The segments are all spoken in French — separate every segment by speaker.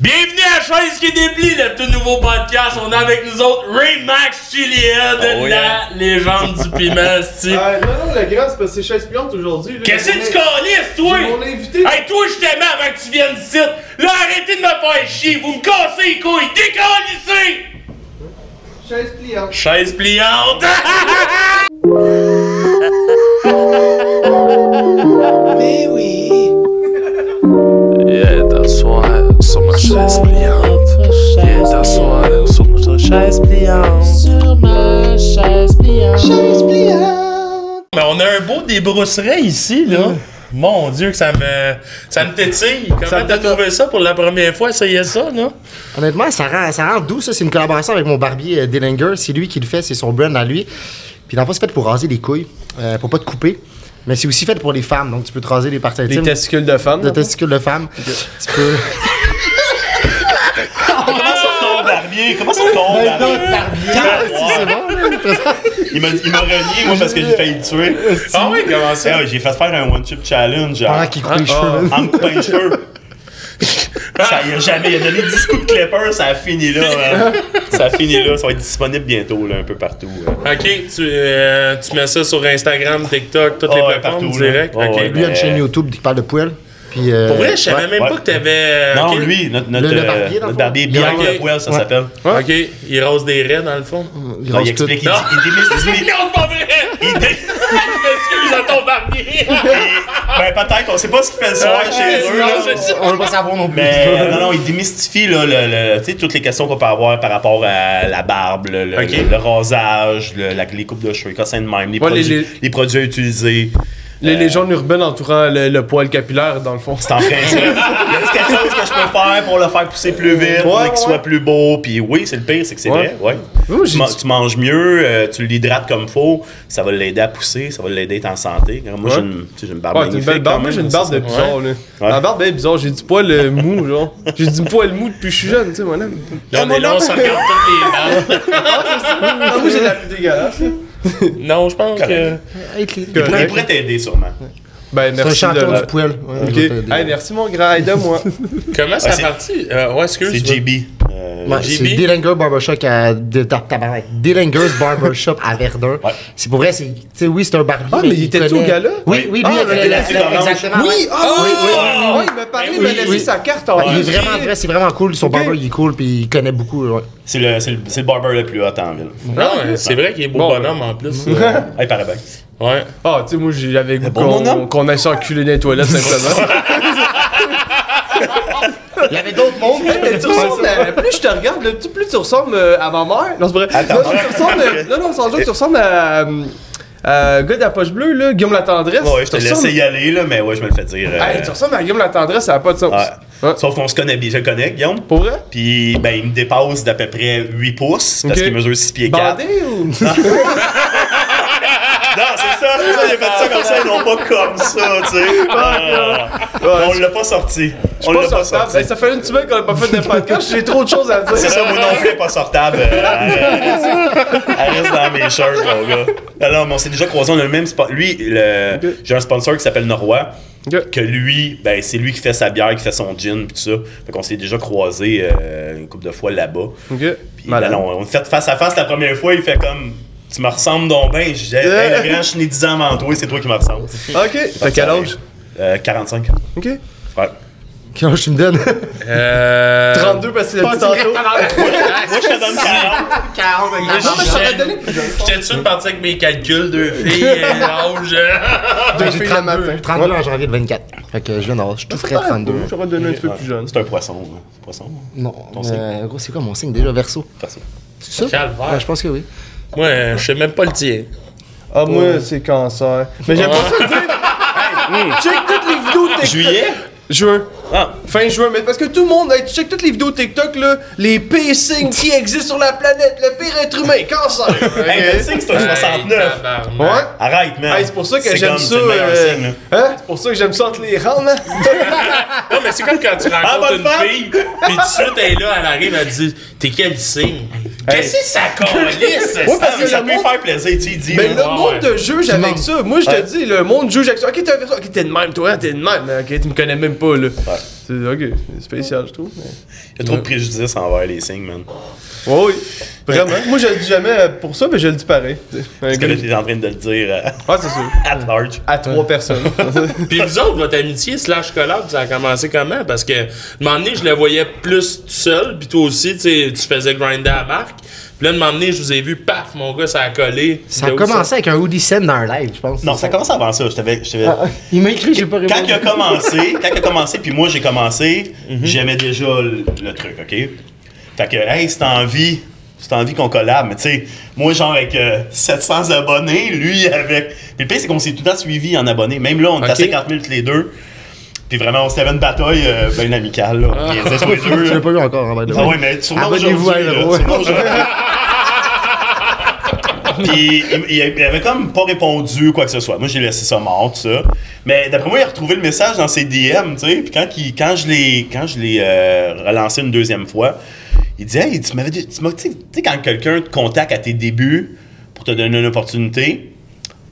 Speaker 1: Bienvenue à Chaise qui déplie, le tout nouveau podcast. On a avec nous autres Ray Max Chiliad,
Speaker 2: Oh,
Speaker 1: la
Speaker 2: yeah.
Speaker 1: légende du piment.
Speaker 3: Euh, non, non, le grand, c'est parce que c'est chaise pliante aujourd'hui.
Speaker 1: Qu'est-ce que tu calisses, toi?
Speaker 3: Mon invité.
Speaker 1: Hey, toi, je t'aimais avant que tu viennes ici. Là, arrêtez de me faire chier. Vous me cassez les couilles. Décalissez!
Speaker 3: Chaise pliante.
Speaker 1: Chaise pliante.
Speaker 2: Viens t'asseoir sur ma chaise pliante. Viens t'asseoir sur ma chaise pliante. Sur ma chaise pliante.
Speaker 1: Mais on a un beau débrousserait ici, là. Mon Dieu, que ça me, ça me tétille. Comment t'as trouvé ça pour la première fois? Essayez ça, là?
Speaker 4: Honnêtement, ça rend, ça rend doux, ça. C'est une collaboration avec mon barbier euh, Dillinger. C'est lui qui le fait, c'est son brand à lui. Puis dans le fond, c'est fait pour raser les couilles, euh, pour pas te couper. Mais c'est aussi fait pour les femmes, donc tu peux te raser les parties
Speaker 3: Les
Speaker 4: intimes.
Speaker 3: testicules de femme.
Speaker 4: de testicules de femmes. Tu peux.
Speaker 2: Comment ça ton barbier? Comment ça barbier?
Speaker 4: Si c'est bon, là.
Speaker 2: Il m'a il m'a renié, moi, parce que j'ai failli le tuer.
Speaker 1: Ah oui, comment ça?
Speaker 2: Ah ouais, j'ai fait faire un one-chip challenge.
Speaker 4: Pendant qu'il coupe les cheveux. man.
Speaker 2: En me coupant les cheveux. Ça y a jamais. Il a donné 10 coups de clipper, ça a fini là. man. Ça a fini là. Ça va être disponible bientôt, là, un peu partout. là.
Speaker 1: Ok, tu, euh, tu mets ça sur Instagram, TikTok, toutes les
Speaker 2: Ah ouais,
Speaker 1: plateformes
Speaker 2: partout,
Speaker 1: direct?
Speaker 2: Ah
Speaker 1: ok.
Speaker 2: ouais,
Speaker 4: Lui, il a une
Speaker 2: Mais-
Speaker 4: chaîne YouTube qui parle de poêle. Puis, euh,
Speaker 1: Pour vrai, je savais
Speaker 4: ouais.
Speaker 1: même
Speaker 2: ouais.
Speaker 1: pas que t'avais. euh,
Speaker 2: Non,
Speaker 1: ok.
Speaker 2: lui, notre, notre,
Speaker 4: Le- le
Speaker 2: euh,
Speaker 4: barbier, dans le
Speaker 2: barbier bien
Speaker 1: Ok.
Speaker 2: le poil, ça
Speaker 4: Ouais.
Speaker 2: s'appelle.
Speaker 1: Ok, il rose des raies dans le fond.
Speaker 4: Il
Speaker 2: Non, il explique, il,
Speaker 1: Non.
Speaker 2: il démystifie.
Speaker 1: Non, c'est pas vrai!
Speaker 2: Il
Speaker 1: m'excuse à ton barbier!
Speaker 2: Ben, peut-être, on sait pas ce qu'il fait le soir chez eux.
Speaker 1: c'est.
Speaker 4: On veut pas savoir non plus.
Speaker 2: Mais euh, non, non, il démystifie là, le, le- tu sais, toutes les questions qu'on peut avoir par rapport à la barbe, le, le-
Speaker 1: Ok.
Speaker 2: le- le rasage, le- la- les coupes de cheveux, les cossins de même, les,
Speaker 3: Ouais, les-
Speaker 2: produits,
Speaker 3: les-
Speaker 2: les produits à utiliser.
Speaker 3: Les légendes urbaines entourant le, le poil capillaire, dans le fond.
Speaker 2: C'est en principe. y a quelque chose que je peux faire pour le faire pousser plus vite, pour qu'il soit plus beau? Puis oui, c'est le pire, c'est que c'est vrai. Ouais. Tu, manges mieux, euh, tu l'hydrates comme faut, ça va l'aider à pousser, ça va l'aider à être en santé. Moi, j'ai une, tu sais, j'ai une barbe
Speaker 3: Ouais, une barbe. Moi, j'ai une barbe de
Speaker 2: ça.
Speaker 3: bizarre, là. Ma barbe est bizarre. J'ai du poil euh, mou, genre. J'ai du poil mou depuis que je suis jeune, tu sais, moi, là.
Speaker 1: On est là, on se regarde toutes les barres.
Speaker 3: Ah, moi, j'ai la plus dégueulasse.
Speaker 1: Non, je pense que.
Speaker 2: Il pourrait- t'aider sûrement.
Speaker 3: Ben,
Speaker 4: C'est un
Speaker 3: merci de
Speaker 4: champion
Speaker 3: la-
Speaker 4: du poêle. Ouais,
Speaker 3: Ok.
Speaker 4: je vais t'aider.
Speaker 3: Hey, merci, mon grand. Aide-moi.
Speaker 1: Comment ça
Speaker 2: Ouais,
Speaker 1: a
Speaker 2: c'est-
Speaker 1: parti? Euh, ouais, excuse.
Speaker 2: C'est JB.
Speaker 4: Ouais, c'est. Dillinger Barbershop à. Dillinger's Barbershop à Verdun.
Speaker 2: Ouais.
Speaker 4: C'est pour vrai, c'est tu sais oui, c'est un barbier.
Speaker 3: Ah, mais il était-tu
Speaker 4: connaît-
Speaker 3: au gala?
Speaker 4: Oui, oui, lui
Speaker 3: Ah,
Speaker 4: il était là, exactement.
Speaker 3: Oui, ah, oui,
Speaker 4: oui,
Speaker 3: oui,
Speaker 4: oui,
Speaker 3: oui, il m'a parlé, il
Speaker 4: oui,
Speaker 3: m'a laissé
Speaker 4: oui.
Speaker 3: sa carte en
Speaker 4: Ouais, il est vraiment vrai, c'est vraiment cool. Son barber il est cool puis il connaît beaucoup. ouais.
Speaker 2: C'est le, c'est le, c'est le barber le plus hot en ville.
Speaker 1: Non, euh, c'est vrai qu'il est beau
Speaker 3: Bon.
Speaker 1: bonhomme en plus.
Speaker 2: Hey, paraît bien.
Speaker 1: Ouais.
Speaker 3: Ah, tu sais, moi, j'avais goût qu'on aille s'enculer dans les toilettes, simplement.
Speaker 4: Il y avait d'autres mondes.
Speaker 3: Mais tu ressembles à- Plus je te regarde, plus tu ressembles euh, à ma mère. Non, c'est vrai.
Speaker 2: Attends.
Speaker 3: Non, tu ressembles. euh, Non, non, sans joke, tu ressembles à. euh, à gars de la poche bleue, là, Guillaume la Tendresse.
Speaker 2: Ouais, je te laissais
Speaker 3: ressembles-
Speaker 2: y aller, là, mais ouais, je me le fais dire. euh,
Speaker 3: Hey, tu ressembles à Guillaume la Tendresse, ça n'a pas de sens.
Speaker 2: ouais.
Speaker 3: Ouais.
Speaker 2: Sauf qu'on se connaît bien. Je connais, Guillaume.
Speaker 3: Pour vrai?
Speaker 2: Puis, ben, il me dépasse d'à peu près 8 pouces, parce qu'il mesure 6 pieds 4.
Speaker 3: Bandé ou?
Speaker 2: C'est ça, c'est ça, il a fait ça comme ça, et non pas comme ça, tu sais. Non. On l'a pas sorti. On l'a
Speaker 3: Pas
Speaker 2: sorti.
Speaker 3: Hey, ça fait une semaine qu'on n'a pas fait de podcast, j'ai trop de choses à dire.
Speaker 2: C'est ça, moi non plus, pas sortable. Elle reste, elle reste dans mes shirts, mon gars. Alors, mais on s'est déjà croisés, on a le même spot. Lui, le- j'ai un sponsor qui s'appelle.
Speaker 3: Ok.
Speaker 2: Que lui, ben, c'est lui qui fait sa bière, qui fait son gin, pis tout ça. Fait qu'on s'est déjà croisés euh, une couple de fois là-bas. Puis ben, on, on fait face à face la première fois, il fait comme. Tu me ressembles donc bien. J'ai hey, le grand, je suis né 10 ans avant toi, c'est toi qui me ressembles.
Speaker 3: Ok. T'as quel âge?
Speaker 2: Euh, 45.
Speaker 3: Ok.
Speaker 2: Ouais.
Speaker 4: Quand je me donne.
Speaker 1: Euh.
Speaker 3: 32 parce que c'est tantôt.
Speaker 2: Moi, je te donne 40.
Speaker 1: Moi,
Speaker 3: Non, mais ça
Speaker 1: j'étais-
Speaker 3: aurait donné plus jeune.
Speaker 1: J'étais sûr de partir avec mes calculs, deux filles, euh, âge? euh,
Speaker 3: Deux filles le
Speaker 4: 32,
Speaker 3: matin.
Speaker 4: 32 en janvier de 24. Fait que je viens d'avoir. Je suis tout frais 32.
Speaker 3: J'aurais donné un petit peu plus jeune.
Speaker 2: C'est un poisson. hein. C'est un poisson.
Speaker 4: Non.
Speaker 2: Ton signe.
Speaker 4: euh, Gros, c'est quoi mon signe déjà? Verso
Speaker 2: Poisson.
Speaker 4: C'est ça?
Speaker 1: Calvaire.
Speaker 4: Je pense que oui.
Speaker 1: Moi, je sais même pas le tien.
Speaker 3: Ah, moi, c'est cancer. Mais j'aime pas ça le dire. Hey, check toutes les vidéos TikTok.
Speaker 2: Juillet?
Speaker 3: Juin.
Speaker 2: Ah,
Speaker 3: Fin juin, mais parce que tout le monde, hey, tu check toutes les vidéos TikTok, là, les pires signes qui existent sur la planète, le pire être humain, cancer.
Speaker 2: hey, le signe, c'est un 69.
Speaker 3: Ouais.
Speaker 2: Arrête, man.
Speaker 3: Hey, c'est pour ça que j'aime ça. Euh,
Speaker 2: signe, là.
Speaker 3: Hein? C'est pour ça que j'aime ça entre les rangs, hein?
Speaker 1: Ouais, mais c'est comme quand tu rencontres
Speaker 2: bonne
Speaker 1: une
Speaker 2: femme.
Speaker 1: fille, pis tout de suite, elle est là, elle arrive, elle dit T'es quel signe Qu'est-ce que ça calisse
Speaker 3: Ouais,
Speaker 2: Ah,
Speaker 3: parce que
Speaker 2: ça
Speaker 3: le
Speaker 2: peut
Speaker 3: monde-
Speaker 2: faire plaisir, tu sais, il dit.
Speaker 3: Mais
Speaker 2: là.
Speaker 3: le
Speaker 1: ouais,
Speaker 3: monde
Speaker 1: ouais.
Speaker 3: te juge avec ça. Moi, je te dis, le monde juge avec ça. Ok, t'es. Ok, t'es de même, toi, t'es de même. Ok, tu me connais même pas, là. C'est spécial, je trouve. mais-
Speaker 2: Il y a trop de préjudice envers les signes, man.
Speaker 3: Oui, vraiment. Moi, je le dis jamais euh, pour ça, mais je le dis pareil.
Speaker 2: Parce que là, t'es en train de le dire euh,
Speaker 3: Ouais, c'est sûr.
Speaker 2: at large.
Speaker 3: À trois personnes.
Speaker 1: Puis vous autres, votre amitié slash collab, ça a commencé comment? Parce que, un moment donné, je le voyais plus tout seul, puis toi aussi, tu faisais grinder à Marc. Puis là, moment donné, je vous ai vu, paf, mon gars, ça a collé.
Speaker 4: Ça a
Speaker 1: De
Speaker 4: commencé avec un Woody Sen dans un live, je pense.
Speaker 2: Non, ça commence avant ça. Je t'avais- je t'avais-
Speaker 4: Ah, Il m'a écrit, j'ai pas
Speaker 2: Quand
Speaker 4: répondu.
Speaker 2: il a commencé, quand il a commencé, puis moi j'ai commencé, j'aimais déjà le, le truc, ok? Fait que, hey, c'est envie, c'est envie qu'on collab, mais tu sais, moi genre avec euh, 700 abonnés, lui avec. Puis le pire, c'est qu'on s'est tout le temps suivi en abonnés. Même là, on était à
Speaker 1: Ok.
Speaker 2: 50 000 tous les deux. Puis vraiment, on s'était une bataille euh, bien amicale, là. Niaisait sur les deux, là.
Speaker 4: l'ai pas vu encore en bas
Speaker 2: Ah ouais, mais sûrement
Speaker 4: Abonnez-vous
Speaker 2: aujourd'hui. Puis il, il- il avait comme pas répondu quoi que ce soit. Moi j'ai laissé ça mort, tout ça. Mais d'après moi, il a retrouvé le message dans ses DM, tu sais. Puis quand, il- quand je l'ai quand je l'ai euh, relancé une deuxième fois, il dit Hey, tu m'avais dit. Tu tu tu sais, quand quelqu'un te contacte à tes débuts pour te donner une opportunité,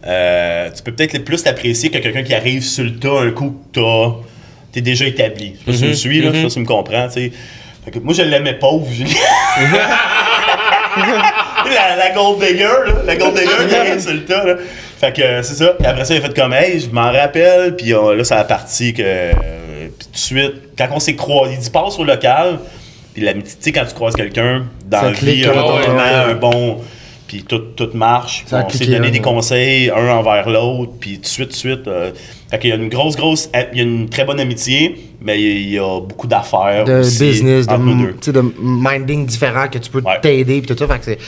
Speaker 2: euh, tu peux peut-être plus l'apprécier que quelqu'un qui arrive sur le tas un coup que t'as. T'es déjà établi. Je sais pas si tu me suis, là, je sais pas si tu me comprends. Fait que moi, je l'aimais pauvre. je- la, la gold digger, là. La gold digger qui arrive sur le tas, là. Fait que euh, c'est ça. Puis après ça, il a fait comme, hey, je m'en rappelle. Puis euh, là, ça a parti que. euh, puis tout de suite, quand on s'est croisé, il dit, passe au local. Puis l'amitié, tu sais, quand tu croises quelqu'un dans
Speaker 4: Ça
Speaker 2: la vie,
Speaker 4: ouais,
Speaker 1: ouais, ouais.
Speaker 2: un bon. Puis tout, tout marche.
Speaker 4: Ça
Speaker 2: on s'est donné
Speaker 4: hein,
Speaker 2: des
Speaker 4: ouais.
Speaker 2: conseils, un envers l'autre. Puis tout de suite, tout de suite. euh, fait qu'il y a une grosse, grosse. Il y a une très bonne amitié, mais il y a beaucoup d'affaires.
Speaker 4: de
Speaker 2: aussi
Speaker 4: business, de,
Speaker 2: nous deux.
Speaker 4: de minding différent que tu peux
Speaker 2: Ouais.
Speaker 4: t'aider puis tout ça. Fait que c'est,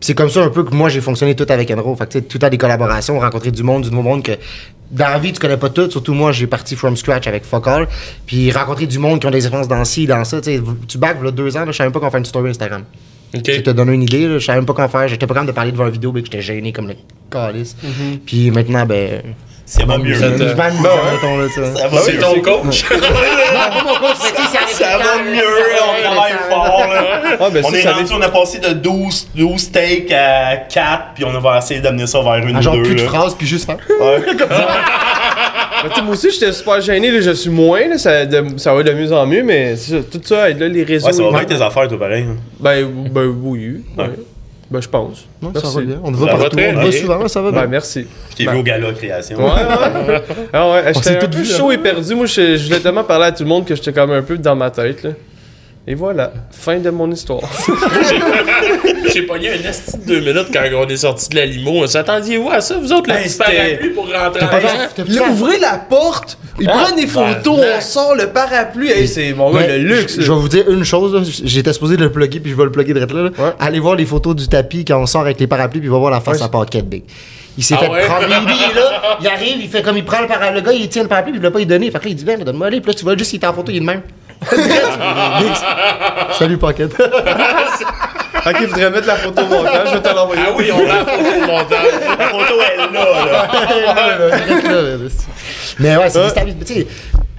Speaker 4: c'est comme ça un peu que moi j'ai fonctionné tout avec Enro. Fait que tu sais, tout à des collaborations, rencontrer du monde, du nouveau monde que dans la vie tu connais pas tout. Surtout moi j'ai parti from scratch avec Fuck All. Puis rencontrer du monde qui ont des expériences dans ci, dans ça. Tu sais, tu back là deux ans, là, je savais même pas qu'on fait une story Instagram. Je te donne une idée, là, je savais même pas quoi faire. J'étais pas capable de parler devant une vidéo, mais que j'étais gêné comme le calice. Puis maintenant, ben.
Speaker 2: Ça va mieux.
Speaker 4: Je
Speaker 1: te-
Speaker 4: m'amuse, mettons, là, tu sais.
Speaker 2: Ça va
Speaker 1: C'est ton coach?
Speaker 4: Non, pas mon coach, mais tu sais, c'est
Speaker 2: Ça va mieux, on
Speaker 4: ça va,
Speaker 2: travaille fort. Là.
Speaker 3: Ah, ben,
Speaker 2: on
Speaker 3: ça,
Speaker 2: est
Speaker 3: ça
Speaker 2: rendu, on a passé de 12, 12 steaks à 4, puis on va essayer d'amener ça vers une
Speaker 4: Un
Speaker 2: ou
Speaker 4: genre plus de phrases, puis juste faire.
Speaker 3: Moi aussi, j'étais super gêné, là, je suis moins, là, ça, de- ça va de mieux en mieux, mais ça, tout ça, là, les réseaux.
Speaker 2: Ouais, ça va bien tes affaires, toi, pareil. hein.
Speaker 3: Ben, ben oui.
Speaker 2: Ouais.
Speaker 3: ouais. Ben, je pense.
Speaker 4: Non, ça va bien. On va
Speaker 2: va
Speaker 4: partout. On va
Speaker 1: bien.
Speaker 4: souvent, ça va bien.
Speaker 3: Ben, merci.
Speaker 2: Je t'ai vu au gala création.
Speaker 3: Ouais, ouais. Ah ouais, j'étais un peu
Speaker 4: là.
Speaker 3: chaud et perdu. Moi, je, je voulais tellement parler à tout le monde que j'étais comme un peu dans ma tête, là. Et voilà, fin de mon histoire.
Speaker 1: J'ai pogné un esti de deux minutes quand on est sorti de la limo. S'attendiez-vous à ça, vous autres, le
Speaker 3: Hey,
Speaker 1: petit
Speaker 3: c'était-
Speaker 1: parapluie pour rentrer? en
Speaker 3: Là,
Speaker 4: ça?
Speaker 3: ouvrez la porte, ils
Speaker 1: Ah,
Speaker 3: prennent des photos,
Speaker 1: ben,
Speaker 3: on sort le parapluie. Hey, c'est mon gars, le luxe.
Speaker 4: Je vais vous dire une chose, là. j'étais supposé le plugger puis je vais le plugger direct là. là.
Speaker 3: Ouais.
Speaker 4: Allez voir les photos du tapis quand on sort avec les parapluies puis va voir la face
Speaker 3: Ouais.
Speaker 4: à part Big. Il s'est
Speaker 1: Ah
Speaker 4: fait
Speaker 1: ouais?
Speaker 4: prendre. Il, il est là, il arrive, il fait comme il prend le parapluie. Le gars, il tient le parapluie puis il veut pas y donner. Fait que là, il dit, ben, donne-moi aller. Puis là, tu vois juste, il est en photo, il est de même. Salut, Pocket.
Speaker 3: Ok, il faudrait mettre la photo au montage, je vais te l'envoyer.
Speaker 1: Ah oui, on l'a photo de montage.
Speaker 2: La photo est là, là.
Speaker 4: Mais ouais, c'est déstabilisant. Tu sais,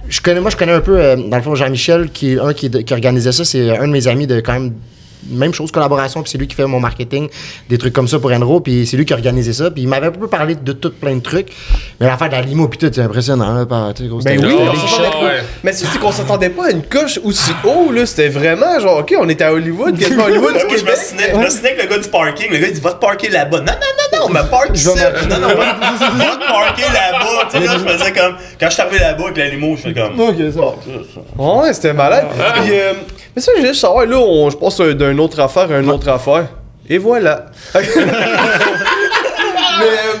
Speaker 4: je connais, moi, je connais un peu, euh, dans le fond, Jean-Michel, qui est un qui, qui organisait ça. C'est un de mes amis de quand même. Même chose, collaboration, puis c'est lui qui fait mon marketing, des trucs comme ça pour Enro, puis c'est lui qui a organisé ça, puis il m'avait un peu parlé de tout plein de trucs, mais l'affaire de la limo, puis tout, c'est impressionnant, là, par- tu sais, gros,
Speaker 3: Ben oui, on
Speaker 4: shots.
Speaker 3: pas. Mais c'est c'est qu'on s'attendait pas à une coche aussi haut, là. C'était vraiment genre, ok, on était à Hollywood, quasiment Hollywood
Speaker 2: Ben,
Speaker 3: du
Speaker 2: moi, je me
Speaker 3: Québec.
Speaker 2: snake, je me snake le gars du parking. Le gars, il dit Va te parker là-bas. Non, non, non, non, me park ici. Non, non, va, va te parker là-bas. Tu sais, là, je faisais comme. Quand je suis arrivé là-bas avec la limo, je fais comme.
Speaker 4: Ok, ça.
Speaker 3: Ouais, c'était malade. Mais ça, je voulais juste savoir, là, on, je passe euh, d'une autre affaire à une autre affaire. Et voilà. mais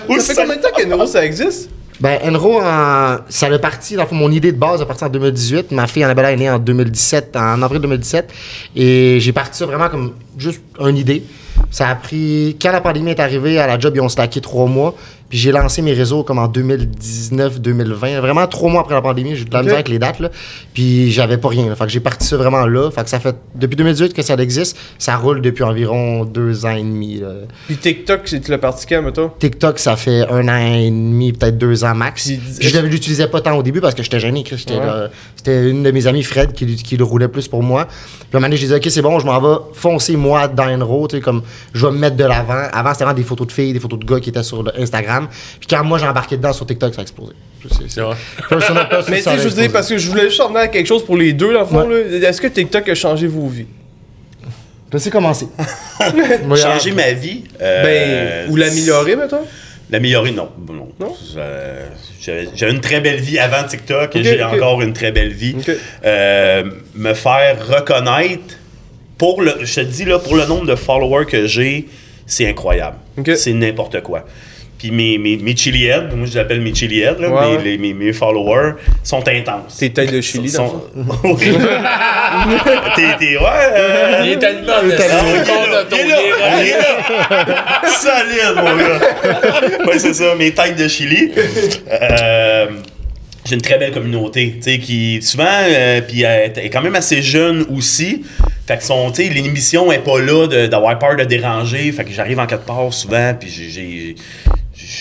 Speaker 3: euh, ça fait combien de temps qu'Enro, ça existe?
Speaker 4: Ben, Enro, en- ça a parti, dans mon idée de base a parti en 2018. Ma fille Annabella est née en 2017, en avril 2017. Et j'ai parti ça vraiment comme juste une idée. Ça a pris. Quand la pandémie est arrivée, à la job, ils ont stacké trois mois. Puis j'ai lancé mes réseaux comme en 2019-2020. Vraiment trois mois après la pandémie, j'ai eu de la
Speaker 3: Ok.
Speaker 4: misère avec les dates. Là. Puis j'avais pas rien. là. Fait que j'ai parti ça vraiment là. Fait que ça fait depuis 2018 que ça existe. Ça roule depuis environ deux ans et demi. là.
Speaker 3: Puis TikTok, c'est tu l'as parti quand, mettons?
Speaker 4: TikTok, ça fait un an et demi, peut-être deux ans max.
Speaker 3: Puis-
Speaker 4: je ne l'utilisais pas tant au début parce que j'étais gêné.
Speaker 3: Ouais.
Speaker 4: C'était une de mes amies, Fred, qui, qui le roulait plus pour moi. Puis à un moment donné, je disais, OK, c'est bon, je m'en vais foncer moi dans. Tu sais, comme je vais me mettre de l'avant. Avant, c'était vraiment des photos de filles, des photos de gars qui étaient sur le Instagram. Puis quand moi j'ai embarqué dedans sur TikTok, ça a explosé. C'est-
Speaker 1: vrai.
Speaker 4: Personal,
Speaker 3: Mais tu sais, je veux dire, parce que je voulais juste revenir à quelque chose pour les deux, dans le fond. là. Est-ce que TikTok a changé vos vies?
Speaker 4: Laissez commencer.
Speaker 2: Changer ma vie. euh,
Speaker 3: Ben, ou l'améliorer, mettons?
Speaker 2: L'améliorer, non. Non.
Speaker 3: Non?
Speaker 2: Je- J'avais une très belle vie avant TikTok et j'ai encore une très belle vie. Euh, me faire reconnaître, pour le, je te dis là, pour le nombre de followers que j'ai, c'est incroyable. C'est n'importe quoi. Puis mes, mes, mes chili heads, moi je les appelle mes chili heads, là,
Speaker 3: Ouais,
Speaker 2: mes,
Speaker 3: ouais.
Speaker 2: les- mes, mes followers sont intenses.
Speaker 3: Tes têtes de chili, dans le
Speaker 2: Sont-. T'es, t'es, ouais. euh,
Speaker 1: Il est tellement de
Speaker 2: il est là, il est là,
Speaker 1: lire.
Speaker 2: il est là. Solide, mon gars. Ouais, c'est ça, mes têtes de chili. Euh, j'ai une très belle communauté, tu sais, qui souvent, euh, puis elle est quand même assez jeune aussi. Fait que son, tu sais, l'émission est pas là de- d'avoir peur de déranger. Fait que j'arrive en quatre parts souvent, puis j'ai-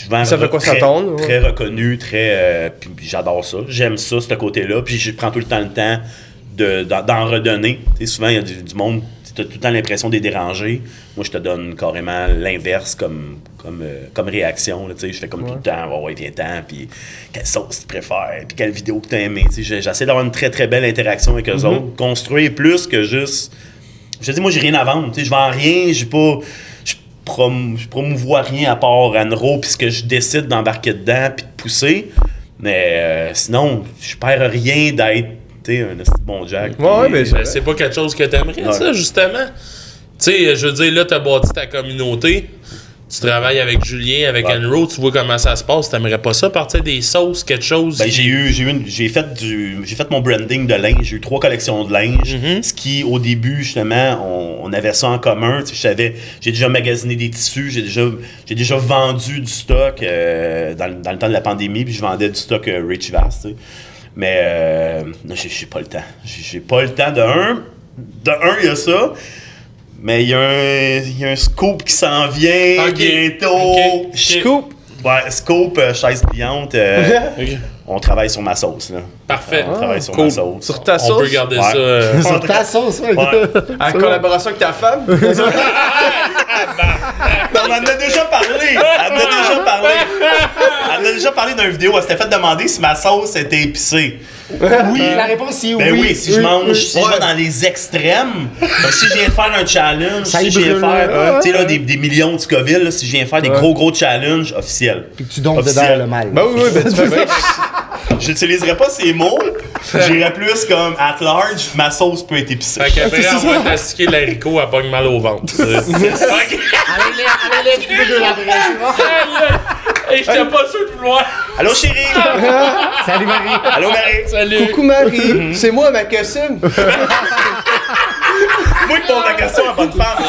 Speaker 2: souvent
Speaker 3: Ça fait quoi
Speaker 2: très-
Speaker 3: s'attendre, ouais?
Speaker 2: Très reconnu, très. euh, puis j'adore ça. J'aime ça, ce côté-là. Puis je prends tout le temps le temps de- d'en redonner. Souvent, il y a du, du monde, tu as tout le temps l'impression de les déranger. Moi, je te donne carrément l'inverse comme, comme, euh, comme réaction. là, je fais comme tout le temps, oh, ouais, viens-t'en, puis quelle sauce tu préfères, puis quelle vidéo que tu as aimé. J'essaie d'avoir une très, très belle interaction avec eux autres. Construire plus que juste. Je te dis, moi, j'ai rien à vendre. Je vends rien, j'ai pas. Je, prom- je promouvois rien à part Anro, puis ce que je décide d'embarquer dedans, puis de pousser. Mais euh, sinon, je perds rien d'être un bon Jack.
Speaker 3: Ouais, mais
Speaker 1: Ben, c'est pas quelque chose que t'aimerais,
Speaker 2: Ouais.
Speaker 1: ça, justement. Tu sais, je veux dire, là, t'as bâti ta communauté. Tu travailles avec Julien, avec
Speaker 2: Ouais.
Speaker 1: Enro, tu vois comment ça se passe. T'aimerais pas ça partir des sauces, quelque chose?
Speaker 2: Ben, j'ai eu, j'ai eu une- j'ai fait du, j'ai fait mon branding de linge. J'ai eu trois collections de linge.
Speaker 1: Mhm.
Speaker 2: Ce qui, au début, justement, on, on avait ça en commun. Tu sais, j'ai déjà magasiné des tissus, j'ai déjà, j'ai déjà vendu du stock euh, dans, le- dans le temps de la pandémie, puis je vendais du stock euh, Rich Vast. tu sais. Mais euh, non, j'ai, pas le temps. J'ai, j'ai pas le temps de un. De un, il y a ça. Mais il y, a un- il y a un scoop qui s'en vient
Speaker 1: Ok.
Speaker 2: bientôt.
Speaker 3: Scoop!
Speaker 2: Ouais, scoop, euh, chaise pliante. euh, on travaille sur ma sauce, là.
Speaker 1: Parfait.
Speaker 2: On travaille sur
Speaker 3: Cool.
Speaker 2: ma sauce.
Speaker 3: Sur ta
Speaker 1: On
Speaker 3: sauce?
Speaker 1: peut garder
Speaker 2: Ouais.
Speaker 1: ça. euh,
Speaker 4: Sur ta sauce, ouais.
Speaker 2: Ouais.
Speaker 3: En collaboration avec ta femme?
Speaker 2: On en a déjà parlé! On en a déjà parlé! On en a déjà parlé d'une vidéo. Elle s'était fait demander si ma sauce était épicée.
Speaker 4: Oui, la réponse c'est oui.
Speaker 2: Ben oui, si je mange,
Speaker 4: oui.
Speaker 2: si je vais dans les extrêmes, comme si je viens de faire un challenge,
Speaker 4: Ça
Speaker 2: si je viens faire,
Speaker 4: ouais,
Speaker 2: tu sais là, des, des millions de Scoville, là, si je viens faire des gros gros challenges officiels.
Speaker 4: Puis que tu donnes dedans le mal.
Speaker 3: Ben oui, oui, ben tu fais bien.
Speaker 2: J'utiliserais pas ces mots, j'irais plus comme at large, ma sauce peut être épicée.
Speaker 1: Fait qu'après, on va t'astiquer l'haricot, elle pogne mal au ventre.
Speaker 4: Tous les deux la
Speaker 1: j'étais pas sûr de vouloir.
Speaker 2: Allô chérie!
Speaker 4: Salut Marie.
Speaker 2: Allô Marie!
Speaker 1: Salut.
Speaker 3: Coucou Marie, c'est moi ma costume.
Speaker 2: Moi qui pose la question à bonne femme.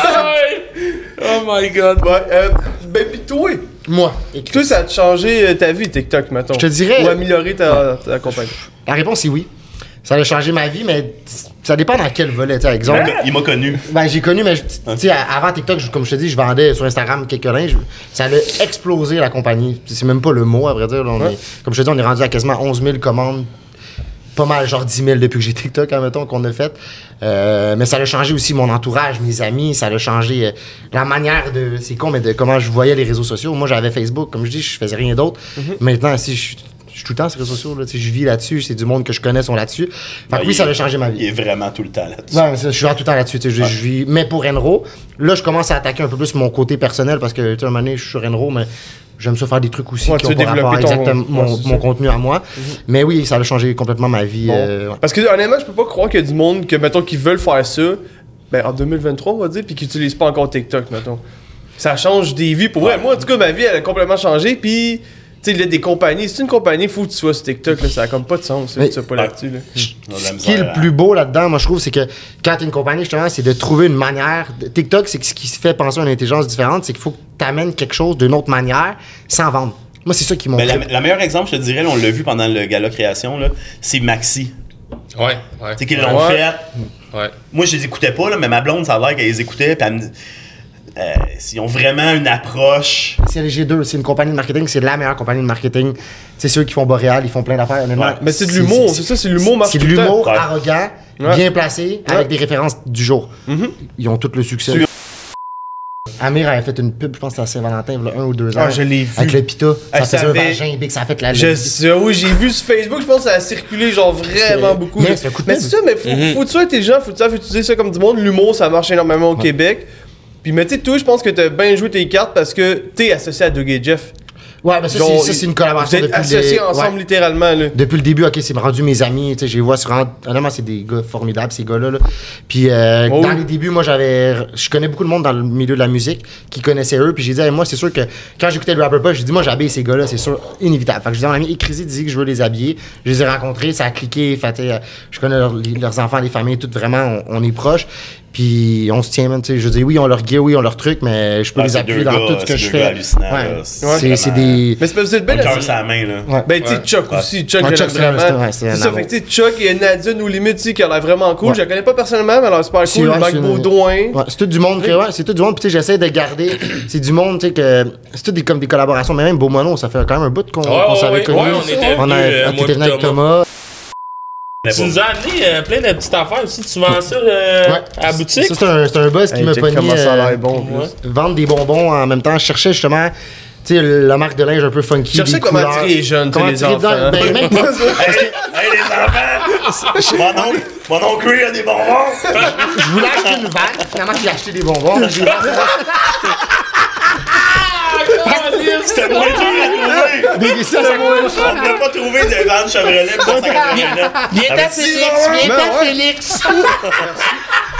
Speaker 1: Oh my god.
Speaker 3: Ouais, euh, ben pis toi,
Speaker 4: Moi,
Speaker 3: toi ça a changé euh, ta vie TikTok, mettons.
Speaker 4: Je te dirais-
Speaker 3: Ou amélioré ta, ta compagnie.
Speaker 4: la réponse c'est oui. Ça a changé ma vie, mais ça dépend dans quel volet. tu exemple,
Speaker 2: Il m'a connu.
Speaker 4: Ben, j'ai connu, mais sais, avant TikTok, je- comme je te dis, je vendais sur Instagram quelques linges. Ça a explosé la compagnie. C'est même pas le mot, à vrai dire. là, on est- comme je te dis, on est rendu à quasiment 11 000 commandes. Pas mal, genre 10 000 depuis que j'ai TikTok, admettons, qu'on a fait. Euh, mais ça a changé aussi mon entourage, mes amis. Ça a changé euh, la manière de. C'est con, mais de comment je voyais les réseaux sociaux. Moi, j'avais Facebook, comme je dis, je faisais rien d'autre. Maintenant, si je suis. Je suis tout le temps sur les réseaux sociaux, là, tu sais, je vis là-dessus, c'est du monde que je connais sont là-dessus. Fait que
Speaker 2: Ben,
Speaker 4: oui, ça a changé ma vie.
Speaker 2: Il est vraiment tout le temps là-dessus.
Speaker 4: Ça, je suis vraiment tout le temps là-dessus. Je, vis, mais pour Enro, là, je commence à attaquer un peu plus mon côté personnel parce que, tu sais, un moment donné, je suis sur Enro, mais j'aime ça faire des trucs aussi
Speaker 3: Ouais,
Speaker 4: qui
Speaker 3: tu
Speaker 4: ont
Speaker 3: veux
Speaker 4: pas rapport à
Speaker 3: développer ton-
Speaker 4: exactement
Speaker 3: ouais,
Speaker 4: mon, contenu à moi. Mais oui, ça a changé complètement ma vie.
Speaker 3: Bon.
Speaker 4: euh, ouais.
Speaker 3: Parce que honnêtement, je peux pas croire qu'il y a du monde que, mettons, qui veulent faire ça, ben en 2023, on va dire, puis qui utilisent pas encore TikTok, mettons. Ça change des vies. Pour vrai, moi, en tout cas, ma vie, elle a complètement changé, puis. Tu sais, il y a des compagnies. Si c'est une compagnie, il faut que tu sois sur TikTok, là, ça a comme pas de sens, là,
Speaker 4: Mais-
Speaker 3: tu sois pas là-dessus. Là.
Speaker 4: Ce qui est le plus beau là-dedans, moi, je trouve, c'est que quand tu une compagnie, justement, c'est de trouver une manière. TikTok, c'est ce qui se fait penser à une intelligence différente, c'est qu'il faut que tu amènes quelque chose d'une autre manière sans vendre. Moi, c'est ça qui m'ont
Speaker 2: Ben, la, la meilleure exemple, je te dirais, là, on l'a vu pendant le gala création, là, c'est Maxi.
Speaker 1: Ouais, ouais.
Speaker 2: Tu sais, qu'ils l'ont
Speaker 3: Ouais.
Speaker 2: fait.
Speaker 1: Ouais.
Speaker 2: Moi, je les écoutais pas, là, mais ma blonde, ça a l'air qu'elle les écoutait. Puis elle me- euh, ils ont vraiment une approche.
Speaker 4: C'est LG2, c'est une compagnie de marketing, c'est la meilleure compagnie de marketing. C'est ceux qui font Boréal, ils font plein d'affaires.
Speaker 2: Ouais.
Speaker 3: Mais c'est de l'humour, c'est ça, c'est l'humour marche
Speaker 4: C'est de l'humour
Speaker 2: Ouais.
Speaker 4: arrogant,
Speaker 3: Ouais.
Speaker 4: bien placé,
Speaker 3: Ouais.
Speaker 4: avec des références du jour.
Speaker 3: Mhm.
Speaker 4: Ils ont tout le succès. Amir avait fait une pub, je pense à Saint-Valentin, il y a un ou deux ans.
Speaker 3: Ah, je l'ai vu.
Speaker 4: Avec le pita. Ça
Speaker 3: Ah,
Speaker 4: faisait
Speaker 3: ça
Speaker 4: un
Speaker 3: avait-
Speaker 4: vagin big, ça a fait la
Speaker 3: Je sais, oui, j'ai vu sur Facebook, je pense que ça a circulé genre vraiment beaucoup.
Speaker 4: mais c'est un
Speaker 3: ça, mais faut, faut que tu sois intelligent, faut tu utiliser ça comme du monde. L'humour, ça marche énormément au Québec. Puis, mais tu sais, toi, je pense que t'as bien joué tes cartes parce que t'es associé à Doug et Jeff.
Speaker 4: Ouais, mais ça,
Speaker 3: Genre,
Speaker 4: c'est- ça, c'est une collaboration
Speaker 3: Vous êtes
Speaker 4: depuis
Speaker 3: associés
Speaker 4: les-
Speaker 3: ensemble
Speaker 4: ouais.
Speaker 3: littéralement, là.
Speaker 4: Depuis le début, ok, c'est rendu mes amis, tu sais, je les vois sur. Honnêtement, c'est des gars formidables, ces gars-là. là. Puis euh,
Speaker 3: Oh
Speaker 4: dans les débuts, moi, j'avais. Je connais beaucoup de monde dans le milieu de la musique qui connaissait eux. Puis j'ai dit, Hey, moi, c'est sûr que quand j'écoutais le rapper pas, j'ai dit, moi, j'habille ces gars-là, c'est sûr, inévitable. Fait que je dis à mon ami, écris disait que je veux les habiller. Je les ai rencontrés, ça a cliqué. Fait, euh, je connais leur- leurs enfants, les familles, tout vraiment, on, on est proches. Puis on se tient, même, tu sais. Je dis, oui, ont leur gear, oui, ont leur truc, mais je peux
Speaker 2: Ah,
Speaker 4: les
Speaker 2: c'est
Speaker 4: appuyer dans
Speaker 2: gars,
Speaker 4: tout ce que
Speaker 2: c'est
Speaker 4: je fais. Ouais. C'est
Speaker 2: C'est
Speaker 4: c'est
Speaker 2: vraiment-
Speaker 4: des.
Speaker 3: Mais c'est parce que
Speaker 2: cœur
Speaker 3: assis-
Speaker 2: sur la main, là.
Speaker 4: Ouais.
Speaker 3: Ben, tu sais. Chuck
Speaker 2: Ouais.
Speaker 3: aussi. Chuck,
Speaker 4: Chuck, c'est
Speaker 3: vraiment.
Speaker 4: ouais, c'est un
Speaker 3: C'est ça, fait que tu sais, Chuck et Nadia, limites, tu sais, qui a l'air vraiment cool.
Speaker 4: Ouais.
Speaker 3: Je la connais pas personnellement, mais elle a l'air super
Speaker 4: C'est
Speaker 3: cool. Marc
Speaker 4: c'est
Speaker 3: Baudouin.
Speaker 4: C'est tout du monde que, ouais, c'est tout du monde. Puis tu sais, j'essaie de garder. c'est du monde, tu sais, que. C'est tout des, comme des collaborations. Mais même Beaumono, ça fait quand même un bout qu'on s'avait
Speaker 1: ouais,
Speaker 4: connu.
Speaker 1: ouais, on était
Speaker 4: on
Speaker 1: euh,
Speaker 4: venu
Speaker 1: pis
Speaker 4: avec
Speaker 1: Thomas.
Speaker 2: Mais
Speaker 1: Tu
Speaker 2: bon.
Speaker 1: nous as amené euh, plein de petites affaires aussi. Tu vends ça euh,
Speaker 4: Ouais.
Speaker 1: à la boutique?
Speaker 4: Ça, c'est un, c'est un buzz qui
Speaker 3: Hey,
Speaker 4: m'a pogné.
Speaker 3: comment ça a
Speaker 4: euh,
Speaker 3: l'air bon. en plus.
Speaker 1: Ouais.
Speaker 4: vendre des bonbons en même temps. Je cherchais justement, tu sais, la marque de linge un peu funky.
Speaker 3: Cherchez comment
Speaker 4: couleurs.
Speaker 3: attirer les jeunes,
Speaker 4: Comment
Speaker 3: les enfants.
Speaker 4: Ben, même pas.
Speaker 2: Hey, hey, les enfants! mon oncle, mon oncle a des bonbons!
Speaker 4: Je voulais acheter une vanne. Finalement, j'ai acheté des bonbons.
Speaker 2: C'était moins dur à trouver!
Speaker 4: ça, ça coûte
Speaker 2: On ne pas trouver de vente Chevrolet pour 181 ans.
Speaker 4: Viens
Speaker 2: Avec
Speaker 4: t'à
Speaker 2: six
Speaker 4: Félix,
Speaker 2: bonbons.
Speaker 4: viens t'à
Speaker 3: ouais.
Speaker 4: Félix.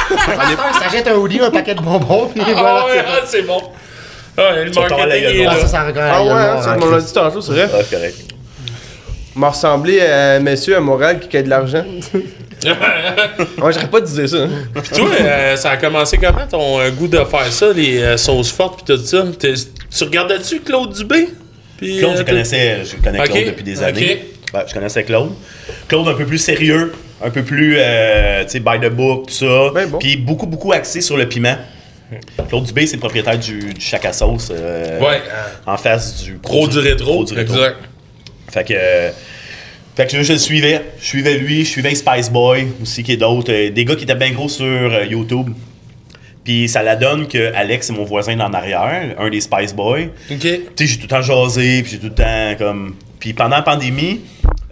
Speaker 4: Ça jette un hoodie, un paquet de bonbons, puis
Speaker 1: Ah
Speaker 4: voilà.
Speaker 1: ouais, ah, c'est bon. Ah, le
Speaker 2: Ça
Speaker 1: marketing
Speaker 2: gueule
Speaker 1: est
Speaker 4: Ah,
Speaker 1: là.
Speaker 4: ça, ça regarde.
Speaker 3: Ah ouais, hein, ça, on l'a dit tantôt, c'est vrai.
Speaker 2: Ah, correct.
Speaker 3: m'a ressemblé à un monsieur à Montréal qui a de l'argent. Ouais, j'aurais pas dit ça. hein.
Speaker 1: Puis toi, euh, ça a commencé comment ton euh, goût de faire ça, les euh, sauces fortes pis tout ça? T'es- Tu regardais-tu Claude Dubé? Puis,
Speaker 2: Claude,
Speaker 1: euh,
Speaker 2: je connaissais, je connais Claude
Speaker 1: Ok,
Speaker 2: depuis des
Speaker 1: ok.
Speaker 2: années. Ouais, je connaissais Claude. Claude un peu plus sérieux, un peu plus, euh, tu sais, by the book, tout ça.
Speaker 3: Ben bon.
Speaker 2: Puis beaucoup, beaucoup axé sur le piment. Claude Dubé, c'est le propriétaire du, du Chac à sauce. euh,
Speaker 1: Ouais, euh,
Speaker 2: En face du
Speaker 1: gros du rétro.
Speaker 2: Du rétro.
Speaker 1: Exact.
Speaker 2: Fait que, euh, fait que je le suivais. Je suivais lui, je suivais Spice Boy aussi, qui est d'autres. euh, des gars qui étaient bien gros sur euh, YouTube. Puis ça la donne que Alex est mon voisin en arrière, un des Spice Boys.
Speaker 1: Ok.
Speaker 2: Tu sais, j'ai tout le temps jasé, puis j'ai tout le temps comme. Puis pendant la pandémie,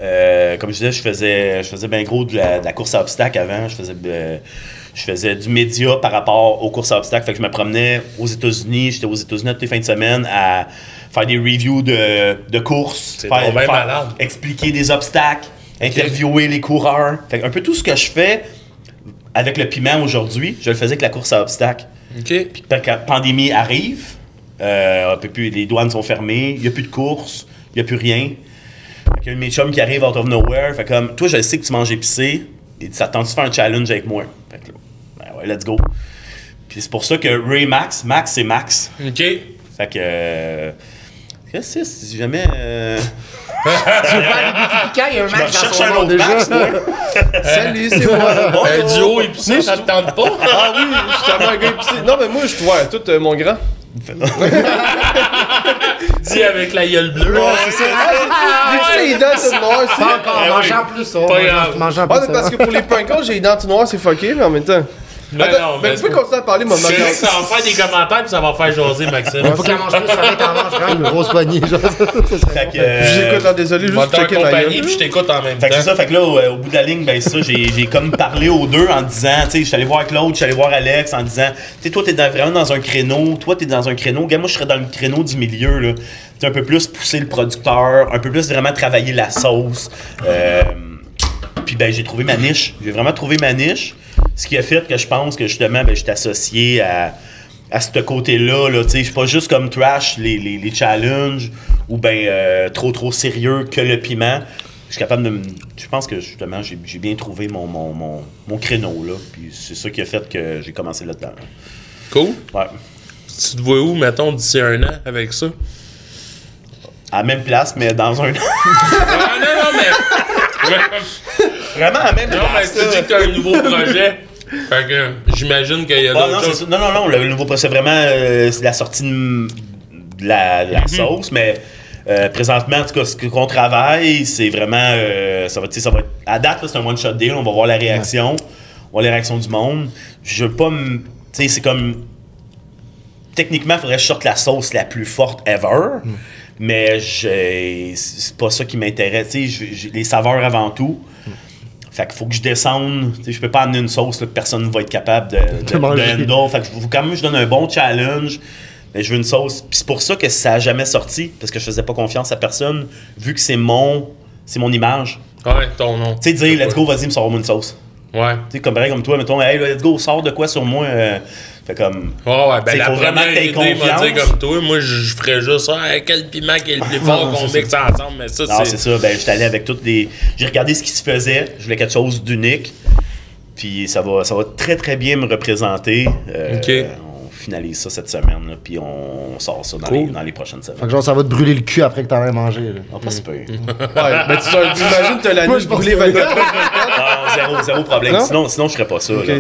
Speaker 2: euh, comme je disais, je faisais, je faisais bien gros de la, de la course à obstacles avant. Je faisais, euh, je faisais du média par rapport aux courses à obstacles. Fait que je me promenais aux États-Unis. J'étais aux États-Unis toutes les fins de semaine à faire des reviews de, de courses. Faire-. Expliquer des obstacles, interviewer les coureurs. Fait un peu tout ce que je fais avec le piment aujourd'hui, je le faisais avec la course à obstacles.
Speaker 1: Ok.
Speaker 2: Puis quand la pandémie arrive, euh, on peut plus, les douanes sont fermées, il n'y a plus de courses, il n'y a plus rien. Fait que mes chums qui arrivent out of nowhere, fait comme, toi, je sais que tu manges épicé, et ça tente de faire un challenge avec moi. Fait que ben ouais, let's go. Puis c'est pour ça que Ray Max, Max, c'est Max.
Speaker 1: Ok.
Speaker 2: Fait que. C'est si jamais. euh,
Speaker 4: Piquant, il y a un match dans son nom déjà.
Speaker 2: Max, moi.
Speaker 3: Salut, c'est moi.
Speaker 1: Un duo épicé, ça te tente pas?
Speaker 3: Ah oui, je suis tellement un gars épicé. Non, mais moi, je vois tout euh, mon grand.
Speaker 1: Dis avec la gueule bleue.
Speaker 3: c'est ça. J'ai les dents toutes noires, c'est.
Speaker 4: Pas encore, mangeant plus, ça.
Speaker 1: Pas grave.
Speaker 4: Mangeant-
Speaker 3: Ah,
Speaker 4: plus.
Speaker 3: mais parce
Speaker 4: ça.
Speaker 3: que pour les punkos, j'ai les dents toutes noires, c'est fucké, mais en même temps.
Speaker 1: Mais
Speaker 3: Attends,
Speaker 1: non,
Speaker 3: mais tu peux continuer à parler, mon mec.
Speaker 1: que ça va faire des commentaires puis ça va faire jaser, Maxime.
Speaker 4: Il faut qu'elle mange plus, ça va être en mange quand même une grosse poignée. genre.
Speaker 2: Fait que. euh,
Speaker 3: J'écoute là, désolé, juste checker gueule.
Speaker 1: puis je t'écoute en même
Speaker 2: Fait que c'est
Speaker 1: temps.
Speaker 2: ça, fait que là, au, au bout de la ligne, ben ça, j'ai j'ai comme parlé aux deux en disant, tu sais, je suis allé voir Claude, je suis allé voir Alex en disant, tu sais, toi, t'es vraiment dans un créneau, toi, t'es dans un créneau, gars, moi, je serais dans le créneau du milieu, là. Tu sais, un peu plus pousser le producteur, un peu plus vraiment travailler la sauce. Euh, puis ben, j'ai trouvé ma niche. J'ai vraiment trouvé ma niche. Ce qui a fait que je pense que justement, ben, je suis associé à, à ce côté-là. Là, tu sais, je suis pas juste comme trash les, les, les challenges ou ben euh, trop trop sérieux que le piment. Je suis capable de. me- Je pense que justement, j'ai j'ai bien trouvé mon, mon, mon, mon créneau. Là, puis c'est ça qui a fait que j'ai commencé là-dedans. là.
Speaker 1: Cool.
Speaker 2: Ouais.
Speaker 1: Tu te vois où, mettons, d'ici un an avec ça?
Speaker 2: À la même place, mais dans un.
Speaker 1: Ah non, non, mais.
Speaker 2: Vraiment même
Speaker 1: Non, mais tu dis que t'as un nouveau projet. Fait que j'imagine qu'il y a
Speaker 2: Ah, non,
Speaker 1: choses.
Speaker 2: non, non, non, le nouveau procès, c'est vraiment euh, c'est la sortie de, la, de la
Speaker 1: Mhm.
Speaker 2: sauce, mais euh, présentement, en tout cas, ce qu'on travaille, c'est vraiment. euh, ça va, tu sais, ça va être, à date, là, c'est un one-shot deal, on va voir la réaction, on va voir les réactions du monde. Je veux pas me. Tu sais, c'est comme. techniquement, il faudrait que je sorte la sauce la plus forte ever. Mais je- c'est pas ça qui m'intéresse. Tu sais, je- je- les saveurs avant tout. Fait qu'il faut que je descende. Tu sais, je peux pas amener une sauce là, que personne ne va être capable de, de, de
Speaker 4: manger.
Speaker 2: Fait que faut quand même que je donne un bon challenge. Mais je veux une sauce. Puis c'est pour ça que ça a jamais sorti. Parce que je faisais pas confiance à personne. Vu que c'est mon, c'est mon image.
Speaker 1: Ouais, ton nom.
Speaker 2: Tu sais, dire, let's go, vas-y, me sors-moi une sauce.
Speaker 1: Ouais.
Speaker 2: Tu sais, comme pareil comme toi, mettons, hey, let's go, sors de quoi sur moi. euh, fait comme.
Speaker 1: Ouais, ouais, ben la
Speaker 2: faut vraiment
Speaker 1: première
Speaker 2: que t'aies
Speaker 1: idée comme toi, moi je ferais juste ça, Hey, quel piment qui est le plus fort qu'on mixe ensemble, mais ça
Speaker 2: Non, c'est
Speaker 1: c'est.
Speaker 2: ça. Ben, j'étais allé avec toutes les. J'ai regardé ce qui se faisait. Je voulais quelque chose d'unique. Puis ça va, ça va très, très bien me représenter. Euh,
Speaker 1: Ok.
Speaker 2: On finalise ça cette semaine. là, puis on sort ça dans,
Speaker 1: Cool.
Speaker 2: les, dans les prochaines
Speaker 4: Fait
Speaker 2: semaines.
Speaker 4: que genre, ça va te brûler le cul après que t'en aies mangé. là.
Speaker 2: Ah, pas super.
Speaker 3: Ouais, ben tu t'imagines, t'as la
Speaker 4: Moi,
Speaker 3: nuit brûlée
Speaker 4: que-
Speaker 3: 24
Speaker 2: Non, zéro, zéro problème.
Speaker 3: Non?
Speaker 2: Sinon, sinon, je ferais pas ça. Là.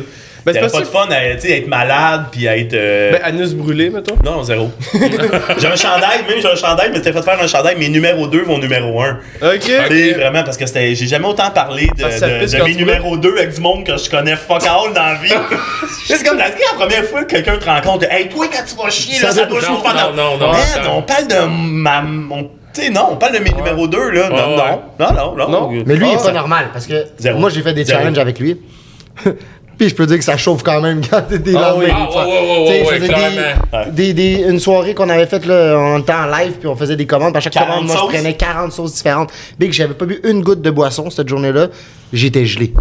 Speaker 3: Ben, c'est
Speaker 2: T'aurais
Speaker 3: pas
Speaker 2: pas de fun à tu sais, être malade puis à être. euh,
Speaker 3: Ben, anus brûlé, mettons.
Speaker 2: Non, zéro. j'ai un chandail, même j'ai un chandail, mais c'était fait faire un chandail, mes numéro 2 vont numéro 1.
Speaker 3: Ok.
Speaker 2: Tu sais, vraiment, parce que c'était, j'ai jamais autant parlé de,
Speaker 3: ça
Speaker 2: de-
Speaker 3: pisse
Speaker 2: de
Speaker 3: quand
Speaker 2: mes
Speaker 3: tu
Speaker 2: numéros 2 avec du monde que je connais fuck all dans la vie. c'est comme la, la première fois que quelqu'un te rencontre, hey, toi, quand tu vas chier, là,
Speaker 4: Ça
Speaker 2: ça
Speaker 4: doit-
Speaker 1: non,
Speaker 2: faire
Speaker 1: non, non, non,
Speaker 2: Man,
Speaker 1: attends.
Speaker 2: on parle de ma. mon- Tu sais, non, on parle de mes numéros 2, là. Non,
Speaker 1: Ouais,
Speaker 2: non, non, non, non.
Speaker 3: Non.
Speaker 4: Mais lui, il
Speaker 3: Ah,
Speaker 4: est pas
Speaker 3: ça-
Speaker 4: normal parce que
Speaker 2: Zéro.
Speaker 4: moi, j'ai fait des
Speaker 2: Zéro.
Speaker 4: challenges avec lui. Puis je peux dire que ça chauffe quand même quand t'es des
Speaker 3: Ah
Speaker 4: lendemains,
Speaker 3: oui.
Speaker 1: Ah, ouais, ouais, ouais, clairement.
Speaker 4: Des, des, des- une soirée qu'on avait faite là, on était en live puis on faisait des commandes. Puis à chaque
Speaker 2: 40
Speaker 4: commande, moi,
Speaker 2: sauces?
Speaker 4: je prenais 40 sauces différentes. Big, j'avais pas bu une goutte de boisson cette journée-là. J'étais gelé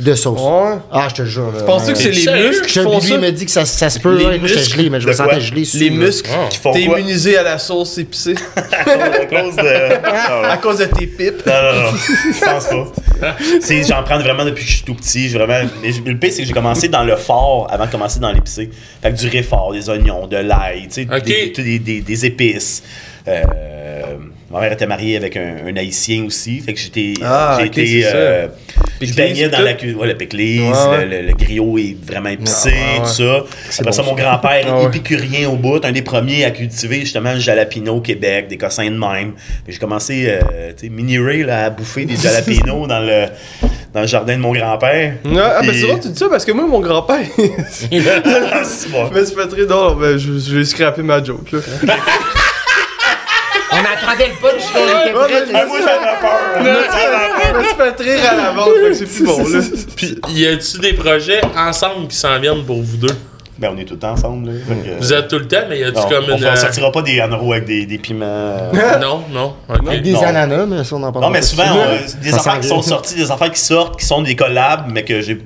Speaker 4: de sauce.
Speaker 3: Ouais.
Speaker 4: Ah, je te jure. là,
Speaker 3: Penses-tu
Speaker 4: ouais.
Speaker 3: que c'est les
Speaker 1: Sérieux?
Speaker 3: muscles qui
Speaker 4: Je-
Speaker 3: font ça?
Speaker 4: il m'a dit que ça, ça se peut.
Speaker 3: Les
Speaker 4: là,
Speaker 3: muscles
Speaker 4: gelé, mais je me
Speaker 2: quoi?
Speaker 4: sentais gelé. sous,
Speaker 3: Les muscles.
Speaker 1: Ah.
Speaker 2: Qui font
Speaker 3: T'es
Speaker 2: quoi?
Speaker 3: immunisé à la sauce épicée?
Speaker 2: À cause de.
Speaker 3: à cause de tes pipes?
Speaker 2: Non, non, non. Je pense pas. C'est- J'en prends vraiment depuis que je suis tout petit. J'ai Vraiment... Mais le pire, c'est que j'ai commencé dans le fort avant de commencer dans l'épicé. Fait que du réfort, des oignons, de l'ail, tu sais, des, des- des épices. Euh, ma mère était mariée avec un, un haïtien aussi. Fait que j'étais.
Speaker 3: Ah,
Speaker 2: j'ai été. euh, je baignais dans la cuisine. Ouais, le
Speaker 3: Ouais, ouais.
Speaker 2: Le, le- le griot est vraiment épicé,
Speaker 3: Ouais, ouais,
Speaker 2: tout ça. Après
Speaker 4: bon,
Speaker 2: ça, mon grand-père
Speaker 3: Ah,
Speaker 2: épicurien au bout, un des premiers à cultiver justement le jalapeno au Québec, des cossins de même. J'ai commencé, euh, tu sais, mini Ray là, à bouffer des jalapenos dans le, dans le jardin de mon grand-père.
Speaker 3: Ah, c'est vrai, tu dis ça parce que moi, mon grand-père,
Speaker 2: Ah, c'est bon.
Speaker 3: mais c'est pas très drôle. Ben, je, je vais scraper ma joke, là.
Speaker 4: On attendait le punch, on était prêts.
Speaker 2: Ah, moi, j'avais peur.
Speaker 3: Je me suis fait rire à l'avance, c'est plus bon, là.
Speaker 1: Puis y a-tu des projets ensemble qui s'en viennent pour vous deux?
Speaker 2: Ben, on est tout le temps ensemble. Là. Que-
Speaker 1: Vous êtes tout le temps, mais y a-tu
Speaker 2: Non,
Speaker 1: comme
Speaker 2: on,
Speaker 1: une.
Speaker 2: on
Speaker 1: euh,
Speaker 2: sortira pas des anneaux avec des, des piments. euh,
Speaker 1: Non, non.
Speaker 4: Avec des
Speaker 2: Non.
Speaker 4: ananas, mais ça, on en parle
Speaker 2: Non, mais souvent, on- des
Speaker 4: Ça
Speaker 2: affaires qui sont sorties, des affaires qui sortent, qui sont des collabs, mais que j'ai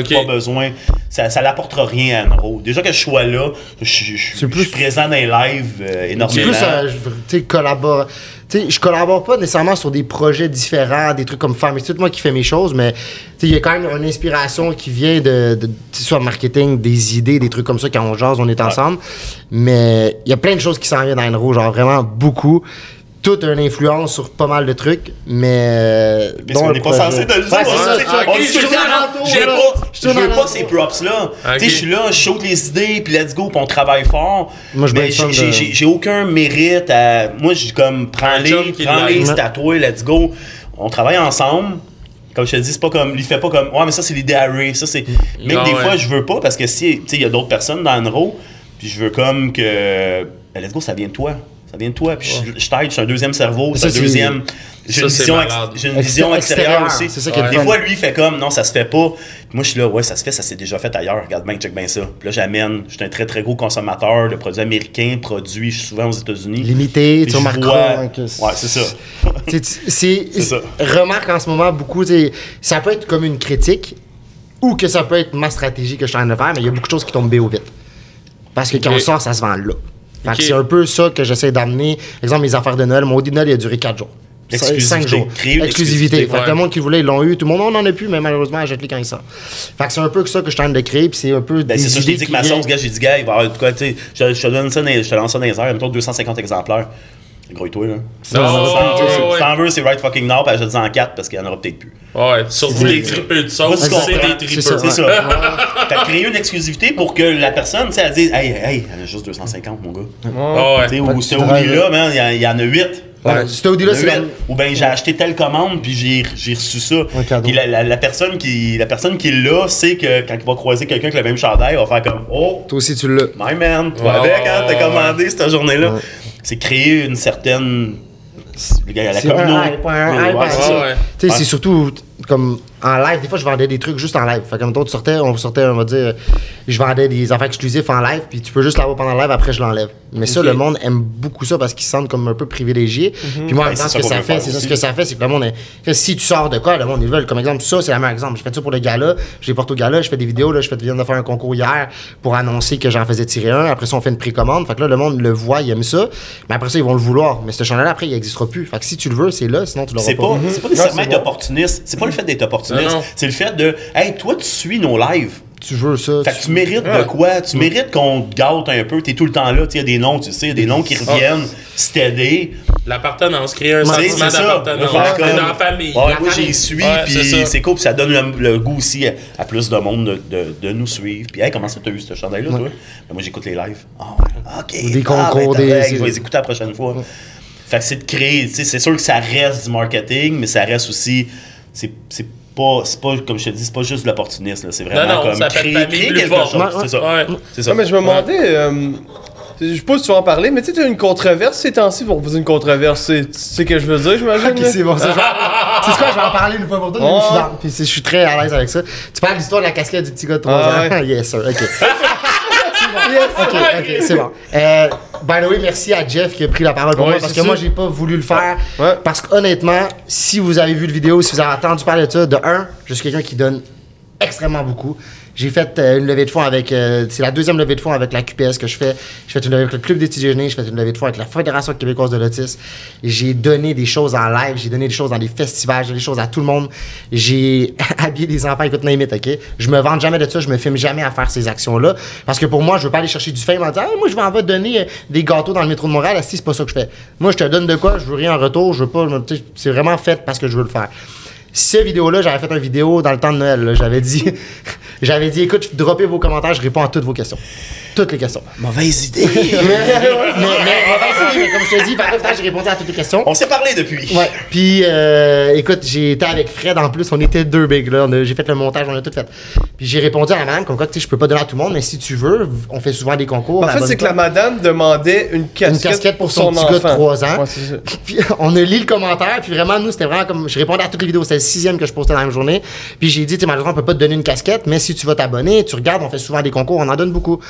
Speaker 1: Ok.
Speaker 2: pas besoin. Ça, ça n'apportera rien à Enro. Déjà que je sois là, je, je-
Speaker 4: plus-
Speaker 2: je suis présent dans les lives euh,
Speaker 4: C'est
Speaker 2: énormément.
Speaker 4: plus, je- tu collabore. Tu sais, je collabore pas nécessairement sur des projets différents, des trucs comme c'est tout moi qui fais mes choses, mais tu sais, il y a quand même une inspiration qui vient de, de tu sais, soit marketing, des idées, des trucs comme ça quand on jase, on est ensemble. Mais il y a plein de choses qui s'en viennent dans Enro, genre vraiment beaucoup. Toute une influence sur pas mal de trucs, mais. euh,
Speaker 2: Mais
Speaker 4: dont
Speaker 2: on
Speaker 4: le
Speaker 2: n'est pas
Speaker 4: projet.
Speaker 2: censé de le dire. Dit
Speaker 1: je
Speaker 2: le veux pas ces props-là. Tu sais, je suis là, je shoot les idées, puis let's go, puis on travaille fort.
Speaker 4: Moi, je
Speaker 2: Mais j'ai- aucun mérite à. Moi, je comme, prends-les, prends-les, c'est à toi, let's go. On travaille ensemble. Comme je te dis, c'est pas comme. Il fait pas comme. Ouais, mais ça, c'est l'idée à Ray. Ça, c'est. Même
Speaker 1: Ah
Speaker 2: des
Speaker 1: ouais.
Speaker 2: fois, je veux pas, parce que si. Tu sais, il y a d'autres personnes dans une row, puis je veux comme que. Ben, let's go, ça vient de toi. Ça vient de toi. Puis je, je t'aide, je suis un deuxième cerveau, c'est un deuxième. J'ai une vision, ex- j'ai une vision
Speaker 4: Extérieur,
Speaker 2: extérieure aussi.
Speaker 4: c'est ça qui est le
Speaker 2: Des fois, lui, il fait comme, non, ça se fait pas. Puis moi, je suis là, ouais, ça se fait, ça s'est déjà fait ailleurs. Regarde bien, check bien ça. Puis là, j'amène. Je suis un très, très gros consommateur de produits américains, produits, je suis souvent aux États-Unis.
Speaker 4: Limité,
Speaker 2: Puis
Speaker 4: tu hein, que
Speaker 2: Ouais, c'est ça.
Speaker 4: C'est
Speaker 2: C'est ça.
Speaker 4: remarque en ce moment beaucoup ça peut être comme une critique ou que ça peut être ma stratégie que je suis en train de faire mais il y a beaucoup de choses qui tombent BO vite parce que quand on sort ça se vend là Fait que
Speaker 1: Ok.
Speaker 4: c'est un peu ça que j'essaie d'amener exemple mes affaires de Noël mon Noël il a duré 4 jours
Speaker 2: L'exclusivité.
Speaker 4: 5 jours exclusivité
Speaker 2: exclusivité.
Speaker 4: fait que le monde qui voulait ils l'ont eu tout le monde on n'en a plus mais malheureusement achète-les quand ils sortent fait que c'est un peu ça que je train de créer puis c'est un peu
Speaker 2: Ben, c'est ça, je t'ai
Speaker 4: idées
Speaker 2: dit que ma sauce, gars, j'ai dit, gars, il va y avoir de quoi, tu sais, je, je te donne ça, je te lance ça dans les airs, mettons 250 exemplaires. Gros-toi, là. Si
Speaker 1: Oh,
Speaker 2: t'en veux,
Speaker 1: ouais,
Speaker 2: si t'en veux, c'est right fucking now, puis achète-en en 4 parce qu'il y en aura peut-être plus.
Speaker 1: Ouais, surtout
Speaker 2: C'est-
Speaker 1: les tripeux de sauce, c'est des
Speaker 4: C'est
Speaker 1: tripeux.
Speaker 4: ça,
Speaker 2: C'est
Speaker 4: Ouais.
Speaker 2: ça. T'as créé une exclusivité pour que la personne, tu sais, elle dise, hey, hey, elle a juste 250, mon gars.
Speaker 1: Ah
Speaker 2: Tu sais,
Speaker 1: ouais.
Speaker 2: ou ce hoodie-là, man, il y en- a 8.
Speaker 4: Ouais, ce Audi-là, c'est la-
Speaker 2: Ou bien j'ai acheté telle commande puis j'ai, reçu ça. Puis la, la- la personne qui la personne qui est là sait que quand il va croiser quelqu'un avec le même chandail, il va faire comme Oh,
Speaker 4: Toi aussi, tu l'as.
Speaker 2: my man,
Speaker 1: Ouais,
Speaker 2: avec,
Speaker 1: ouais,
Speaker 2: hein, t'as
Speaker 1: ouais,
Speaker 2: commandé cette journée-là. C'est créer une certaine. La communauté. c'est
Speaker 4: surtout comme en live. Des fois, je vendais des trucs juste en live. Fait comme toi, tu sortais, on sortait, on va dire, je vendais des affaires exclusives en live, puis tu peux juste l'avoir pendant le live, après je l'enlève. Mais ça, le monde aime beaucoup ça parce qu'ils se sentent comme un peu privilégiés. Puis moi,
Speaker 2: c'est
Speaker 4: ce que ça fait, c'est ça, ce que ça fait, c'est que le monde est. que si tu sors de quoi, le monde, ils veulent. Comme exemple, ça, c'est meilleur exemple. Je fais ça pour le gala, je les porte au gala, je fais des vidéos, là, je fais- viens de faire un concours hier pour annoncer que j'en faisais tirer un. Après ça, on fait une précommande. Fait que là, le monde le voit, il aime ça. Mais après ça, ils vont le vouloir. Mais ce chandail après, il n'existera plus. Fait que si tu le veux, c'est là, sinon tu l'auras
Speaker 2: C'est
Speaker 4: pas.
Speaker 2: pas nécessairement
Speaker 3: c'est
Speaker 2: être
Speaker 3: bon.
Speaker 2: opportuniste. C'est pas le fait d'être opportuniste. C'est le fait de, hey, toi, tu suis nos lives.
Speaker 4: Tu veux ça.
Speaker 2: Fait que tu mérites de quoi? Tu mérites qu'on te gâte un peu. T'es tout le temps là. Il y a des noms, tu sais, des noms qui reviennent. Si t'aider.
Speaker 1: L'appartenance, créer un
Speaker 2: Tu
Speaker 1: sentiment
Speaker 2: c'est ça.
Speaker 1: d'appartenance.
Speaker 2: Comme-
Speaker 1: dans la famille.
Speaker 2: Ouais,
Speaker 4: La
Speaker 2: moi, j'y suis, puis
Speaker 1: c'est
Speaker 2: cool, puis ça donne le, le goût aussi à, à plus de monde de, de, de nous suivre. Puis, hey, comment ça, t'as eu ce chandail-là, toi? Ben, moi, j'écoute les lives. Ah, ouais, ok.
Speaker 4: Des
Speaker 2: Ah,
Speaker 4: concours,
Speaker 2: ben,
Speaker 4: des-
Speaker 2: Je vais les écouter la prochaine fois. Fait que c'est de créer, tu sais, c'est sûr que ça reste du marketing, mais ça reste aussi. C'est c'est pas, c'est pas, comme je te dis, c'est pas juste de l'opportunisme, là. C'est vraiment
Speaker 1: Non, non,
Speaker 2: comme
Speaker 1: ça fait
Speaker 2: créer, quelque chose.
Speaker 4: Ouais,
Speaker 2: C'est ça.
Speaker 1: ouais.
Speaker 2: C'est ça.
Speaker 3: Mais je me demandais. euh, je sais pas si tu vas en parler, mais tu sais, t'as une controverse ces temps-ci pour poser une controverse. c'est- Tu sais ce que je veux dire, j'imagine?
Speaker 4: Ok, c'est bon, ça. je vais- C'est quoi, je vais en parler une fois pour toutes, mais
Speaker 3: Ouais.
Speaker 4: je suis dans. Puis je suis très à l'aise avec ça. Tu parles de l'histoire de la casquette du petit gars de 3
Speaker 3: Ah,
Speaker 4: ans. yes, sir, ok. ok, ok, c'est bon. Euh, by the way, merci à Jeff qui a pris la parole pour
Speaker 3: Ouais,
Speaker 4: moi parce que moi,
Speaker 3: ça.
Speaker 4: j'ai pas voulu le faire.
Speaker 3: Ouais.
Speaker 4: Parce qu'honnêtement, si vous avez vu le vidéo, si vous avez entendu parler de ça, de un, je suis quelqu'un qui donne extrêmement beaucoup. J'ai fait euh, une levée de fonds avec. euh, c'est la deuxième levée de fonds avec la QPS que je fais. J'ai fait une levée avec le Club déjeuners, j'ai fait une levée de fonds avec la Fédération québécoise de l'autisme. J'ai donné des choses en live, j'ai donné des choses dans des festivals, j'ai donné des choses à tout le monde. J'ai habillé des enfants, écoute, it, ok? Je me vante jamais de ça, je me filme jamais à faire ces actions-là. Parce que pour moi, je veux pas aller chercher du fame en disant, Hey, moi, je vais en va donner euh, des gâteaux dans le métro de Montréal. Si c'est pas ça que je fais. Moi, je te donne de quoi, je veux rien en retour, je veux pas. C'est vraiment fait parce que je veux le faire. Cette vidéo-là, j'avais fait une vidéo dans le temps de Noël. J'avais dit, j'avais dit, écoute, droppez vos commentaires, je réponds à toutes vos questions. Toutes les questions.
Speaker 2: Mauvaise idée.
Speaker 4: mais, mais, mais, mais comme je te dis, par contre, j'ai répondu à toutes les questions.
Speaker 2: On s'est parlé depuis.
Speaker 4: Ouais. Puis, euh, écoute, j'ai été avec Fred en plus, on était deux big là. J'ai fait le montage, on a tout fait. Puis j'ai répondu à la madame comme quoi, tu sais, je peux pas donner à tout le monde, mais si tu veux, on fait souvent des concours.
Speaker 3: En fait, c'est que la madame demandait une casquette,
Speaker 4: casquette pour son petit
Speaker 3: enfant.
Speaker 4: gars de trois ans.
Speaker 3: Ouais.
Speaker 4: Puis on a lu le commentaire, puis vraiment, nous, c'était vraiment comme. Je répondais à toutes les vidéos. C'était le sixième que je postais dans la même journée. Puis j'ai dit, tu sais, malheureusement, on peut pas te donner une casquette, mais si tu vas t'abonner, tu regardes, on fait souvent des concours, on en donne beaucoup.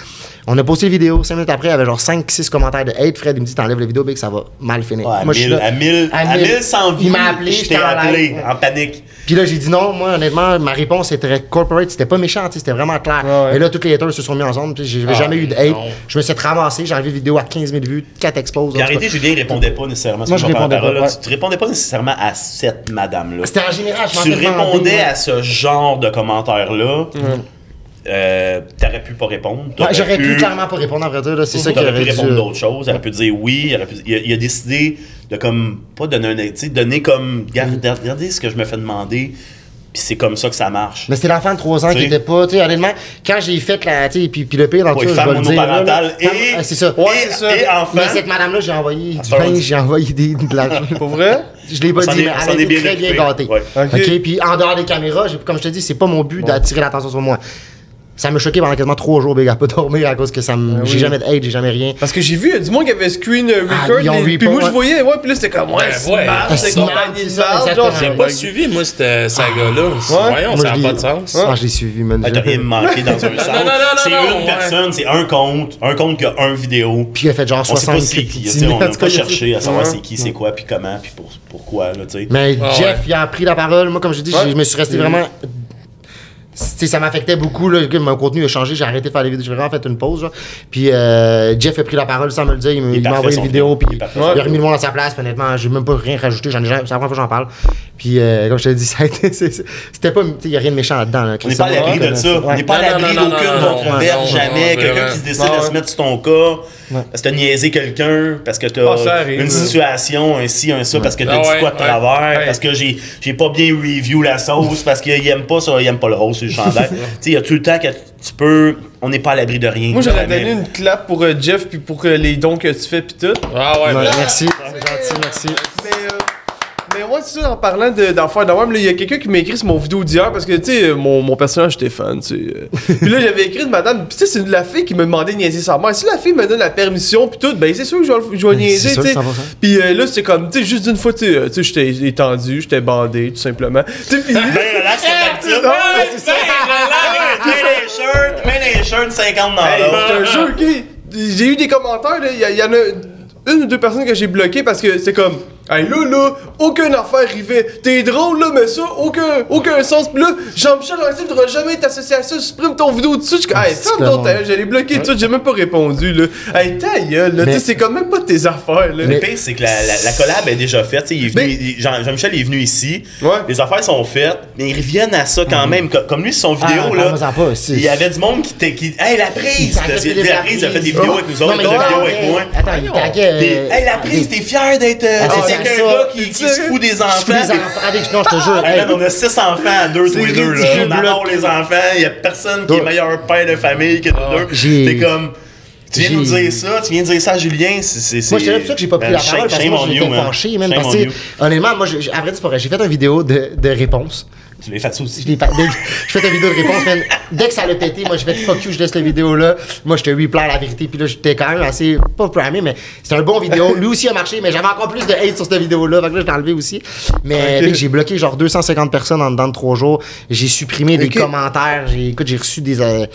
Speaker 4: On a posté la vidéo. Cinq minutes après, il y avait genre 5-6 commentaires de hate. Fred, il me dit, t'enlèves la vidéo, big, ça va mal finir.
Speaker 2: Ouais, à,
Speaker 4: Moi, je suis
Speaker 2: 1000,
Speaker 4: là.
Speaker 2: à, 1000,
Speaker 4: À
Speaker 2: à
Speaker 4: 1000.
Speaker 2: 1100 vues,
Speaker 4: Il m'a appelé,
Speaker 2: je t'ai appelé en panique.
Speaker 4: Puis là, j'ai dit non, moi, honnêtement, ma réponse était très corporate, c'était pas méchant, c'était vraiment clair.
Speaker 3: Ouais, ouais.
Speaker 4: Et là, tous les haters se sont mis ensemble, puis j'avais
Speaker 1: Ah,
Speaker 4: jamais eu de hate.
Speaker 1: non.
Speaker 4: Je me suis fait ramasser, j'ai enlevé une vidéo à 15 000 vues, 4 exploses.
Speaker 2: Puis
Speaker 4: en
Speaker 2: arrêtez, Julien, il répondait pas nécessairement
Speaker 4: Moi, je répondais pas,
Speaker 2: là.
Speaker 4: ouais.
Speaker 2: Tu, tu répondais pas nécessairement à cette madame-là.
Speaker 4: C'était en général, je
Speaker 2: Tu répondais à ce genre de commentaires-là. Euh, T'aurais pu pas répondre.
Speaker 4: Ouais, J'aurais pu clairement pas répondre, à vrai dire, là, c'est ça qui aurait
Speaker 2: pu
Speaker 4: dû...
Speaker 2: répondre d'autres choses. Il aurait pu dire oui. il aurait pu- Il, a, il a décidé de comme pas donner un, tu sais, donner comme regardez, regardez ce que je me fais demander. Puis c'est comme ça que ça marche.
Speaker 4: Mais c'était l'enfant de 3 ans qui
Speaker 2: Tu sais.
Speaker 4: était pas, tu sais, honnêtement, quand j'ai fait la, tu sais, puis, puis le pire dans tout ça, je
Speaker 2: femme
Speaker 4: vais le dire, là, là,
Speaker 2: monoparentale et-
Speaker 4: ah, c'est ça.
Speaker 3: Ouais,
Speaker 2: et,
Speaker 3: c'est ça.
Speaker 2: et enfant.
Speaker 4: Mais cette madame-là, j'ai envoyé
Speaker 2: Ah,
Speaker 4: du
Speaker 2: on
Speaker 4: pain, j'ai envoyé des, de l'argent.
Speaker 3: Pour vrai?
Speaker 4: Je l'ai pas dit,
Speaker 2: est-
Speaker 4: mais elle
Speaker 2: est bien
Speaker 4: très bien gâtée.
Speaker 2: Ouais.
Speaker 3: Ok.
Speaker 4: OK, puis en dehors des caméras, j'ai- comme je te dis, c'est pas mon but d'attirer l'attention sur moi. Ça m'a choqué pendant quasiment trois jours, big, à pas dormir à cause que ça me.
Speaker 3: Ah
Speaker 4: J'ai jamais de hate, j'ai jamais rien.
Speaker 3: Parce que j'ai vu, il y a du monde qui avait screen euh,
Speaker 4: Ah,
Speaker 3: record, les-
Speaker 4: report,
Speaker 3: puis moi je voyais, ouais, puis là c'était comme, ouais, c'est
Speaker 1: ouais.
Speaker 4: Ah,
Speaker 3: c'est compagnie
Speaker 4: c'est
Speaker 3: de
Speaker 1: J'ai pas suivi, moi, cette saga-là.
Speaker 3: Ouais.
Speaker 1: Voyons,
Speaker 4: Moi,
Speaker 1: ça
Speaker 4: je
Speaker 1: n'a pas de sens.
Speaker 4: Ah, je l'ai suivi, man.
Speaker 2: Hey, T'as rien manqué dans un sens.
Speaker 1: non, non, non,
Speaker 2: c'est une
Speaker 1: ouais.
Speaker 2: personne, c'est un compte, un compte qui a un vidéo.
Speaker 4: Puis il a fait genre
Speaker 2: On sait
Speaker 4: 60
Speaker 2: pas c'est qui, tu sais, on n'a pas cherché à savoir c'est qui, c'est quoi, puis comment, puis pour, pourquoi, là, tu sais.
Speaker 4: Mais
Speaker 1: Ah,
Speaker 4: Jeff, il a pris la parole. Moi, comme je dis, je me suis resté vraiment. Ça m'affectait beaucoup. Là. que Mon contenu a changé. J'ai arrêté de faire des vidéos. J'ai vraiment fait une pause. Puis euh, Jeff a pris la parole sans me le dire. Il m'a
Speaker 2: Il est
Speaker 4: il m'a
Speaker 2: parfait,
Speaker 4: envoyé une vidéo. Puis
Speaker 2: Il
Speaker 4: il a remis le monde à sa place. Honnêtement, j'ai même pas rien rajouté. J'en ai jamais- C'est la première fois que j'en parle. Puis euh, comme je te dis, ça a été- c'est- c'était pas. Il n'y a rien de méchant là-dedans. là.
Speaker 2: On n'est pas à l'abri de ça. On n'est pas à l'abri d'aucune controverse, jamais. Quelqu'un qui se décide de se mettre sur ton cas, parce que t'as niaisé quelqu'un, parce que t'as
Speaker 3: Ah,
Speaker 2: une situation, un ci, un ça, parce que t'as
Speaker 1: Ah
Speaker 2: dit
Speaker 1: ouais,
Speaker 2: quoi de
Speaker 1: ouais.
Speaker 2: travers,
Speaker 3: Ouais.
Speaker 2: parce que j'ai j'ai pas bien review la sauce, parce qu'il aime pas ça, il aime pas le rose sur le chandail. tu sais, il y a tout le temps que tu peux. On n'est pas à l'abri de rien.
Speaker 3: Moi, j'aurais donné une clap pour euh, Jeff puis pour euh, les dons que tu fais puis tout.
Speaker 1: Ah ouais,
Speaker 4: merci, c'est gentil, merci.
Speaker 3: Mais, euh, mais moi, c'est ça, en parlant de- d'affaires de, il y a quelqu'un qui m'a écrit sur mon vidéo d'hier parce que, tu sais, mon, mon personnage Stéphane, tu sais. euh. puis là, j'avais écrit de madame, puis tu sais, c'est la fille qui me demandait de niaiser sa mère. Si la fille me donne la permission, puis tout, ben c'est sûr que je vais, le- je vais
Speaker 4: Ben,
Speaker 3: niaiser, tu sais.
Speaker 4: 100%.
Speaker 3: Puis euh, là, c'est comme, tu sais, juste d'une fois, tu sais, euh, tu sais, j'étais étendu, j'étais bandé, tout simplement. Tu sais, puis.
Speaker 2: Ben relax, c'est
Speaker 3: ça.
Speaker 2: Mets les shirts, mets les shirts 50 dans
Speaker 3: Hey,
Speaker 2: l'autre.
Speaker 3: je te jure, ok. J'ai eu des commentaires, là. Il y, y en a une ou deux personnes que j'ai bloquées parce que c'est comme. Hey, là, là, aucune affaire arrivait. T'es drôle, là, mais ça, aucun, aucun sens. Pis là, Jean-Michel Anctil devrait jamais être associé à ça. Supprime ton vidéo dessus. Je suis comme, hey,
Speaker 4: c'est
Speaker 3: ferme ton ta gueule. J'allais bloquer tout. J'ai même pas répondu, là. Hey, ta gueule, là.
Speaker 4: Mais-
Speaker 3: Tu sais, c'est quand même pas tes affaires, là.
Speaker 2: Le pire, c'est que la, la, la collab est déjà faite. Tu sais, il est venu-
Speaker 3: Mais-
Speaker 2: Jean- Jean-Michel est venu ici.
Speaker 3: Ouais.
Speaker 2: Les affaires sont faites, mais ils reviennent à ça quand même. Co- Comme lui, son vidéo,
Speaker 4: Ah,
Speaker 2: là.
Speaker 4: pas,
Speaker 2: Il y avait du monde qui. était- qui hey, la prise! La prise, il a fait des vidéos avec nous autres,
Speaker 4: Non,
Speaker 2: il
Speaker 4: mais
Speaker 2: a fait des
Speaker 4: il
Speaker 2: vidéos avec moi.
Speaker 4: Attends, il.
Speaker 2: Des-
Speaker 4: euh,
Speaker 2: Hey, la prise, t'es fier d'être euh,
Speaker 4: Ah,
Speaker 2: un gars qui, se fout des enfants.
Speaker 4: des enfants avec, non, je te jure.
Speaker 2: Hey, man, on a six enfants à deux, tous les deux. Là. On adore les enfants. Il y a personne qui est meilleur père de famille que nous deux.
Speaker 4: j'ai-
Speaker 2: T'es comme. Tu viens de nous dire ça, tu viens de dire ça à Julien. c'est-
Speaker 4: Moi,
Speaker 2: c'est-
Speaker 4: je pour ça que j'ai pas pris
Speaker 2: Man,
Speaker 4: la parole parce que moi, j'étais fâché, man. Parce que, honnêtement, moi, à vrai dire. J'ai fait une vidéo de, de réponse.
Speaker 2: Tu l'as fait ça aussi.
Speaker 4: Je l'ai fait, j'ai fait une vidéo de réponse, man. Dès que ça l'a pété, moi, j'ai fait fuck you, je laisse la vidéo là. Moi, je te reply la vérité, puis là, j'étais quand même assez, pas primé, mais c'était un bon vidéo. Lui aussi a marché, mais j'avais encore plus de hate sur cette vidéo-là, fait que là, je l'ai enlevé aussi. Mais
Speaker 3: Ok.
Speaker 4: mec, j'ai bloqué genre 250 personnes en dedans de trois jours. J'ai supprimé des commentaires. J'ai, écoute, j'ai reçu des. euh,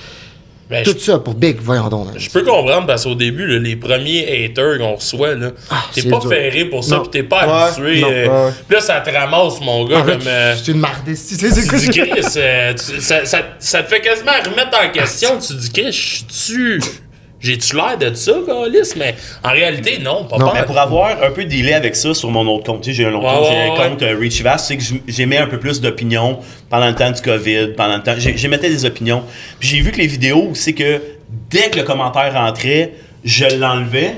Speaker 1: Ben,
Speaker 4: tout ça pour Big, voyons donc.
Speaker 1: Je peux comprendre parce qu'au début, là, les premiers haters qu'on reçoit, là, t'es pas
Speaker 4: dur.
Speaker 1: ferré pour ça, pis t'es pas
Speaker 3: Ouais,
Speaker 1: habitué.
Speaker 3: non,
Speaker 1: euh,
Speaker 3: ouais.
Speaker 1: Puis là, ça te ramasse, mon gars, comme. euh,
Speaker 4: c'est une marde. C'est c'est-
Speaker 1: tu dis, Chris, euh, tu- ça, ça- ça te fait quasiment remettre en question. Tu dis, Chris, tu J'ai-tu l'air de ça, Calis? Mais en réalité, non, pas
Speaker 4: Non.
Speaker 2: Mais pour avoir un peu dealé avec ça sur mon autre compte, tu sais, j'ai un autre compte, j'ai un compte euh, Richie Vast, c'est que j'émets un peu plus d'opinions pendant le temps du COVID, pendant le temps. j'ai- J'émettais des opinions. Puis j'ai vu que les vidéos, c'est que dès que le commentaire rentrait, je l'enlevais,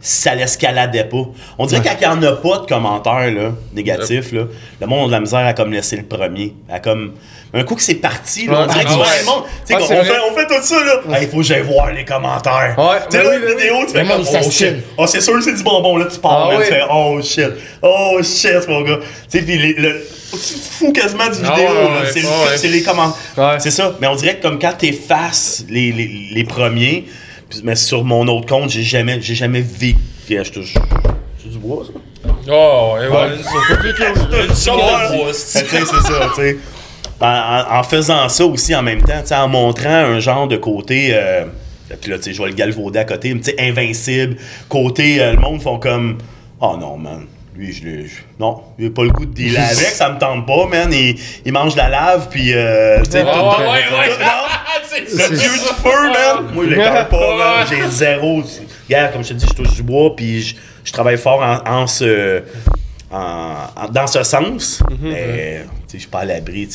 Speaker 2: ça l'escaladait pas. On dirait qu'il n'y en a pas de commentaires là, négatifs, là, le monde a de la misère à comme laisser le premier. À comme. Un coup que c'est parti, là, on dirait que tu vois le monde. Tu sais,
Speaker 3: Ah,
Speaker 2: on, fait, on fait tout ça, là. Il faut que j'aille voir les commentaires.
Speaker 3: Ouais,
Speaker 2: tu sais, là,
Speaker 3: oui,
Speaker 2: une vidéo, tu fais comme, oh shit. Oh, c'est sûr que c'est du bonbon, là, tu pars,
Speaker 3: Ah
Speaker 2: tu fais, oh shit, oh shit, mon gars. Tu sais, puis les- le. Tu te fous quasiment du
Speaker 1: Ah
Speaker 2: vidéo,
Speaker 1: ouais,
Speaker 2: là.
Speaker 1: ouais,
Speaker 2: c'est, les commentaires.
Speaker 3: Ouais.
Speaker 2: C'est ça. Mais on dirait que comme quand t'effaces les, les, les premiers, mais sur mon autre compte, j'ai jamais, j'ai jamais vécu. C'est du bois, ça?
Speaker 1: Oh, ouais, ouais. Bois,
Speaker 2: Tu sais,
Speaker 1: c'est-
Speaker 2: c'est ça, tu sais. En, en- faisant ça aussi en même temps, en montrant un genre de côté. euh, puis là, tu sais, je vais le galvauder à côté, mais tu sais, invincible. Côté, euh, le monde font comme. Oh non, man. Lui, je l'ai. Non, il a pas le goût de dealer avec, ça me tente pas, man. Il, il mange de la lave, puis. Euh, tu sais,
Speaker 1: Ouais,
Speaker 2: tout-
Speaker 1: ouais,
Speaker 2: tout-
Speaker 1: ouais, ouais.
Speaker 2: tout-.
Speaker 1: C'est
Speaker 2: Le dieu du feu, man! Moi, je le garde pas, man. J'ai zéro. Regarde, comme je te dis, je touche du bois, puis je, je travaille fort en, en ce. en- en- dans ce sens. Mais, tu sais, je suis pas à l'abri.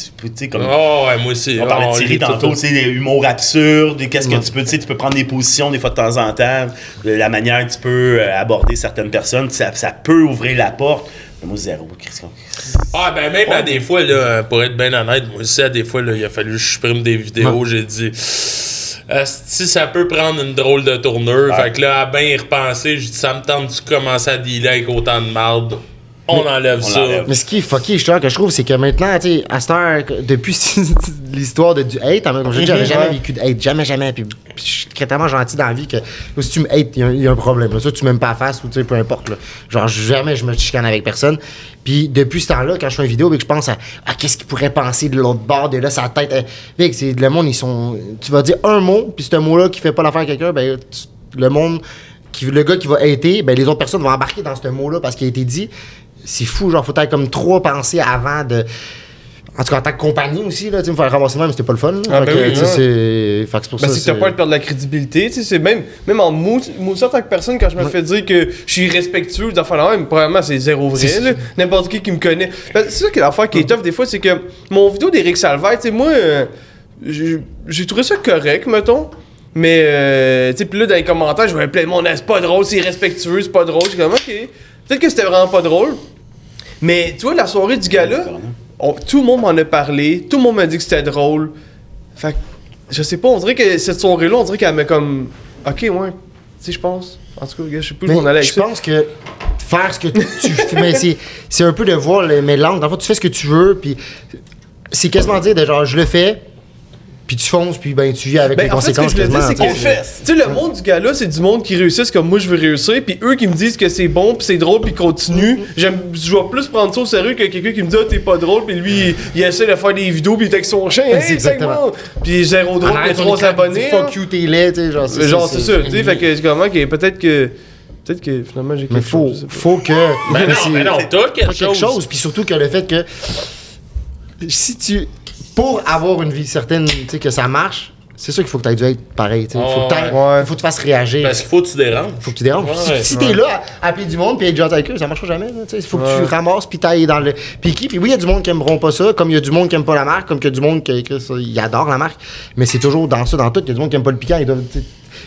Speaker 2: Comme.
Speaker 1: Oh, ouais, moi aussi.
Speaker 2: On parlait de Thierry tantôt, tu sais, des humours absurdes, qu'est-ce que tu peux, tu sais, tu peux prendre des positions des fois de temps en temps, la manière que tu peux euh, aborder certaines personnes, ça, ça peut ouvrir la porte. Moi, zéro, Christian.
Speaker 1: Ah, ben même à des fois, là, pour être bien honnête, moi aussi, à des fois, là, il a fallu que je supprime des vidéos, j'ai dit. Si ça peut prendre une drôle de tournure. Fait que là, à bien y repenser, j'ai dit, ça me tente de commencer à dealer avec autant de marde. On enlève
Speaker 2: on
Speaker 1: ça.
Speaker 4: Mais ce qui est fucké, justement, que je trouve, c'est que maintenant, tu sais, à cette heure, depuis l'histoire de, du hate, hein, comme je dis, j'avais jamais vécu de hate, jamais, jamais. Puis, puis je suis tellement gentil dans la vie que là, si tu me hates, il y a un- il y, a un problème. Là. Ça, tu m'aimes pas à face ou tu sais, peu importe. Là. Genre, jamais je me chicane avec personne. Puis depuis ce temps-là, quand je fais une vidéo, que je pense à, à qu'est-ce qu'il pourrait penser de l'autre bord, de là, sa tête. euh, mec, c'est le monde, ils sont. Tu vas dire un mot, puis ce mot-là qui fait pas l'affaire à quelqu'un, ben, tu- le monde. Qui, le gars qui va hater, ben les autres personnes vont embarquer dans ce mot-là parce qu'il a été dit. C'est fou, genre, faut être comme trois pensées avant de. En tout cas, en tant que compagnie aussi, là, tu me faire ramasser même, c'était pas le fun.
Speaker 3: Ah,
Speaker 4: fait
Speaker 3: ben
Speaker 4: que,
Speaker 3: oui, ouais.
Speaker 4: c'est. Fait que pour
Speaker 3: Ben,
Speaker 4: ça.
Speaker 3: t'as pas de perdre de la crédibilité, tu sais, c'est même, même en moi, en tant que personne, quand je me fais dire que je suis respectueux d'affaires là même, probablement c'est zéro vrai. N'importe qui qui me connaît. Ben, c'est ça que l'affaire qui est tough des fois, c'est que mon vidéo d'Éric Salvaire, tu sais, moi, euh, j'ai trouvé ça correct, mettons. Mais, euh, tu sais, puis là, dans les commentaires, je voyais plein de monde, Ah, c'est pas drôle, c'est respectueux, c'est pas drôle. J'ai comme, ok. Peut-être que c'était vraiment pas drôle. Mais, tu vois, la soirée du gala, on- tout le monde m'en a parlé, tout le monde m'a dit que c'était drôle. Fait que, je sais pas, on dirait que cette soirée-là, on dirait qu'elle m'a comme. Ok, ouais, tu sais, je pense. En tout cas, je sais plus où on allait avec
Speaker 4: je
Speaker 3: ça.
Speaker 4: pense que faire ce que tu fais, mais c'est, c'est un peu de voir les mélanges. Dans le fond, tu fais ce que tu veux, puis c'est quasiment dire de genre, je le fais, puis tu fonces, puis ben tu vis avec les
Speaker 3: Ben, en fait, ce que
Speaker 4: conséquences.
Speaker 3: je c'est
Speaker 4: tu sais.
Speaker 3: fait. Tu sais, le monde du gars-là, c'est du monde qui réussissent comme moi je veux réussir, puis eux qui me disent que c'est bon, puis c'est drôle, puis continue. J'aime, je vais plus prendre ça au sérieux que quelqu'un qui me dit, ah, t'es pas drôle, puis lui, il, il essaie de faire des vidéos, puis il est avec son chien,
Speaker 4: C'est
Speaker 3: hey,
Speaker 4: exactement.
Speaker 3: Puis zéro drôle, mais
Speaker 4: arrière,
Speaker 3: trois abonnés.
Speaker 4: Fuck you, t'es laid, tu sais, genre,
Speaker 3: Mais genre, c'est ça, tu sais, fait que c'est comment que peut-être que. Peut-être que finalement j'ai quelque
Speaker 4: Mais faut,
Speaker 3: chose.
Speaker 4: faut que.
Speaker 1: Ben non,
Speaker 4: c'est-
Speaker 1: ben non, t'as quelque
Speaker 4: pas quelque
Speaker 1: chose.
Speaker 4: chose. Puis surtout que le fait que si tu. Pour avoir une vie certaine, tu sais, que ça marche, c'est sûr qu'il faut que tu aies dû être pareil. tu sais. Il faut
Speaker 3: Ouais.
Speaker 4: faut que tu fasses réagir.
Speaker 1: Parce qu'il faut que tu déranges.
Speaker 4: faut que tu déranges.
Speaker 1: Ouais,
Speaker 4: si si t'es là à appeler du monde puis être gentil avec eux, ça marchera jamais. Il faut que tu ramasses puis t'ailles dans le piqué. Puis oui, il y a du monde qui aimeront pas ça, comme il y a du monde qui aime pas la marque, comme il y a du monde qui, qui- ça, il adore la marque. Mais c'est toujours dans ça, dans tout. Il y a du monde qui aime pas le piquant, ils doivent.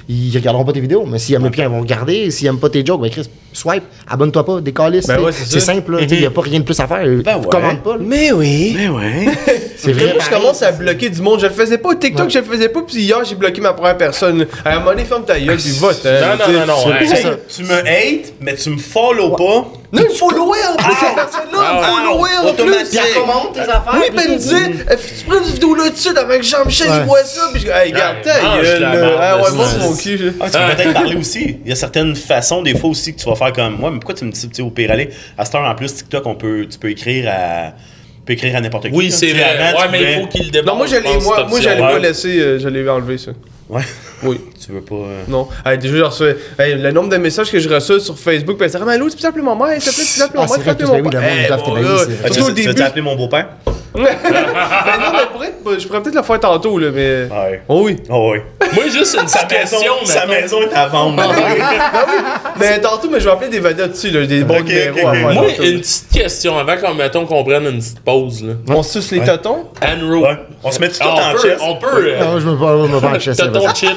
Speaker 4: Ils regarderont pas tes vidéos, mais s'ils aiment le piquant, ils vont regarder. S'ils aiment pas tes jokes, ben Chris, swipe, abonne-toi pas, décalisse.
Speaker 3: Ben ouais, c'est
Speaker 4: c'est simple, il n'y a pas rien de plus à faire.
Speaker 2: Ben ouais.
Speaker 4: Commande pas. là.
Speaker 3: Mais oui.
Speaker 2: Mais ouais.
Speaker 4: C'est
Speaker 3: Après,
Speaker 4: vrai.
Speaker 3: moi, je commence à bloquer du monde. Je le faisais pas. TikTok, je le faisais pas. Puis hier, j'ai bloqué ma première personne. À un moment donné, ferme ta gueule, puis vote. hein,
Speaker 1: Non, non, non, non.
Speaker 4: c'est-
Speaker 1: hey,
Speaker 4: c'est ça.
Speaker 2: Tu me hates, mais tu me follow pas.
Speaker 3: Non, il me followait en plus, cette personne-là.
Speaker 1: Ah,
Speaker 3: Il me followait en plus.
Speaker 2: automatique.
Speaker 4: Puis elle commente tes affaires.
Speaker 3: Oui, ben, il me disait, tu prends une vidéo là tout de suite avec Jean-Michel,
Speaker 4: Ouais.
Speaker 3: il voit ça. Puis je dis, hey, regarde,
Speaker 1: Ouais,
Speaker 3: ta gueule. Ah ouais,
Speaker 1: c'est-
Speaker 3: moi, c'est mon cul.
Speaker 2: Ah, tu peux peut-être parler aussi. Il y a certaines façons, des fois aussi, que tu vas faire comme moi. Mais pourquoi tu me dis, au pire aller? À cette heure, en plus, TikTok, on peut, tu peux écrire à, tu peux écrire à n'importe qui.
Speaker 1: Oui, c'est vrai.
Speaker 2: avant,
Speaker 1: Ouais, il faut qu'il.
Speaker 3: Non, moi, moi, moi, j'allais
Speaker 1: option.
Speaker 3: pas laisser, euh, je l'ai enlevé, ça.
Speaker 2: Ouais.
Speaker 3: Oui.
Speaker 2: Tu veux pas. euh,
Speaker 3: Non. Hey, déjà, j'ai reçu hey, le nombre de messages que je reçois sur Facebook. Ben, c'est vraiment, Lou, tu peux appeler ma mère, s'il te plaît, tu peux appeler ma
Speaker 4: c'est
Speaker 3: mère, tu peux
Speaker 4: vrai
Speaker 3: appeler
Speaker 4: que
Speaker 3: mon père. Hey, mon
Speaker 2: tu veux- tu veux
Speaker 3: début.
Speaker 2: t'appeler mon beau-père?
Speaker 3: Ben non, mais pour être, je pourrais peut-être le faire tantôt, là, mais.
Speaker 2: Ouais.
Speaker 3: Oh oui.
Speaker 2: Oh, oui.
Speaker 1: Moi, juste une
Speaker 2: Sa
Speaker 1: petite
Speaker 2: maison,
Speaker 1: question.
Speaker 2: sa maison est à vendre.
Speaker 3: Mais tantôt, mais je vais appeler des vedettes dessus, là, des bons
Speaker 2: Ok,
Speaker 3: numéros
Speaker 2: ok,
Speaker 3: à
Speaker 2: ok.
Speaker 3: faire.
Speaker 1: Moi,
Speaker 3: tantôt.
Speaker 1: une petite question avant qu'on mettons qu'on prenne une petite pause. Là.
Speaker 3: On suce les totons?
Speaker 1: Anro.
Speaker 2: Ouais. On se met tout
Speaker 1: Ah,
Speaker 2: en
Speaker 1: on peut,
Speaker 2: chest.
Speaker 1: on peut. euh,
Speaker 4: Non, je me parle, je me parle de chest,
Speaker 1: T'as
Speaker 4: c'est
Speaker 1: ton
Speaker 4: vrai.
Speaker 1: chip.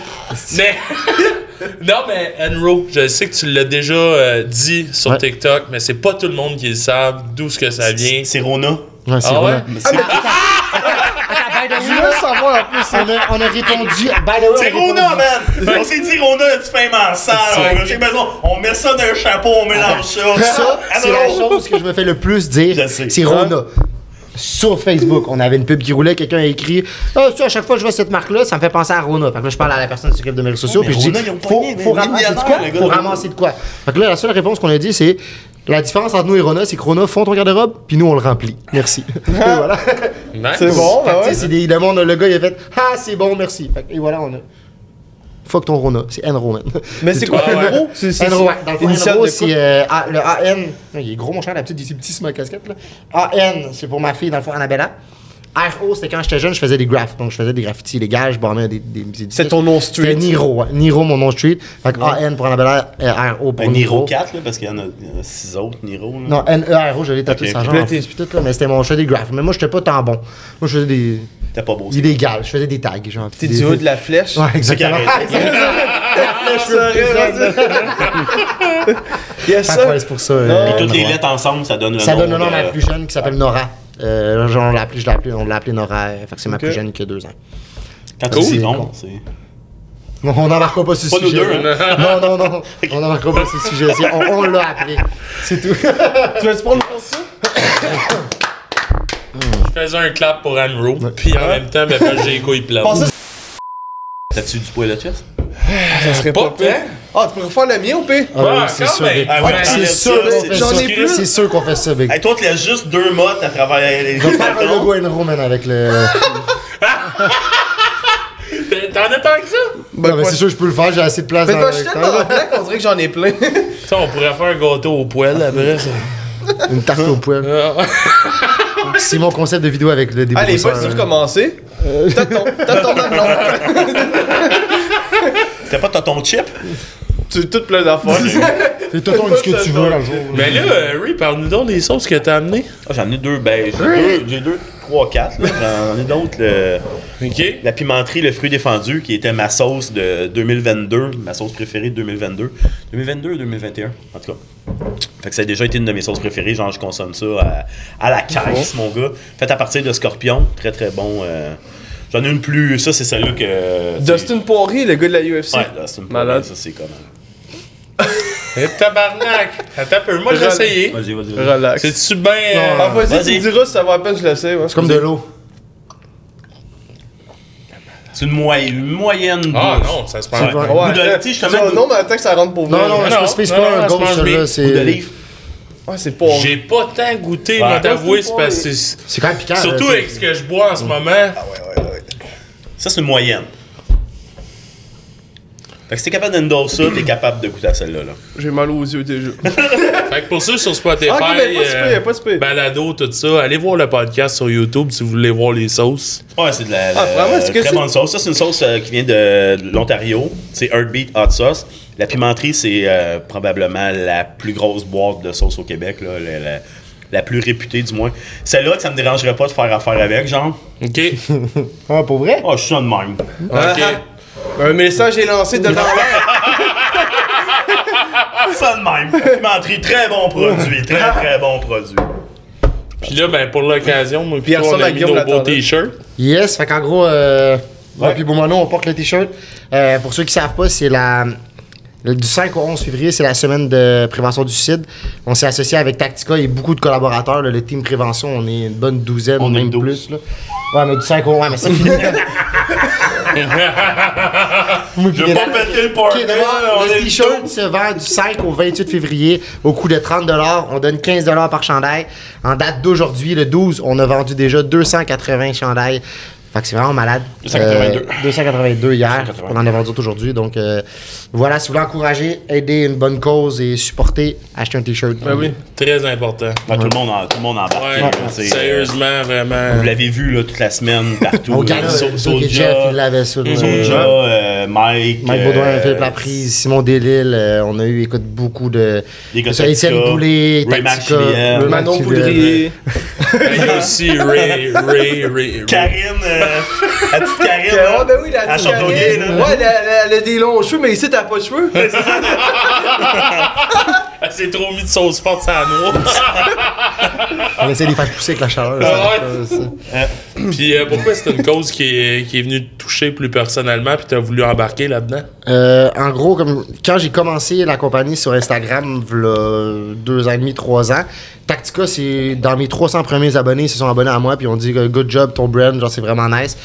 Speaker 1: Mais. non, mais Enro, je sais que tu l'as déjà euh, dit sur
Speaker 4: Ouais.
Speaker 1: TikTok, mais c'est pas tout le monde qui le savent d'où ce que ça vient.
Speaker 2: C'est Rona.
Speaker 4: Ouais, c'est
Speaker 1: Ah
Speaker 4: vrai.
Speaker 1: ouais?
Speaker 3: Je veux savoir en plus.
Speaker 4: On a, on a répondu. By the way,
Speaker 2: C'est Rona, man! On s'est dit Rona, tu fais un sale. On j'ai besoin. On met ça dans un chapeau, on mélange ça.
Speaker 4: Ça, c'est la chose que je me fais le plus dire. C'est Rona. Sur Facebook, on avait une pub qui roulait, quelqu'un a écrit Ah, tu sais, à chaque fois que je vois cette marque-là, ça me fait penser à Rona. Fait que là, je parle à la personne qui s'occupe de mes réseaux sociaux,
Speaker 2: mais
Speaker 4: puis je dis Faut, ramasser de quoi? Faut ramasser de quoi Fait que là, la seule réponse qu'on a dit, c'est La différence entre nous et Rona, c'est que Rona font ton garde-robe, puis nous, on le remplit. Merci. Et voilà.
Speaker 1: Nice.
Speaker 3: C'est bon, ben ouais.
Speaker 4: c'est des- le monde, le gars, il a fait Ah, c'est bon, merci. Fait et voilà, on a. Fuck ton Rona, c'est Enro, man.
Speaker 3: Mais c'est quoi,
Speaker 1: ouais.
Speaker 3: Enro? C'est c'est-
Speaker 4: euh, A- le AN. Il est gros, mon cher, d'habitude, il est petit sur ma casquette. Là. AN, c'est pour ma fille, dans le fond, Annabella. RO, c'était quand j'étais jeune, je faisais des graphes. Donc, je faisais des graffitis illégaux, je bornais des. des, des
Speaker 3: C'est ton nom
Speaker 4: C'était
Speaker 3: street.
Speaker 4: Niro, ouais. Niro, mon nom street. Fait que AN pour Annabella, euh, RO pour
Speaker 2: Ben, Niro
Speaker 4: Niro.
Speaker 2: 4, là, parce qu'il y en a 6 autres, Niro. là.
Speaker 4: Non, N-E-R-O, je l'ai tatoué
Speaker 2: Ok,
Speaker 4: ça genre puis tout, là, mais c'était mon, je faisais des graphes. Mais moi, j'étais pas tant bon. Moi, je faisais des.
Speaker 2: T'es pas beau. ça.
Speaker 4: illégal, je faisais des tags, genre.
Speaker 3: T'es
Speaker 4: des-
Speaker 3: du haut de la flèche?
Speaker 4: Ouais, exactement.
Speaker 3: ça.
Speaker 4: ouais, c'est pour ça.
Speaker 3: Non.
Speaker 4: euh,
Speaker 2: Et toutes les
Speaker 4: ouais.
Speaker 2: lettres ensemble, ça donne le
Speaker 4: Ça
Speaker 2: nom.
Speaker 4: donne le nom à
Speaker 2: de-
Speaker 4: ma plus jeune qui s'appelle Nora. Euh, genre, on l'a appelé, je l'ai appelé, on l'a appelé Nora. euh, Fait que c'est ma plus jeune qui a deux ans.
Speaker 2: Quand tu
Speaker 1: Cool.
Speaker 2: dis
Speaker 4: C'est
Speaker 2: non, c'est.
Speaker 4: Non, on n'embarquera pas sur ce
Speaker 2: Pas nous
Speaker 4: sujet.
Speaker 2: deux,
Speaker 1: hein?
Speaker 4: Non, non, non. On n'embarquera pas sur ce sujet. On, on l'a appelé. C'est tout.
Speaker 3: Tu veux-tu prendre pour ça?
Speaker 1: Je faisais un clap pour Anro, puis en même temps, ben, ben, j'ai les couilles pleines.
Speaker 2: T'as-tu du poil de chest?
Speaker 3: ça serait
Speaker 1: Pas
Speaker 3: pas. Ah, tu pourrais faire le mien ou pire?
Speaker 4: Ah,
Speaker 1: Ouais,
Speaker 4: c'est sûr.
Speaker 2: Ah ouais,
Speaker 4: c'est sûr
Speaker 2: c'est-
Speaker 4: fait
Speaker 3: j'en
Speaker 4: ça.
Speaker 3: ai plus.
Speaker 4: C'est sûr qu'on fait ça, Big.
Speaker 2: Hey, toi, tu laisses juste deux mottes à travers les
Speaker 4: Je vais faire un logo Enro, man, avec le.
Speaker 1: T'en as tant que ça?
Speaker 4: non, mais c'est sûr, je peux le faire. J'ai assez de place
Speaker 3: Mais
Speaker 4: dans
Speaker 3: toi,
Speaker 4: le
Speaker 3: je suis tellement black, on dirait que j'en ai plein.
Speaker 1: Ça, on pourrait faire un gâteau au poêle après ça.
Speaker 4: Une tarte au poil.
Speaker 1: Ah.
Speaker 4: C'est mon concept de vidéo avec le
Speaker 3: Allez,
Speaker 4: débrousseur.
Speaker 3: vas-y, recommencer. Tonton, tonton mamelon.
Speaker 2: C'était pas t'as ton chip?
Speaker 3: Tu tout plein d'affaires.
Speaker 4: C'est tout ce que tu veux, là, jour.
Speaker 1: Mais là, Harry, parle-nous donc des sauces que t'as amenées.
Speaker 2: Ah, j'en ai deux, ben, j'ai deux, j'ai deux, trois, quatre, là. J'en ai d'autres, le- la pimenterie, le fruit défendu, qui était ma sauce de 2022, ma sauce préférée de 2022. 2022 ou 2021, en tout cas. Fait que ça a déjà été une de mes sauces préférées. Genre, je consomme ça à, à la caisse, mon gars. Fait à partir de scorpion. Très, très bon. euh. J'en ai une plus. Ça, c'est celle-là que.
Speaker 3: Dustin Poirier, le gars de la UFC.
Speaker 2: Ouais, Dustin.
Speaker 3: Malade.
Speaker 2: Ça, c'est comment.
Speaker 1: Et tabarnak! Attends un peu, moi j'ai essayé.
Speaker 2: Vas-y, vas-y. vas-y.
Speaker 3: Relax.
Speaker 1: C'est-tu bien.
Speaker 3: Ah, vas-y, tu
Speaker 2: Vas-y.
Speaker 3: me diras si ça va à peine je l'essaie. ouais.
Speaker 4: C'est comme de l'eau.
Speaker 2: C'est une, moy- une moyenne.
Speaker 1: Ah
Speaker 2: douce.
Speaker 1: non, ça se
Speaker 2: Ouais.
Speaker 1: prend.
Speaker 3: Ouais,
Speaker 2: Goût de-
Speaker 3: euh,
Speaker 2: tu sais, je te
Speaker 3: ça-
Speaker 2: mets
Speaker 3: Non, mais attends que ça rentre pour vrai.
Speaker 4: Non, non,
Speaker 1: non,
Speaker 4: je me c'est
Speaker 1: non,
Speaker 4: pas
Speaker 1: non,
Speaker 4: un
Speaker 1: mange
Speaker 4: celui-là.
Speaker 1: bien.
Speaker 2: Goût
Speaker 4: C'est
Speaker 2: d'olive.
Speaker 3: Ouais, c'est pas.
Speaker 1: J'ai pas tant goûté,
Speaker 2: Ouais.
Speaker 1: je t'avouer, c'est
Speaker 3: Ouais.
Speaker 1: parce que c'est-
Speaker 4: c'est quand même piquant.
Speaker 1: Surtout
Speaker 4: là, tu sais.
Speaker 1: avec ce que je bois en ce moment.
Speaker 2: Ça, c'est une moyenne. Fait que si t'es capable d'endorser ça, t'es capable de goûter à celle-là. Là.
Speaker 3: J'ai mal aux yeux déjà.
Speaker 1: Fait que pour ceux sur Spotify,
Speaker 3: Ah, ok, ben, pas de
Speaker 1: euh,
Speaker 3: spé, pas de spé.
Speaker 1: balado, tout ça, allez voir le podcast sur YouTube si vous voulez voir les sauces.
Speaker 2: Ouais, c'est de la,
Speaker 3: Ah,
Speaker 2: la-
Speaker 3: vraiment, est-ce que
Speaker 2: très
Speaker 3: c'est-
Speaker 2: bonne sauce. Ça, c'est une sauce euh, qui vient de, de l'Ontario. C'est Heartbeat Hot Sauce. La pimenterie, c'est euh, probablement la plus grosse boîte de sauce au Québec. Là, la, la- la plus réputée, du moins. Celle-là, ça me dérangerait pas de faire affaire avec, genre.
Speaker 1: OK?
Speaker 4: Ah, pour vrai?
Speaker 2: Oh, je suis un de même.
Speaker 1: OK.
Speaker 3: Un message est lancé de l'air.
Speaker 2: Ça de même. Pimenterie, très bon produit. Très, très bon produit.
Speaker 1: Puis là, ben, pour l'occasion, moi, puis
Speaker 3: Puis
Speaker 1: on a mis nos beaux t-shirts.
Speaker 4: Yes, fait qu'en gros, euh, moi
Speaker 2: Ouais.
Speaker 4: puis Beaumono, on porte le t-shirt. Euh, pour ceux qui savent pas, c'est la. Du 5 au 11 février, c'est la semaine de prévention du suicide. On s'est associé avec Tactica et beaucoup de collaborateurs. là, le team prévention, on est une bonne douzaine,
Speaker 2: On est
Speaker 4: même
Speaker 2: 12.
Speaker 4: plus. Là. Ouais, mais du 5 au 11, ouais, mais ça finit.
Speaker 2: Je vais pas péter le party. on
Speaker 4: le t-shirt se vend du 5 au 28 février au coût de 30 On donne 15 par chandail. En date d'aujourd'hui, le 12, on a vendu déjà 280 chandails. Fait que c'est vraiment malade.
Speaker 2: 282.
Speaker 4: Euh, 282 hier.
Speaker 2: 282.
Speaker 4: On en a vendu d'autres aujourd'hui. Donc euh, voilà, si vous voulez encourager, aider une bonne cause et supporter, achetez un t-shirt.
Speaker 3: Ben oui.
Speaker 1: Très important.
Speaker 2: Ouais, tout, le monde en, tout le monde en.
Speaker 1: Ouais,
Speaker 2: sais,
Speaker 1: sérieusement,
Speaker 2: euh,
Speaker 1: vraiment.
Speaker 2: Vous l'avez vu là, toute la semaine, partout.
Speaker 4: Au
Speaker 2: So- Soulja,
Speaker 4: Jeff, il l'avait ça. là.
Speaker 2: Soulja, euh, Mike.
Speaker 4: Mike
Speaker 2: euh,
Speaker 4: Baudouin, Philippe Laprise, Simon Delille, euh, on a eu, écoute, beaucoup de. Étienne Boulay, Tactica,
Speaker 3: Manon Poudrier.
Speaker 1: Il y a aussi Ray, Ray, Ray, Ray.
Speaker 2: Karine, euh, la petite Karine.
Speaker 3: Ouais,
Speaker 2: là.
Speaker 3: ben oui, la
Speaker 2: Elle
Speaker 3: petite Karine.
Speaker 2: là.
Speaker 3: Ouais, elle a- elle a- elle a des longs cheveux, mais ici, t'as pas de cheveux.
Speaker 1: Elle s'est trop mis de sauce forte la noix.
Speaker 4: On essaie de les faire pousser avec la chaleur.
Speaker 1: Ah
Speaker 4: ça, ça.
Speaker 1: Puis euh, pourquoi c'est une cause qui est, qui est venue te toucher plus personnellement puis t'as voulu embarquer là-dedans?
Speaker 4: Euh, en gros, comme quand j'ai commencé la compagnie sur Instagram, v'là deux ans et demi, trois ans, Tactica, c'est dans mes 300 premiers abonnés, ils se sont abonnés à moi, puis on dit euh, good job ton brand, genre c'est vraiment nice.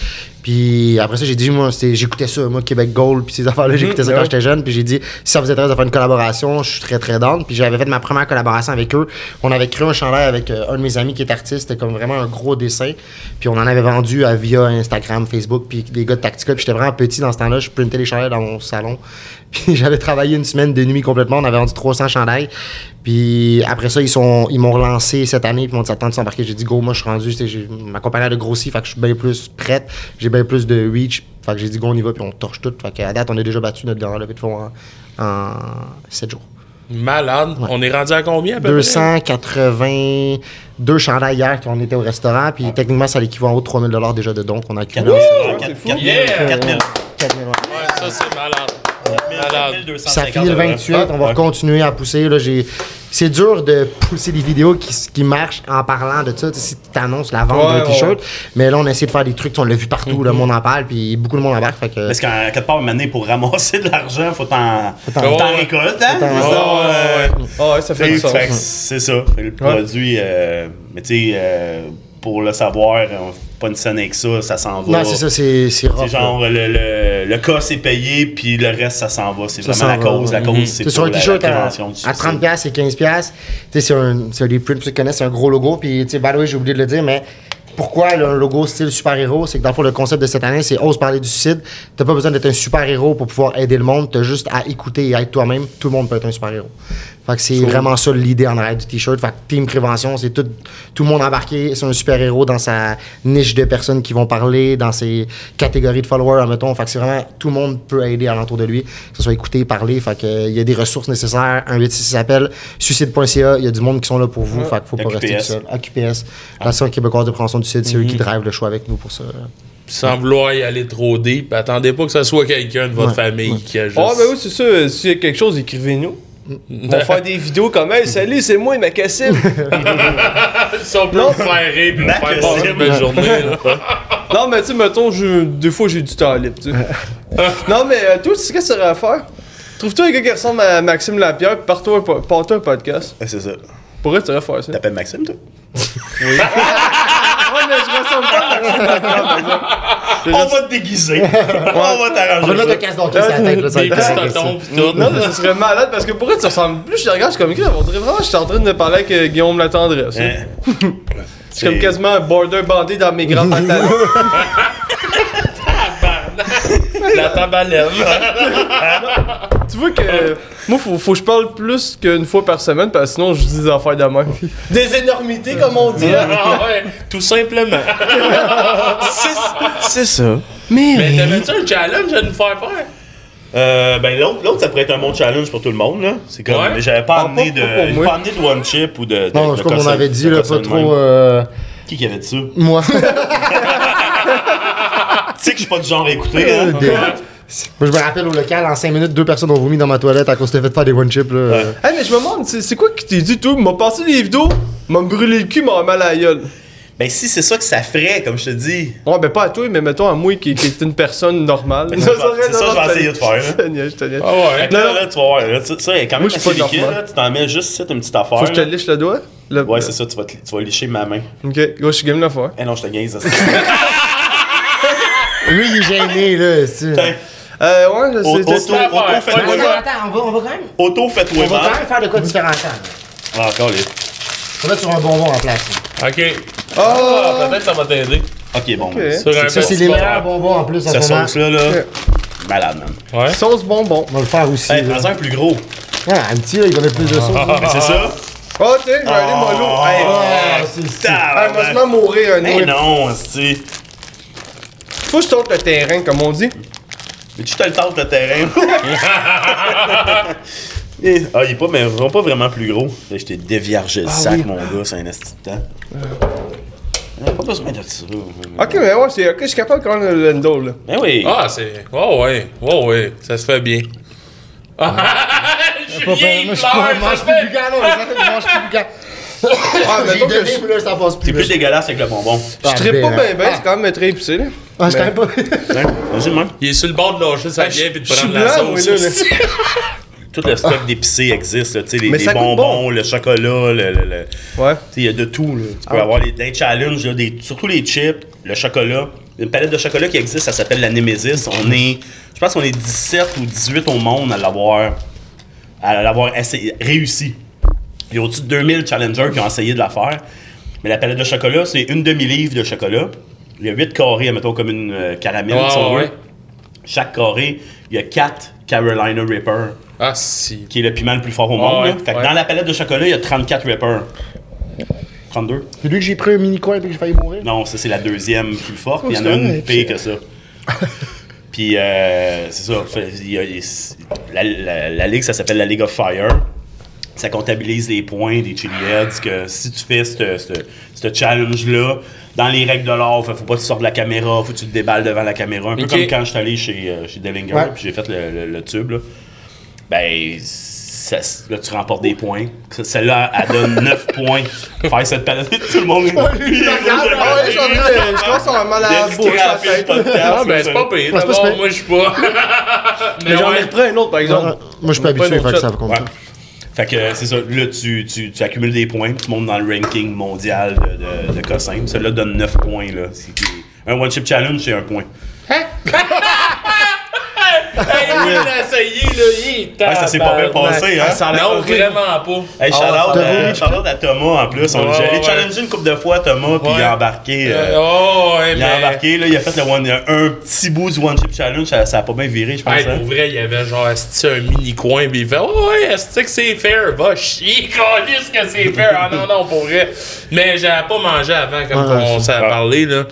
Speaker 4: Puis après ça, j'ai dit, moi, j'écoutais ça, moi, Québec Gold, puis ces affaires-là, j'écoutais ça
Speaker 3: ouais.
Speaker 4: quand j'étais jeune, puis j'ai dit, si ça vous intéresse de faire une collaboration, je suis très très down. Puis j'avais fait ma première collaboration avec eux. On avait créé un chandail avec euh, un de mes amis qui est artiste, c'était comme vraiment un gros dessin. Puis on en avait vendu à, via Instagram, Facebook, puis des gars de Tactica. Puis j'étais vraiment petit dans ce temps-là, je printais les chandails dans mon salon. Puis j'avais travaillé une semaine de nuit complètement, on avait vendu 300 chandails. Puis après ça, ils sont ils m'ont relancé cette année, puis ils m'ont dit attends, tu s'embarquer. J'ai dit go, moi je suis rendu, ma compagnie a de grossi, fait que je suis bien plus prête, j'ai bien plus de reach. Fait que j'ai dit go, on y va, puis on torche tout. Fait qu'à date, on a déjà battu notre dernière levée de fonds en, en 7 jours.
Speaker 1: Malade. On est rendu à combien à peu près?
Speaker 4: 282 chandails hier quand on était au restaurant, puis techniquement, ça l'équivaut en haut de 3000 déjà de dons qu'on a accumulé. en sept jours.
Speaker 2: Quatre-
Speaker 3: c'est
Speaker 2: quatre-
Speaker 3: fou.
Speaker 1: Yeah!
Speaker 2: 4000.
Speaker 4: 4000, ouais.
Speaker 1: Ouais, ça c'est malade. Malade.
Speaker 2: 4250
Speaker 4: Ça finit le 28, on va continuer à pousser. Là, j'ai... C'est dur de pousser des vidéos qui, qui marchent en parlant de ça. Si tu annonces la vente
Speaker 3: Ouais, ouais,
Speaker 4: t-shirt, mais là, on essaie de faire des trucs, on l'a vu partout, le monde en parle, puis beaucoup de monde embarque. Fait que...
Speaker 2: Parce qu'à quelque part, maintenant, pour ramasser de l'argent, faut t'en
Speaker 4: t'en
Speaker 1: Ouais.
Speaker 2: récolter, hein?
Speaker 4: t'en-
Speaker 2: C'est ça,
Speaker 1: Ouais,
Speaker 2: euh.
Speaker 3: Ah ça fait
Speaker 2: C'est ça. Fait Le produit, euh, mais tu sais, euh, pour le savoir, on fait pas une scène avec ça, ça s'en va.
Speaker 4: Non, c'est ça, c'est, c'est
Speaker 2: genre le, le, le cas c'est payé, puis le reste ça s'en va. C'est vraiment la
Speaker 4: va,
Speaker 2: cause. La
Speaker 4: ouais.
Speaker 2: cause,
Speaker 4: Mhm.
Speaker 2: c'est
Speaker 4: C'est sur un
Speaker 2: la, la
Speaker 4: t-shirt à, à
Speaker 2: suicide.
Speaker 4: 30$ et 15$. Tu sais, c'est prints, qui connaissent, c'est un gros logo. Puis, tu sais, by the way, j'ai oublié de le dire, mais pourquoi le logo style super-héros C'est que dans le fond, le concept de cette année, c'est ose parler du suicide. T'as pas besoin d'être un super-héros pour pouvoir aider le monde. T'as juste à écouter et à être toi-même. Tout le monde peut être un super-héros. Fait que c'est vraiment ça l'idée en arrière du t-shirt. Fait que Team Prévention, c'est tout, tout le monde embarqué. C'est un super-héros dans sa niche de personnes qui vont parler, dans ses catégories de followers, admettons. Fait que c'est vraiment tout le monde peut aider alentour de lui, que ce soit écouter, parler. Fait que euh, il y a des ressources nécessaires. Un 86 s'appelle suicide.ca. Il y a du monde qui sont là pour vous. Fait qu'il faut pas rester tout
Speaker 2: AQPS.
Speaker 4: seul. AQPS, l'Association québécoise de prévention du suicide, c'est eux qui drivent le choix avec nous pour ça.
Speaker 1: Puis sans vouloir y aller trop deep, attendez pas que ce soit quelqu'un de votre
Speaker 4: Ouais.
Speaker 1: famille qui a juste.
Speaker 3: Ah, ben oui, c'est ça. S'il y a quelque chose, écrivez-nous. Vont faire des vidéos comme Hey, salut, c'est moi, ma cassine.
Speaker 1: Si on peut
Speaker 3: Non.
Speaker 1: faire rire
Speaker 2: Mac,
Speaker 1: faire passer une belle journée, là.
Speaker 3: non, mais tu sais, mettons, je- des fois, j'ai du temps libre, tu sais. non, mais euh, toi, tu sais qu'est-ce que tu aurais à faire? Trouve-toi un gars qui ressemble à Maxime Lapierre, puis pars-toi un, un podcast.
Speaker 2: Ouais, c'est ça.
Speaker 3: Pourquoi tu aurais faire ça?
Speaker 2: T'appelles Maxime, toi?
Speaker 3: Ouais, mais je ressemble pas à Maxime Lapierre.
Speaker 2: On va te déguiser. On va
Speaker 4: On va
Speaker 2: t'arranger
Speaker 4: casse la tête, ça va être
Speaker 1: pis tout.
Speaker 3: Non, ce serait malade parce que pourquoi tu ressembles. Plus je te regarde, je suis comme on dirait vraiment je suis en train de parler avec euh, Guillaume Latendresse.
Speaker 2: Hein?
Speaker 3: Je suis comme quasiment un border bandé dans mes grands pantalons.
Speaker 1: La tabalène.
Speaker 3: tu vois que. Moi, faut, faut que je parle plus qu'une fois par semaine parce que sinon je dis des affaires de même. Des énormités, comme on dit. hein.
Speaker 1: Ah ouais, tout simplement.
Speaker 3: C'est ça.
Speaker 1: Mais t'avais-tu un challenge à nous faire faire?
Speaker 2: Euh, ben l'autre, l'autre, ça pourrait être un bon challenge pour tout le monde, là. C'est comme,
Speaker 1: Ouais.
Speaker 2: mais j'avais pas
Speaker 3: Ah,
Speaker 2: amené
Speaker 3: pas-
Speaker 2: de,
Speaker 3: pas
Speaker 2: amené de one chip ou de. de
Speaker 4: Non,
Speaker 2: de
Speaker 4: comme on avait dit, là, pas trop. euh,
Speaker 2: Qui qui avait dit ça? Tu
Speaker 4: Moi.
Speaker 2: sais que je suis pas du genre à écouter, hein?
Speaker 4: Moi, je me rappelle au local, en 5 minutes, deux personnes ont vomi dans ma toilette à cause que t'as fait faire des one chips. Là.
Speaker 3: Hey, mais je me demande, c'est c'est quoi qui t'es dit, toi? M'a passé les vidéos, m'a brûlé le cul, m'a mal à la gueule.
Speaker 2: Ben si c'est ça que ça ferait, comme je te dis.
Speaker 3: Ouais, ben pas à toi, mais mettons à moi qui, qui est une personne normale.
Speaker 2: Ben, c'est ça, que je vais essayer de faire, hein.
Speaker 3: Je te niaise, je te niaise.
Speaker 1: Ah ouais.
Speaker 2: Que là, tu vas voir, là, ça, quand même
Speaker 3: Moi, je suis
Speaker 2: assez liquide, là. Tu t'en mets juste ici, une petite affaire.
Speaker 3: Faut que je te liche le doigt? Le-
Speaker 2: Ouais, c'est ça, tu vas, te- tu vas licher ma main.
Speaker 3: Ok, gros, je suis game de le faire.
Speaker 2: Eh non, je te gaise. ça.
Speaker 4: Lui, il est gêné, là. C'est-
Speaker 3: Euh, ouais, je
Speaker 2: Auto,
Speaker 3: sais.
Speaker 2: auto, auto,
Speaker 1: ouais,
Speaker 4: Attends, on va, on va quand même.
Speaker 2: Auto,
Speaker 4: On
Speaker 2: fais-toi
Speaker 4: va quand même faire de quoi différent.
Speaker 2: Ah, encore les.
Speaker 4: On va mettre sur un bonbon en place.
Speaker 1: Ok.
Speaker 3: Oh!
Speaker 1: Ah, peut-être que ça va t'aider.
Speaker 2: Ok, bon.
Speaker 3: Ok.
Speaker 1: Sur un
Speaker 4: Ça, c'est
Speaker 1: petit
Speaker 4: les meilleurs bonbons en plus en
Speaker 2: Cette
Speaker 4: moment.
Speaker 2: sauce-là, là.
Speaker 3: Ok.
Speaker 2: Malade, man.
Speaker 1: Ouais.
Speaker 3: Sauce bonbon.
Speaker 4: On va le faire aussi.
Speaker 2: Hey,
Speaker 4: là.
Speaker 2: un plus gros.
Speaker 4: Ouais, un petit, là, il va mettre plus de sauce. là.
Speaker 2: C'est ça?
Speaker 3: Oh, tiens, je vais aller mollo. Hey,
Speaker 4: Ah, c'est- c'est-
Speaker 3: hey,
Speaker 2: Tabarnak.
Speaker 3: moi, je vais mourir un
Speaker 2: Hey, non, c'est.
Speaker 3: Faut que je saute le terrain, comme on dit.
Speaker 2: Mais tu te le tentes le terrain? Et- ah, il est pas, mais vraiment pas vraiment plus gros. Là, je t'ai déviargé le sac,
Speaker 3: oui.
Speaker 2: mon gars, c'est un esti de temps. Ah, Pas besoin de ça.
Speaker 3: Ok, mais ouais, c'est ok, je suis capable de prendre le Lendo, là.
Speaker 2: Ben oui.
Speaker 1: Ah, c'est. Oh, ouais. Oh, ouais. Ça se fait bien. Ah,
Speaker 4: Pas peur,
Speaker 1: il
Speaker 4: Moi, je
Speaker 1: pleure,
Speaker 4: je mange plus du gars, non. Je mange plus du gars.
Speaker 3: Ah,
Speaker 4: J'ai
Speaker 3: mettons que
Speaker 4: donné,
Speaker 3: je
Speaker 4: mais là, ça passe
Speaker 2: C'est
Speaker 4: plus.
Speaker 2: dégueulasse avec le bonbon.
Speaker 3: je trippe pas
Speaker 4: ben,
Speaker 3: bien, ben,
Speaker 4: ah.
Speaker 3: c'est quand même très épicé, là.
Speaker 4: Ah, je
Speaker 3: Ben.
Speaker 4: connais pas.
Speaker 2: Hein? Vas-y, moi.
Speaker 1: Il est sur le bord de lâcher sa bière et de prendre la sauce.
Speaker 2: Tout le stock d'épicé existe, tu sais, les, bonbons,
Speaker 3: bon.
Speaker 2: le chocolat, le. le, le-
Speaker 3: Ouais.
Speaker 2: Tu sais, il y a de tout, là. Tu
Speaker 3: Ah.
Speaker 2: peux avoir les, des challenges, là, des, surtout les chips, le chocolat. Une palette de chocolat qui existe, ça s'appelle la Nemesis. On est, je pense qu'on est 17 ou 18 au monde à l'avoir, à l'avoir essayé- réussi. Il y a au-dessus de 2000 challengers qui ont essayé de la faire. Mais la palette de chocolat, c'est une demi-livre de chocolat. Il y a 8 carrés, mettons, comme une euh, caramel,
Speaker 1: Ouais,
Speaker 2: si on
Speaker 1: ouais,
Speaker 2: veut.
Speaker 1: ouais.
Speaker 2: Chaque carré, il y a 4 Carolina Reaper
Speaker 1: Ah, si.
Speaker 2: qui est le piment le plus fort au monde.
Speaker 1: ouais,
Speaker 2: là. Fait que
Speaker 1: ouais.
Speaker 2: dans la palette de chocolat, il y a 34 Reaper. 32?
Speaker 4: C'est lui que j'ai pris un mini coin et que j'ai failli mourir?
Speaker 2: Non, ça c'est la deuxième plus forte,
Speaker 3: Oh,
Speaker 2: puis il y en a une pire que ça. puis euh, c'est ça, fait, il y a- il- la, la- la ligue, ça s'appelle la League of Fire. Ça comptabilise les points des Chili Heads, que si tu fais ce- challenge-là, dans les règles de l'art, faut faut pas que tu sortes de la caméra, faut que tu te déballes devant la caméra. Un peu comme quand je suis allé chez, euh, chez Dellinger,
Speaker 4: Ouais.
Speaker 2: puis j'ai fait le, le- le tube. Là. Ben, ça- là, tu remportes des points. Celle-là, elle donne 9 points. Faire cette palette, tout le monde est
Speaker 3: Ah ouais, je commence à avoir mal à la bouche.
Speaker 1: Ah, ben, c'est pas D'abord,
Speaker 4: super.
Speaker 1: moi, je suis pas.
Speaker 3: Mais j'en ai repris un autre, par exemple.
Speaker 4: Moi, je suis pas habitué, fait que ça va.
Speaker 2: Fait que c'est ça, là tu, tu, tu accumules des points, tu montes dans le ranking mondial de, de, de Cossim. Celui-là donne 9 points. Là. Un One Chip Challenge, c'est un point.
Speaker 1: Hey, il l'a essayé, là. Il est
Speaker 2: Ouais, ça s'est pas bien passé, hein?
Speaker 3: Ah, ça
Speaker 1: Non, vraiment pas.
Speaker 2: Hey, shout out,
Speaker 4: t'as
Speaker 2: euh,
Speaker 4: voulu-
Speaker 2: shout out à Thomas en plus. On
Speaker 1: ouais.
Speaker 2: challengé une couple de fois Thomas, puis il a embarqué. euh,
Speaker 1: oh, ouais,
Speaker 2: il a
Speaker 1: mais.
Speaker 2: embarqué, là, il a fait le one, un petit bout du One Chip Challenge, ça, ça a pas bien viré, je pense.
Speaker 1: Hey,
Speaker 2: hein.
Speaker 1: pour vrai, il y avait genre un mini coin, pis il fait Oh, ouais, est-ce que c'est fair? Va chier, calisse que c'est fair. Ah non, non, pour vrai. Mais j'avais pas mangé avant, comme on s'est parlé, là.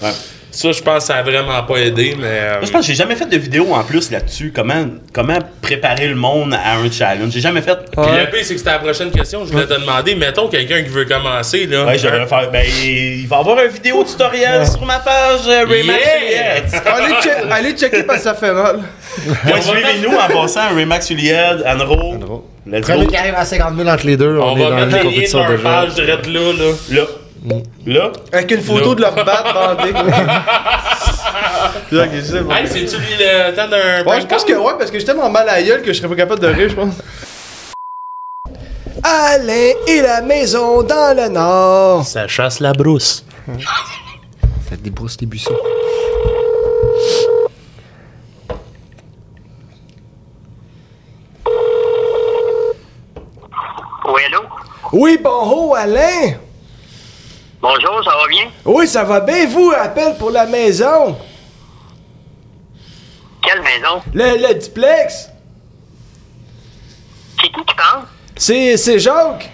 Speaker 2: Ouais.
Speaker 1: Ça, je pense que ça a vraiment pas aidé, mais. euh,
Speaker 2: Moi, je pense que j'ai jamais fait de vidéo en plus là-dessus. Comment, comment préparer le monde à un challenge? J'ai jamais fait.
Speaker 1: Puis le pire, c'est que c'était la prochaine question. Je voulais te demander, mettons quelqu'un qui veut commencer, là.
Speaker 2: Ouais, j'aimerais faire. Ben, il va y avoir un vidéo tutoriel sur ma page euh, Raymax
Speaker 1: Yeah!
Speaker 3: Allez, che- allez checker parce que ça fait mal.
Speaker 2: Ouais, Suivez-nous en passant Raymax Juliette, Anro. Let's
Speaker 4: Premier
Speaker 2: go.
Speaker 4: qui arrive à 50 000 entre les deux, on,
Speaker 1: On
Speaker 4: est
Speaker 1: va
Speaker 4: dans
Speaker 1: mettre
Speaker 4: une
Speaker 1: le lien de
Speaker 4: compétition de
Speaker 1: leur
Speaker 4: jeu.
Speaker 1: page direct là, là.
Speaker 2: Là. Là?
Speaker 3: Avec une photo
Speaker 1: Là.
Speaker 3: de leur batte bandée. c'est bon.
Speaker 1: Hey, c'est-tu le temps d'un.
Speaker 3: Ouais, je pense que ouais, parce que j'étais tellement mal à la gueule que je serais pas capable de rire, je pense. Alain et la maison dans le nord.
Speaker 1: Ça chasse la brousse.
Speaker 4: Ça débrousse les buissons.
Speaker 5: Oui, allô?
Speaker 3: Oui, bonjour, Alain.
Speaker 5: Bonjour, ça va bien?
Speaker 3: Oui, ça va bien, vous, appel pour la maison.
Speaker 5: Quelle maison?
Speaker 3: Le, le duplex.
Speaker 5: C'est qui qui parle?
Speaker 3: C'est, c'est Jacques.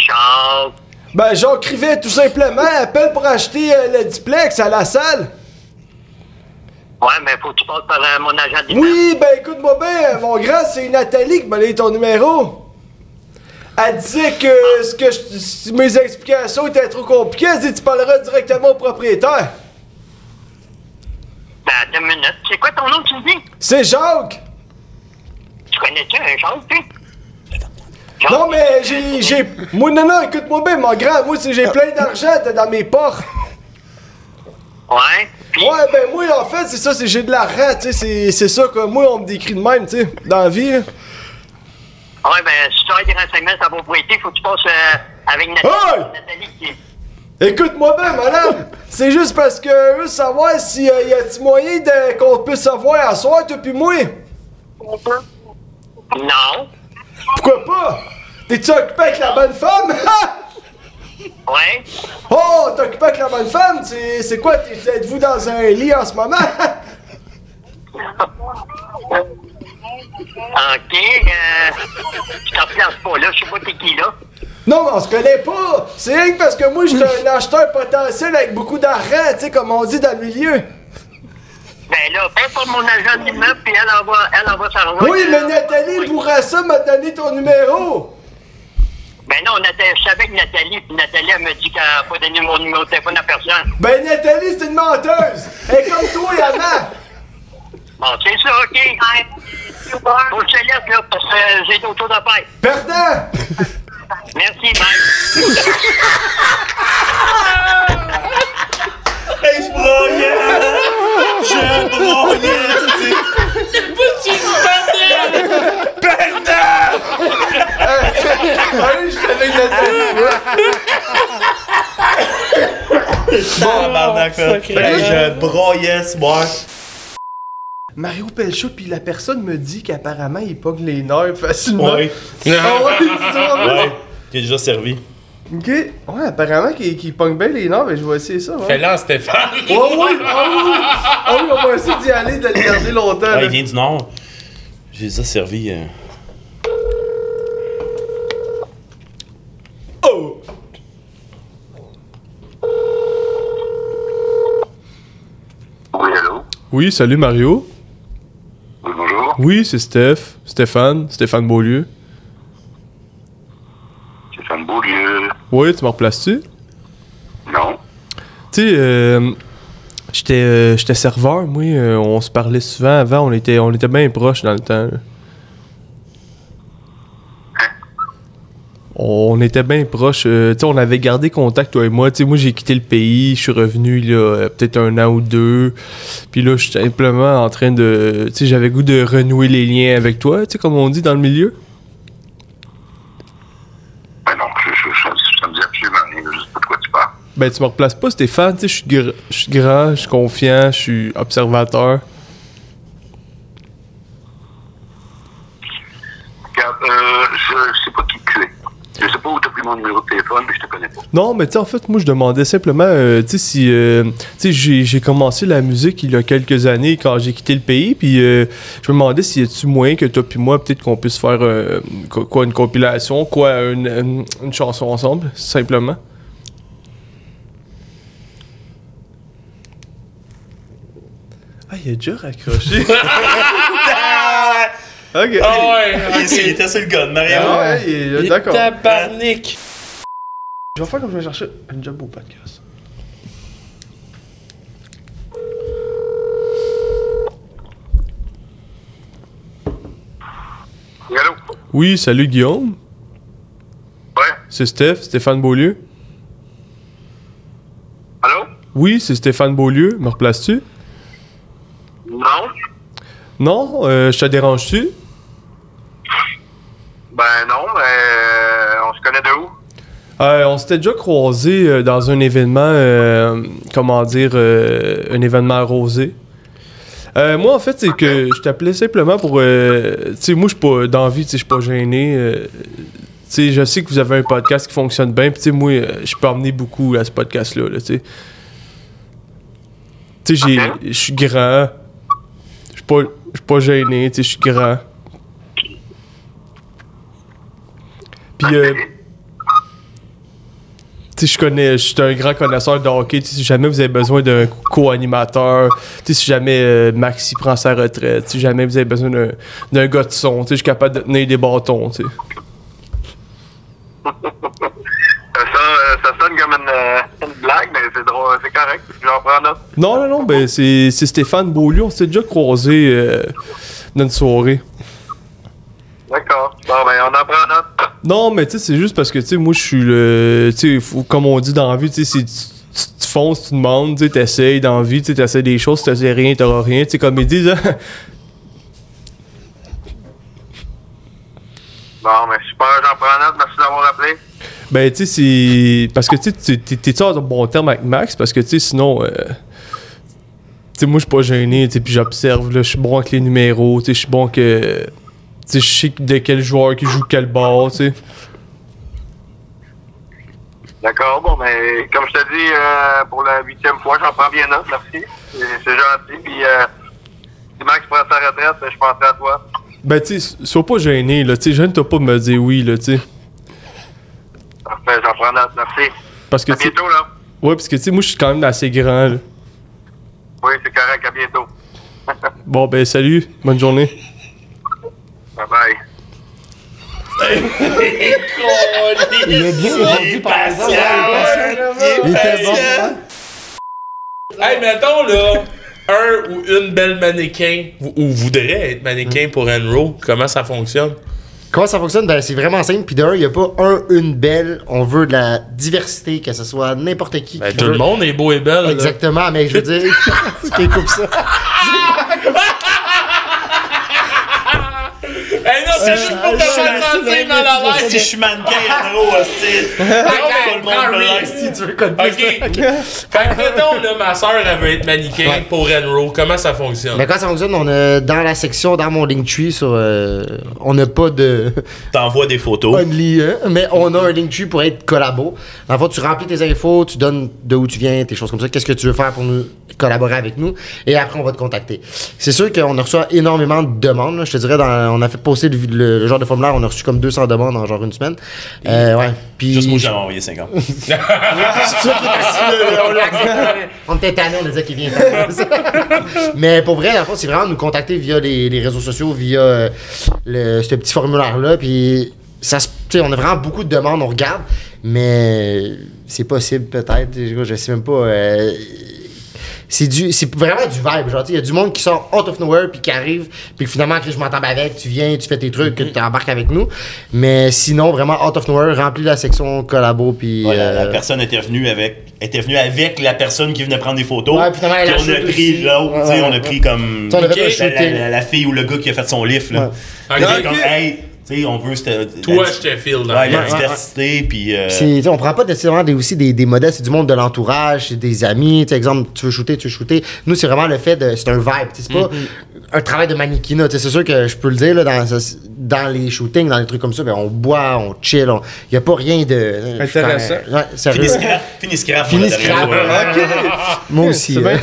Speaker 5: Charles.
Speaker 3: Ben, Jacques Rivet, tout simplement, appelle pour acheter euh, le duplex à la salle.
Speaker 5: Ouais, mais faut que tu passes par euh, mon agent d'immeuble.
Speaker 3: Oui, ben écoute-moi bien, mon grand, c'est Nathalie qui m'a donné ton numéro. Elle disait que, ce que je- si mes explications étaient trop compliquées. Elle dit tu parleras directement au propriétaire.
Speaker 5: Ben, attends une minute. C'est quoi ton nom, tu me dis?
Speaker 3: C'est Jacques.
Speaker 5: Tu connais-tu un? Jacques?
Speaker 3: Non, mais j'ai. j'ai... Moi, non, non, écoute-moi bien, mon grand. Moi, c'est j'ai plein d'argent dans mes portes.
Speaker 5: Ouais.
Speaker 3: Ouais, ben moi, en fait, c'est ça, c'est j'ai de l'argent, tu sais. C'est, c'est ça que moi, on me décrit de même, tu sais, dans la vie. là.
Speaker 5: Ouais, ben, si tu as des renseignements sur la propriété, faut que tu passes euh, avec Nathalie.
Speaker 3: Hey!
Speaker 5: Nathalie qui...
Speaker 3: Écoute-moi bien, madame. C'est juste parce que je veux savoir si y a-t-il moyen qu'on puisse savoir à soir, toi puis moi?
Speaker 5: Non.
Speaker 3: Pourquoi pas? T'es-tu occupé avec la bonne femme?
Speaker 5: Ouais.
Speaker 3: oh, t'es occupé avec la bonne femme? C'est, c'est quoi? T'es- êtes-vous dans un lit en ce moment?
Speaker 5: OK. Euh, je t'en place pas, là. Je sais pas t'es qui, là.
Speaker 3: non, mais on se connaît pas. C'est rien que parce que moi, j'étais un acheteur potentiel avec beaucoup d'argent, tu sais, comme on dit dans le milieu.
Speaker 5: Ben là, passe par mon agent d'immeuble, puis elle envoie, elle envoie sa rejoindre.
Speaker 3: Oui, mais Nathalie Bourassa m'a donné ton numéro.
Speaker 5: Ben non, Nathalie, je suis avec Nathalie, puis Nathalie, elle me dit qu'elle n'a pas donné mon numéro de téléphone à personne.
Speaker 3: Ben, Nathalie, c'est une menteuse. Elle est comme toi, avant.
Speaker 5: Bon, c'est ça, OK. Je te laisse, là, parce que j'ai d'autres choses à faire.
Speaker 3: Perdant.
Speaker 5: Merci, bye.
Speaker 2: Hey, je broyais! Je broyais,
Speaker 3: Ah oui, je suis avec Nathalie.
Speaker 2: Tabarnak, là. Hey, je broyais ce soir.
Speaker 3: Mario Pelcha, puis la personne me dit qu'apparemment, il pogne les nerfs facilement.
Speaker 2: Ouais.
Speaker 3: Ah ouais, c'est ça,
Speaker 2: Ouais. Qui est déjà servi.
Speaker 3: Ok. Ouais, apparemment qu'il qu'il pogne bien les nerfs, mais je vais essayer ça. Ouais,
Speaker 1: Fais-le en Stéphane.
Speaker 3: ouais, ouais. Ah oui, ah oui, on va essayer d'y aller, de le garder longtemps.
Speaker 2: Ouais, il vient du Nord. J'ai déjà servi. euh,
Speaker 3: Oh!
Speaker 5: Oui, allô?
Speaker 3: Oui, salut Mario.
Speaker 5: Oui,
Speaker 3: c'est Steph. Stéphane. Stéphane Beaulieu.
Speaker 5: Stéphane Beaulieu.
Speaker 3: Oui, tu me replaces-tu?
Speaker 5: Non.
Speaker 3: Tu sais, euh, j'étais euh, j'étais serveur, moi. euh, on se parlait souvent avant. On était, on était bien proches dans le temps. là. On était bien proches. euh, tu sais, on avait gardé contact, toi et moi. Tu sais, moi, j'ai quitté le pays. Je suis revenu, là, euh, peut-être un an ou deux. Puis là, je suis simplement en train de... Tu sais, j'avais goût de renouer les liens avec toi, tu sais, comme on dit dans le milieu.
Speaker 5: Ben non, je, je, je, ça me dit absolument rien, je sais pas de quoi tu parles.
Speaker 3: Ben, tu me replaces pas, Stéphane. Tu sais, je suis gr- grand, je suis confiant, je suis observateur.
Speaker 5: Regarde, euh, je sais pas. Je sais pas où t'as pris mon numéro de téléphone, mais je te connais pas.
Speaker 3: Non, mais tu sais, en fait, moi, je demandais simplement, euh, tu sais, si. euh, tu sais, j'ai j'ai commencé la musique il y a quelques années quand j'ai quitté le pays, puis euh, je me demandais s'il y a-tu moyen que toi puis moi, peut-être qu'on puisse faire, euh, quoi, quoi, une compilation, quoi, une, une- une chanson ensemble, simplement. Ah, il a déjà raccroché. ok.
Speaker 1: Ah ouais.
Speaker 2: Il, était- il était sur le gun, Mario.
Speaker 3: Ah ouais, il est-
Speaker 1: Il
Speaker 3: d'accord.
Speaker 1: tabarnak.
Speaker 3: Je vais faire comme je vais chercher un job au podcast.
Speaker 5: Oui, allô?
Speaker 3: Oui, salut Guillaume.
Speaker 5: Ouais.
Speaker 3: C'est Steph, Stéphane Beaulieu.
Speaker 5: Allô?
Speaker 3: Oui, c'est Stéphane Beaulieu. Me replaces-tu?
Speaker 5: Non?
Speaker 3: Non, euh, je te dérange-tu?
Speaker 5: Ben non, mais on se connaît de où?
Speaker 3: Euh, on s'était déjà croisés euh, dans un événement, euh, comment dire, euh, un événement arrosé. Euh, moi, en fait, c'est que je t'appelais simplement pour. euh, tu sais, moi, je suis pas d'envie, tu sais, je suis pas gêné. euh, tu sais, je sais que vous avez un podcast qui fonctionne bien, puis tu sais, moi, euh, je peux emmener beaucoup à ce podcast-là, là, tu sais. Je suis grand. Je suis pas, je suis pas gêné, tu sais, je suis grand. Puis, euh, tu sais, je connais, je suis un grand connaisseur de hockey. Si jamais vous avez besoin d'un co-animateur, si jamais euh, Maxi prend sa retraite, si jamais vous avez besoin d'un, gars de son, je suis capable de tenir des bâtons.
Speaker 5: Ça, sonne- euh, ça sonne comme une, une blague, mais c'est drôle, c'est correct. J'en prends note.
Speaker 3: Non, non, non, ben c'est, c'est Stéphane Beaulieu, on s'est déjà croisé euh, dans une soirée.
Speaker 5: D'accord. Bon, ben on en prend note.
Speaker 3: Non, mais tu sais, c'est juste parce que, tu sais, moi, je suis le. Tu sais, comme on dit dans la vie, tu sais, tu, tu, tu fonces, tu demandes, tu sais, t'essayes dans la vie, tu sais, t'essayes des choses, si t'essayes rien, t'auras rien. Tu sais, comme ils disent, hein.
Speaker 5: Bon, mais super, j'en prends note. Merci d'avoir appelé.
Speaker 3: Ben, tu sais, c'est. Parce que, tu sais, t'es- t'es- t'es-tu en bon terme avec Max? Parce que, tu sais, sinon. euh, Tu sais, moi, je suis pas gêné, tu sais, puis j'observe, là, je suis bon avec les numéros, tu sais, je suis bon que. Sais, je sais de quel joueur qui joue quel bord, tu sais.
Speaker 5: D'accord, bon, mais comme je te dis, euh, pour la huitième fois, j'en prends bien note. Merci. C'est gentil. Puis, euh, si Max prend sa retraite, je penserai à toi.
Speaker 3: Ben, tu sais, sois pas gêné, là, tu sais, gêne-toi pas de me dire oui, là, tu sais.
Speaker 5: Parfait, j'en prends note. Merci.
Speaker 3: Parce que,
Speaker 5: À bientôt, là.
Speaker 3: Ouais, parce que, tu sais, moi, je suis quand même assez grand, là.
Speaker 5: Oui, c'est correct. À bientôt.
Speaker 3: Bon, ben, salut, bonne journée.
Speaker 5: Bye bye.
Speaker 4: Il a bien répondu par exemple. Il était bon. hein?
Speaker 1: Hey, mettons là, un ou une belle mannequin, ou, ou voudrait être mannequin pour Enro, comment ça fonctionne?
Speaker 4: Comment ça fonctionne? Ben, c'est vraiment simple. Puis d'un, il n'y a pas un, une belle. On veut de la diversité, que ce soit n'importe qui.
Speaker 1: Ben,
Speaker 4: qui
Speaker 1: tout
Speaker 4: veut.
Speaker 1: le monde est beau et belle. là.
Speaker 4: Exactement, mais je veux dire. c'est qui coupe ça?
Speaker 1: Non, c'est juste pour te faire sentir mal à
Speaker 2: Si je
Speaker 1: l'aise.
Speaker 2: suis mannequin en gros, hostie. Tout le monde me
Speaker 4: si tu veux qu'on
Speaker 1: Ok. Fait que, mettons, là, ma soeur, elle veut être mannequin pour Enro. Comment ça fonctionne?
Speaker 4: Mais quand ça fonctionne, on a dans la section, dans mon Linktree, sur, euh, on n'a pas de
Speaker 2: T'envoies des photos.
Speaker 4: only, hein, mais on a un Linktree pour être collabo. Dans le fond, tu remplis tes infos, tu donnes de où tu viens, tes choses comme ça, qu'est-ce que tu veux faire pour nous collaborer avec nous, et après on va te contacter. C'est sûr qu'on a reçu énormément de demandes. là. Je te dirais, dans- on a fait poster le, le- le genre de formulaire, on a reçu comme 200 demandes en genre une semaine. Euh, ouais. Puis
Speaker 2: Juste moi, j'avais envoyé 50.
Speaker 4: C'est ça qui est assis, là, on était tanné, on disait qu'il vient. Mais pour vrai, dans le fond, c'est vraiment nous contacter via les, les réseaux sociaux, via euh, le, ce petit formulaire-là. Puis, ça on a vraiment beaucoup de demandes, on regarde, mais c'est possible peut-être. Je, je sais même pas. euh, c'est du c'est vraiment du vibe genre il y a du monde qui sort out of nowhere puis qui arrive puis que finalement que je m'entends avec tu viens tu fais tes trucs que tu embarques avec nous mais sinon vraiment out of nowhere remplis la section collabo puis
Speaker 2: Ouais, la, la
Speaker 4: euh,
Speaker 2: personne était venue avec était venue avec la personne qui venait prendre des photos.
Speaker 4: Ouais, puis finalement, elle
Speaker 2: Puis
Speaker 4: a
Speaker 2: on a pris
Speaker 4: aussi.
Speaker 2: l'autre,
Speaker 4: Ouais,
Speaker 2: tu sais,
Speaker 4: ouais,
Speaker 2: on a pris comme
Speaker 4: on a
Speaker 2: la,
Speaker 4: shooting.
Speaker 2: la- la fille ou le gars qui a fait son lift là.
Speaker 4: Ouais.
Speaker 2: Puis
Speaker 1: Ok.
Speaker 2: c'est comme hey, tu sais, on veut cette
Speaker 1: Toi,
Speaker 2: la-
Speaker 1: je te file dans
Speaker 2: Ouais,
Speaker 1: le
Speaker 2: la diversité puis euh,
Speaker 4: C'est- tu sais, on prend pas nécessairement des, aussi des, des modèles, c'est du monde de l'entourage, c'est des amis. Exemple, tu veux shooter, tu veux shooter. Nous, c'est vraiment le fait de. C'est un vibe. tu sais, C'est pas un travail de mannequinat. tu sais, C'est sûr que je peux le dire, là, dans, dans les shootings, dans les trucs comme ça, ben, on boit, on chill. Il n'y a pas rien de.
Speaker 3: Intéressant.
Speaker 4: Ouais, sérieux.
Speaker 2: fini scrap, fini scrap.
Speaker 4: Fini
Speaker 2: voilà, derrière
Speaker 4: scrap.
Speaker 2: toi.
Speaker 4: Moi aussi. Hein.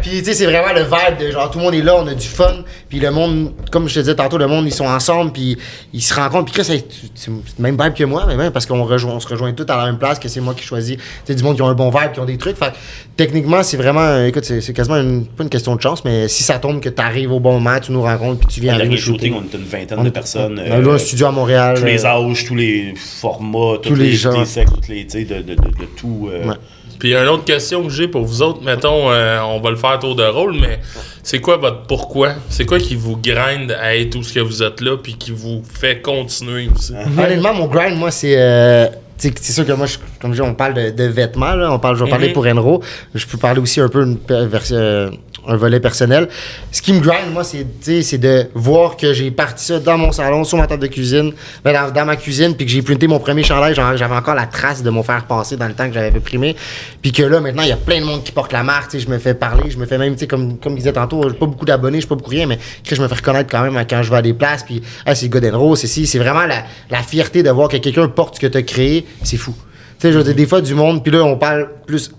Speaker 4: Puis, tu sais, c'est vraiment le vibe de genre, tout le monde est là, on a du fun. Puis, le monde, comme je te disais tantôt, le monde, ils sont ensemble, puis ils se rencontrent. Puis, c'est le même vibe que moi, mais même parce qu'on rejoint, on se rejoint tous à la même place, que c'est moi qui choisis. Tu sais, du monde qui ont un bon vibe, qui ont des trucs. Fait techniquement, c'est vraiment, euh, écoute, c'est c'est quasiment une, pas une question de chance, mais si ça tombe que tu arrives au bon moment, tu nous rencontres, puis tu viens
Speaker 2: Le
Speaker 4: avec nous
Speaker 2: dernier shooting,
Speaker 4: shooter.
Speaker 2: on était une vingtaine
Speaker 4: On
Speaker 2: de personnes.
Speaker 4: On a eu
Speaker 2: euh,
Speaker 4: un studio à Montréal.
Speaker 2: tous les
Speaker 4: euh,
Speaker 2: âges, tous les formats, tous,
Speaker 4: Tous les
Speaker 2: les, tous les sexes, tous les, tu sais, de, de, de, de tout. euh,
Speaker 4: Ouais.
Speaker 1: Puis une autre question que j'ai pour vous autres, mettons, euh, on va le faire tour de rôle, mais c'est quoi votre pourquoi? C'est quoi qui vous grind à être où ce que vous êtes là, puis qui vous fait continuer aussi?
Speaker 4: Honnêtement, mon grind, moi, c'est. euh, tu sais, c'est sûr que moi, je- comme je dis, on parle de, de vêtements, là, on parle, je vais parler
Speaker 1: Mhm.
Speaker 4: pour Enro. Je peux parler aussi un peu une vers- euh, un volet personnel. Ce qui me grind, moi, c'est, de voir que j'ai parti ça dans mon salon, sur ma table de cuisine, ben, dans, ma cuisine, puis que j'ai printé mon premier chandail. J'avais encore la trace de mon fer passé dans le temps que j'avais imprimé. Puis que là, maintenant, il y a plein de monde qui porte la marque. Je me fais parler, je me fais même, comme, comme je disais tantôt, j'ai pas beaucoup d'abonnés, j'ai pas beaucoup rien, mais je me fais reconnaître quand même quand je vais à des places. Puis, ah, c'est God Rose, c'est si. C'est vraiment la, la fierté de voir que quelqu'un porte ce que tu as créé. C'est fou. Tu sais, je veux dire, des fois, du monde, puis là, on parle plus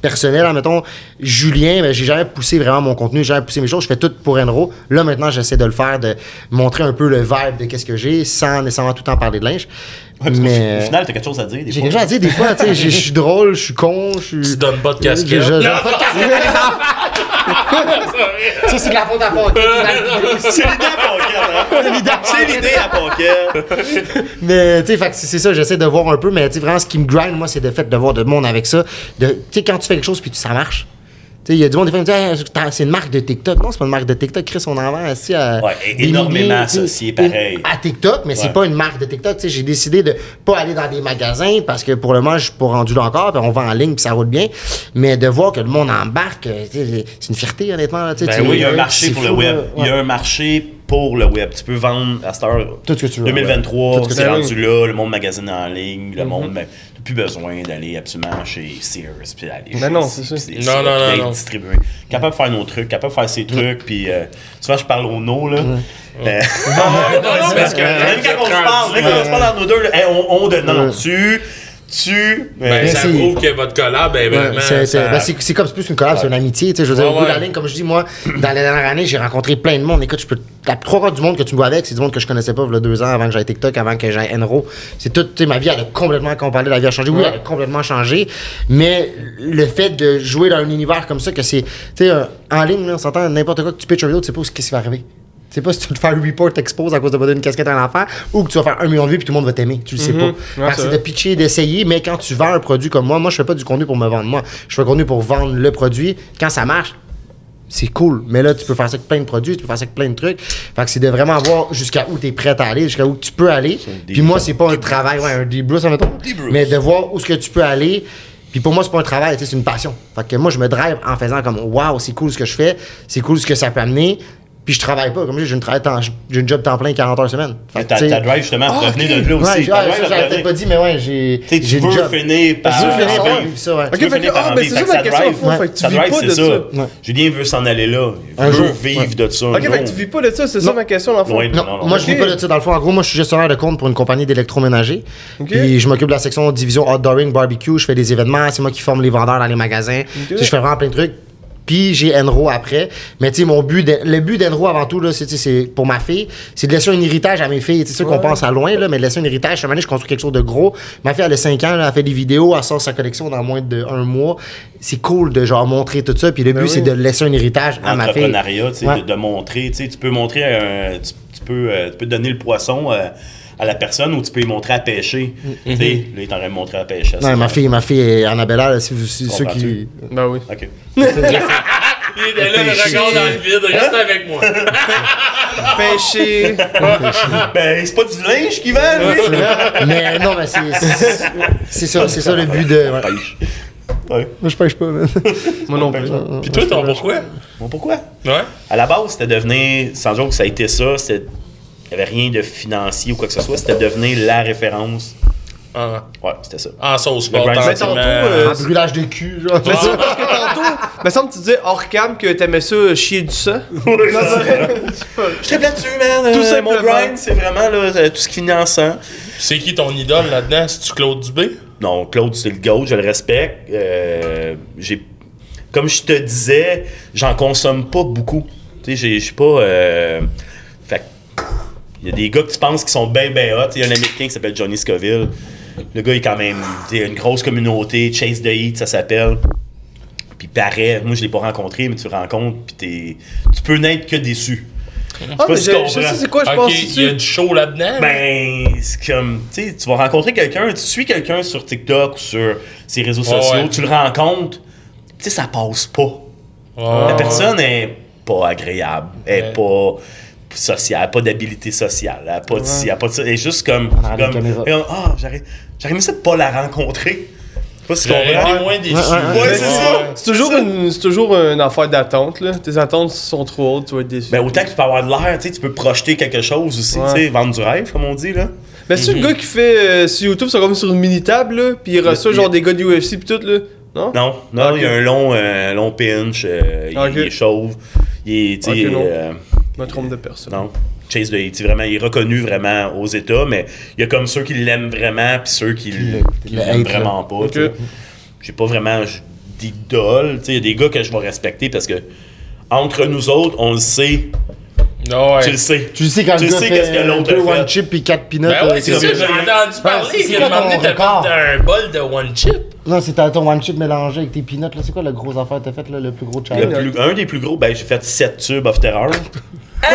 Speaker 4: personnel. hein, mettons, Julien, ben, j'ai jamais poussé vraiment mon contenu, j'ai jamais poussé mes choses. Je fais tout pour Enro. Là, maintenant, j'essaie de le faire, de montrer un peu le vibe de qu'est-ce que j'ai, sans nécessairement tout le temps parler de linge.
Speaker 2: Ouais, parce qu'au
Speaker 4: mais
Speaker 2: au final, t'as quelque chose à dire. des
Speaker 4: j'ai
Speaker 2: fois.
Speaker 4: quelque chose à dire des fois. tu sais, Je suis drôle, je suis con, je suis.
Speaker 1: Tu donnes pas de casquette.
Speaker 4: je-
Speaker 1: Non.
Speaker 4: pas de casquette, les enfants! Ça, c'est de la faute à Paquet.
Speaker 2: C'est l'idée à Paquette, hein? C'est l'idée à Paquette.
Speaker 4: Mais tu sais, fait que c'est ça, j'essaie de voir un peu, mais tu sais, vraiment, ce qui me grind, moi, c'est le fait de voir de monde avec ça. De, tu sais, quand tu fais quelque chose puis ça marche. Il y a du monde, qui me dit, Hey, c'est une marque de TikTok. Non, c'est pas une marque de TikTok. Chris, on en vend aussi à.
Speaker 2: Ouais, énormément associé, pareil.
Speaker 4: À TikTok, mais c'est pas une marque de TikTok. Tu sais, j'ai décidé de pas aller dans des magasins parce que pour le moment, je suis pas rendu là encore, puis on vend en ligne, puis ça roule bien. Mais de voir que le monde embarque, euh, c'est une fierté, honnêtement.
Speaker 1: Ben
Speaker 2: Oui, il y a un marché pour le web. Il y a un marché pour le web. Tu peux vendre à cette heure.
Speaker 4: Tout ce que tu veux,
Speaker 2: 2023,
Speaker 4: ouais. Tout ce que
Speaker 2: c'est
Speaker 3: tu veux.
Speaker 2: rendu là. Le monde magasine en ligne. Le monde, ben, plus besoin d'aller absolument chez Sears. Puis aller
Speaker 3: Ben
Speaker 2: chez
Speaker 3: non, c'est ça.
Speaker 2: puis
Speaker 1: Non, non, non, non.
Speaker 2: distribuer. Capable de faire nos trucs, capable de faire ses trucs. Puis euh, souvent, je parle au no, là. Euh,
Speaker 1: non, non, parce que-
Speaker 2: même quand on se parle, même quand on se parle entre nous deux, on, on. Non, non, tu. Tu.
Speaker 1: Ben, ça prouve que votre collab est vraiment.
Speaker 4: c'est-
Speaker 1: ça-
Speaker 4: ben, c'est- comme plus une collab, c'est une amitié. tu sais, Je veux dire,
Speaker 1: Ouais,
Speaker 4: au bout de la ligne, comme je dis, moi, dans les dernières années, j'ai rencontré plein de monde. Écoute, je peux. La trois quarts du monde que tu me vois avec, c'est du monde que je connaissais pas il y a deux ans avant que j'aille TikTok, avant que j'aille Enro. C'est tout. Ma vie, elle a complètement, quand on parlait de la vie a changé, oui, elle a complètement changé. Mais le fait de jouer dans un univers comme ça, que c'est. Tu sais, en ligne, on s'entend n'importe quoi que tu pitches une vidéo, tu sais pas ce qui va arriver. Tu sais pas si tu vas te faire un report t'expose à cause de pas donner une casquette à un enfant ou que tu vas faire un million de vues puis tout le monde va t'aimer. Tu le sais pas.
Speaker 3: Ouais,
Speaker 4: Fait que
Speaker 3: c'est
Speaker 4: de pitcher, d'essayer, mais quand tu vends un produit comme moi, moi je fais pas du contenu pour me vendre moi. Je fais du contenu pour vendre le produit. Quand ça marche, c'est cool. Mais là, tu peux faire ça avec plein de produits, tu peux faire ça avec plein de trucs. Fait que c'est de vraiment voir jusqu'à où tu es prêt à aller, jusqu'à où tu peux aller. Puis moi, c'est pas un travail, ouais, un débrousse. Mais de voir où ce que tu peux aller. Puis pour moi, c'est pas un travail, c'est une passion. Fait que moi, je me drive en faisant comme waouh, c'est cool ce que je fais, c'est cool ce que ça peut amener. Puis je travaille pas. Comme je dis, j'ai une, travail temps- j'ai une job temps plein 40 heures semaine. Fait
Speaker 2: Ta, ta drive, justement,
Speaker 3: Ah,
Speaker 2: pour revenir
Speaker 3: ok.
Speaker 2: de là aussi.
Speaker 4: Ouais, j'avais peut-être pas dit, mais ouais, j'ai.
Speaker 2: Tu
Speaker 4: une
Speaker 2: veux
Speaker 4: job.
Speaker 2: finir par.
Speaker 4: Je veux finir
Speaker 2: par
Speaker 4: ça,
Speaker 2: vivre.
Speaker 4: ouais, ça, ouais.
Speaker 2: Tu
Speaker 3: Ok, fait ah, c'est ça ma question,
Speaker 2: ta drive, c'est ça. Julien veut s'en aller là. Il
Speaker 4: Un
Speaker 2: veut
Speaker 4: jour,
Speaker 2: vivre de ça.
Speaker 3: Ok, fait que tu vis pas de ça, c'est ça ma question, dans le fond.
Speaker 4: Non, moi je vis pas de ça. Dans le fond, en gros, moi je suis gestionnaire de compte pour une compagnie d'électroménager. Puis je m'occupe de la section division outdooring, barbecue. Je fais des événements. C'est moi qui forme les vendeurs dans les magasins. Je fais vraiment plein de trucs. Puis j'ai Enro après. Mais tu sais, mon but, de- le but d'Enro avant tout, là, c'est, c'est pour ma fille, c'est de laisser un héritage à mes filles. C'est sûr qu'on pense à loin, là, mais de laisser un héritage. Chaque année, je construis quelque chose de gros. Ma fille, elle a 5 ans, là, elle fait des vidéos, elle sort sa collection dans moins d'un mois. C'est cool de genre montrer tout ça. Puis le
Speaker 3: Ben
Speaker 4: but,
Speaker 3: oui.
Speaker 4: c'est de laisser un héritage à ma fille.
Speaker 2: L'entrepreneuriat,
Speaker 4: Ouais.
Speaker 2: de, de montrer. Tu peux montrer un. Tu, tu peux, euh, tu peux donner le poisson euh, à la personne ou tu peux lui montrer à pêcher. Tu sais, là, il est en train de montrer à pêcher.
Speaker 4: Non, ma fille, ma fille est Annabella, là, si, vous- si ceux qui.
Speaker 3: Ben oui.
Speaker 2: Ok.
Speaker 1: Il était là, le regard dans le vide. Reste avec moi.
Speaker 3: Pêcher.
Speaker 2: ben, c'est pas du linge qui vend, lui!
Speaker 4: mais non, mais c'est. ça, c'est ça le but de. ouais.
Speaker 2: Pêche. Ouais.
Speaker 4: Moi, je pêche pas, man.
Speaker 3: Moi non plus.
Speaker 1: Puis toi, ton pourquoi?
Speaker 2: Bon, pourquoi?
Speaker 1: Ouais.
Speaker 2: À la base, c'était devenir, sans joke, ça a été ça, c'était. Il n'y avait rien de financier ou quoi que ce soit, c'était devenir la référence.
Speaker 1: En,
Speaker 2: Ouais, c'était ça.
Speaker 1: en sauce
Speaker 2: Le grind,
Speaker 3: Mais tantôt, euh,
Speaker 4: Un brûlage de cul, genre.
Speaker 3: Mais ça, parce que tantôt, me semble que tu disais hors cam que t'aimais ça chier du sang.
Speaker 2: Je tripe là-dessus, man.
Speaker 3: Tout
Speaker 2: Euh, Mon grind, c'est vraiment là, euh, tout ce qui finit en sang.
Speaker 1: C'est qui ton idole là-dedans? C'est-tu Claude Dubé?
Speaker 2: Non, Claude, c'est le GOAT, je le respecte. Euh, j'ai, comme je te disais, j'en consomme pas beaucoup. Tu sais, je suis pas. euh, il y a des gars que tu penses qui sont bien, bien hot. Il y a un Américain qui s'appelle Johnny Scoville. Le gars est quand même. Il a une grosse communauté. Chase the Heat, ça s'appelle. Puis paraît, moi je l'ai pas rencontré, mais tu le rencontres, puis t'es- tu peux n'être que déçu.
Speaker 3: Ah, je sais c'est quoi, je
Speaker 1: Ok,
Speaker 3: pense
Speaker 1: il y a du show là-dedans.
Speaker 2: Ben, c'est comme, tu sais, tu vas rencontrer quelqu'un, tu suis quelqu'un sur TikTok ou sur ses réseaux sociaux,
Speaker 1: ouais.
Speaker 2: tu le rencontres, tu sais, ça passe pas. La personne est pas agréable, elle
Speaker 1: Ouais.
Speaker 2: est pas sociale, elle a pas d'habilité sociale, elle a pas de ci, elle a pas de ça, elle est juste comme, ah, j'aurais aimé ça de pas la rencontrer. Je sais pas si tu
Speaker 1: J'aurais
Speaker 2: comprends.
Speaker 1: été moins déçu.
Speaker 4: Ouais, ouais,
Speaker 2: Ouais, c'est ça.
Speaker 3: C'est toujours, une, c'est toujours une affaire d'attente, là. Tes attentes sont trop hautes, tu vas être déçu.
Speaker 2: Ben, autant que tu peux avoir de l'air, tu sais, tu peux projeter quelque chose aussi,
Speaker 3: Ouais.
Speaker 2: tu sais, vendre du rêve, comme on dit, là.
Speaker 3: Ben, c'est
Speaker 2: Mhm.
Speaker 3: le gars qui fait euh, sur YouTube, c'est comme sur une mini-table, là, pis il reçoit genre des gars de UFC pis tout, là? Non?
Speaker 2: Non, non,
Speaker 3: Ok.
Speaker 2: il y a un long, euh, long pinch, euh, il, il est chauve, il est, tu sais, euh,
Speaker 3: Je me trompe de personne.
Speaker 2: non. Chase de, tu sais, vraiment, il est reconnu vraiment aux États, mais il y a comme ceux qui l'aiment vraiment, puis ceux qui, l'aiment vraiment pas.
Speaker 3: Ok.
Speaker 2: tu sais. J'ai pas vraiment d'idole, il y a des gars que je vais respecter parce que entre nous autres, on le sait,
Speaker 1: Ah ouais.
Speaker 2: tu le sais.
Speaker 4: Tu sais quand
Speaker 2: Tu
Speaker 4: le gars
Speaker 2: sais
Speaker 4: fait
Speaker 2: qu'est-ce que l'autre
Speaker 4: deux
Speaker 2: fait.
Speaker 4: one chip et quatre peanuts.
Speaker 1: Ben
Speaker 4: euh,
Speaker 1: ouais, c'est ça,
Speaker 2: le
Speaker 1: j'ai entendu parler.
Speaker 4: c'est- c'est
Speaker 1: Il a demandé un bol de one chip.
Speaker 4: Non, c'était ton one chip mélangé avec tes peanuts. là. C'est quoi la grosse affaire que t'as fait, là, le plus gros
Speaker 2: Le
Speaker 4: challenge?
Speaker 2: plus- un des plus gros, ben j'ai fait 7 tubes of terror.
Speaker 1: Hein?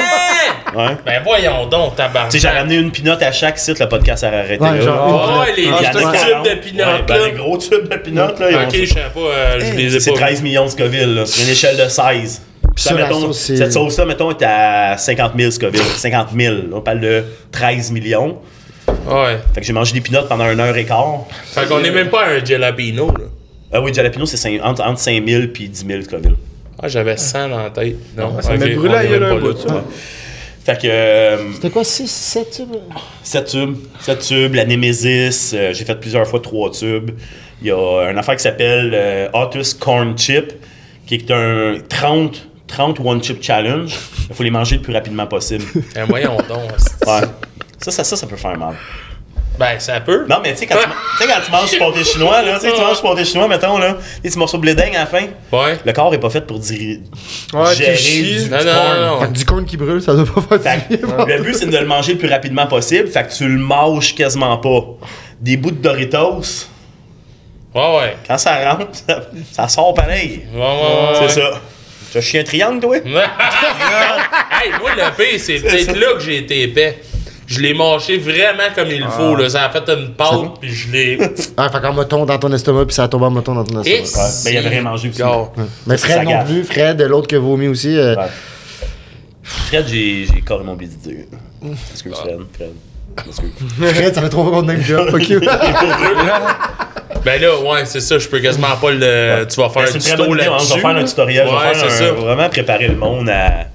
Speaker 2: Ouais.
Speaker 1: Ben voyons donc, tabarnak.
Speaker 2: Tu sais, j'ai ramené une pinotte à chaque site, le podcast a arrêté
Speaker 4: Ouais,
Speaker 2: là.
Speaker 4: genre-
Speaker 1: Ah ouais, les
Speaker 2: Il y en a
Speaker 1: petits
Speaker 2: 40.
Speaker 1: tubes de peanuts,
Speaker 2: Ouais, ben, les gros tubes de peanuts, là.
Speaker 1: Ok, je sais pas, euh, je les ai
Speaker 2: C'est
Speaker 1: pas.
Speaker 2: 13 millions de Scoville, là, sur une échelle de 16.
Speaker 4: Ça,
Speaker 2: mettons,
Speaker 4: sauce,
Speaker 2: cette sauce-là, mettons, est à 50 000 Scoville. 50 000. Là, on parle de 13 millions.
Speaker 1: Ouais.
Speaker 2: Fait que j'ai mangé des peanuts pendant une heure et quart.
Speaker 1: Fait qu'on est même pas un jalapeno, là.
Speaker 2: Ah oui, jalapeno, c'est entre, entre 5 000 puis 10 000 Scoville.
Speaker 1: Ah, j'avais 100 dans la tête. Non,
Speaker 3: ça
Speaker 1: ok,
Speaker 3: m'a brûlé
Speaker 1: même
Speaker 3: un
Speaker 1: pas
Speaker 3: bout.
Speaker 2: Fait que euh,
Speaker 4: C'était quoi, 6, 7 tubes?
Speaker 2: 7 tubes, 7 tubes, la Nemesis, euh, j'ai fait plusieurs fois 3 tubes. Il y a une affaire qui s'appelle euh, Otus Corn Chip, qui est un 30, 30 One Chip Challenge. Il faut les manger le plus rapidement possible.
Speaker 1: Ben voyons donc.
Speaker 2: Ouais. Ça, ça, ça, ça peut faire mal.
Speaker 1: Ben, ça peut.
Speaker 2: Non, mais tu sais, quand, tu tu quand tu manges du pâté chinois, là, tu sais, tu manges du pâté chinois, mettons, là, des petits morceaux de blé d'aigle à la fin,
Speaker 1: Ouais.
Speaker 2: le corps est pas fait pour dire,
Speaker 3: Ouais,
Speaker 2: gérer
Speaker 3: tu
Speaker 2: du
Speaker 1: Non,
Speaker 2: corn.
Speaker 1: non, non,
Speaker 4: Fait que du corn qui brûle, ça doit pas faire
Speaker 2: Fait
Speaker 4: du
Speaker 2: le but, c'est de le manger le plus rapidement possible. Fait que tu le manges quasiment pas. Des bouts de Doritos,
Speaker 1: Ouais, ouais.
Speaker 2: quand ça rentre, ça, ça sort pareil.
Speaker 1: Ouais, ouais, ouais.
Speaker 2: C'est ça. Tu as chié un triangle, toi?
Speaker 1: hey, moi, le pire, c'est peut-être là que j'ai été épais. Je l'ai mâché vraiment comme il faut. Là. Ça a fait une pâte, puis je l'ai.
Speaker 4: Ah, fait qu'en moton dans ton estomac, puis ça tombe en moton dans ton
Speaker 1: Et
Speaker 4: estomac.
Speaker 2: Mais il avait rien mangé aussi.
Speaker 4: Mais Fred non
Speaker 2: gaffe.
Speaker 4: plus, Fred, l'autre que vomi aussi. euh,
Speaker 2: Ouais. Fred, j'ai j'ai carrément oublié de dire. Excuse, Fred. Fred. Excuse.
Speaker 4: Fred, ça fait trop qu'on même job. Fuck you.
Speaker 1: Ben là, ouais, c'est ça. Je peux quasiment pas le. Tu vas faire
Speaker 2: Ben,
Speaker 1: un tuto là-dessus.
Speaker 2: On va faire un tutoriel. on va
Speaker 1: Ouais,
Speaker 2: faire un-
Speaker 1: ça.
Speaker 2: Vraiment préparer le monde à,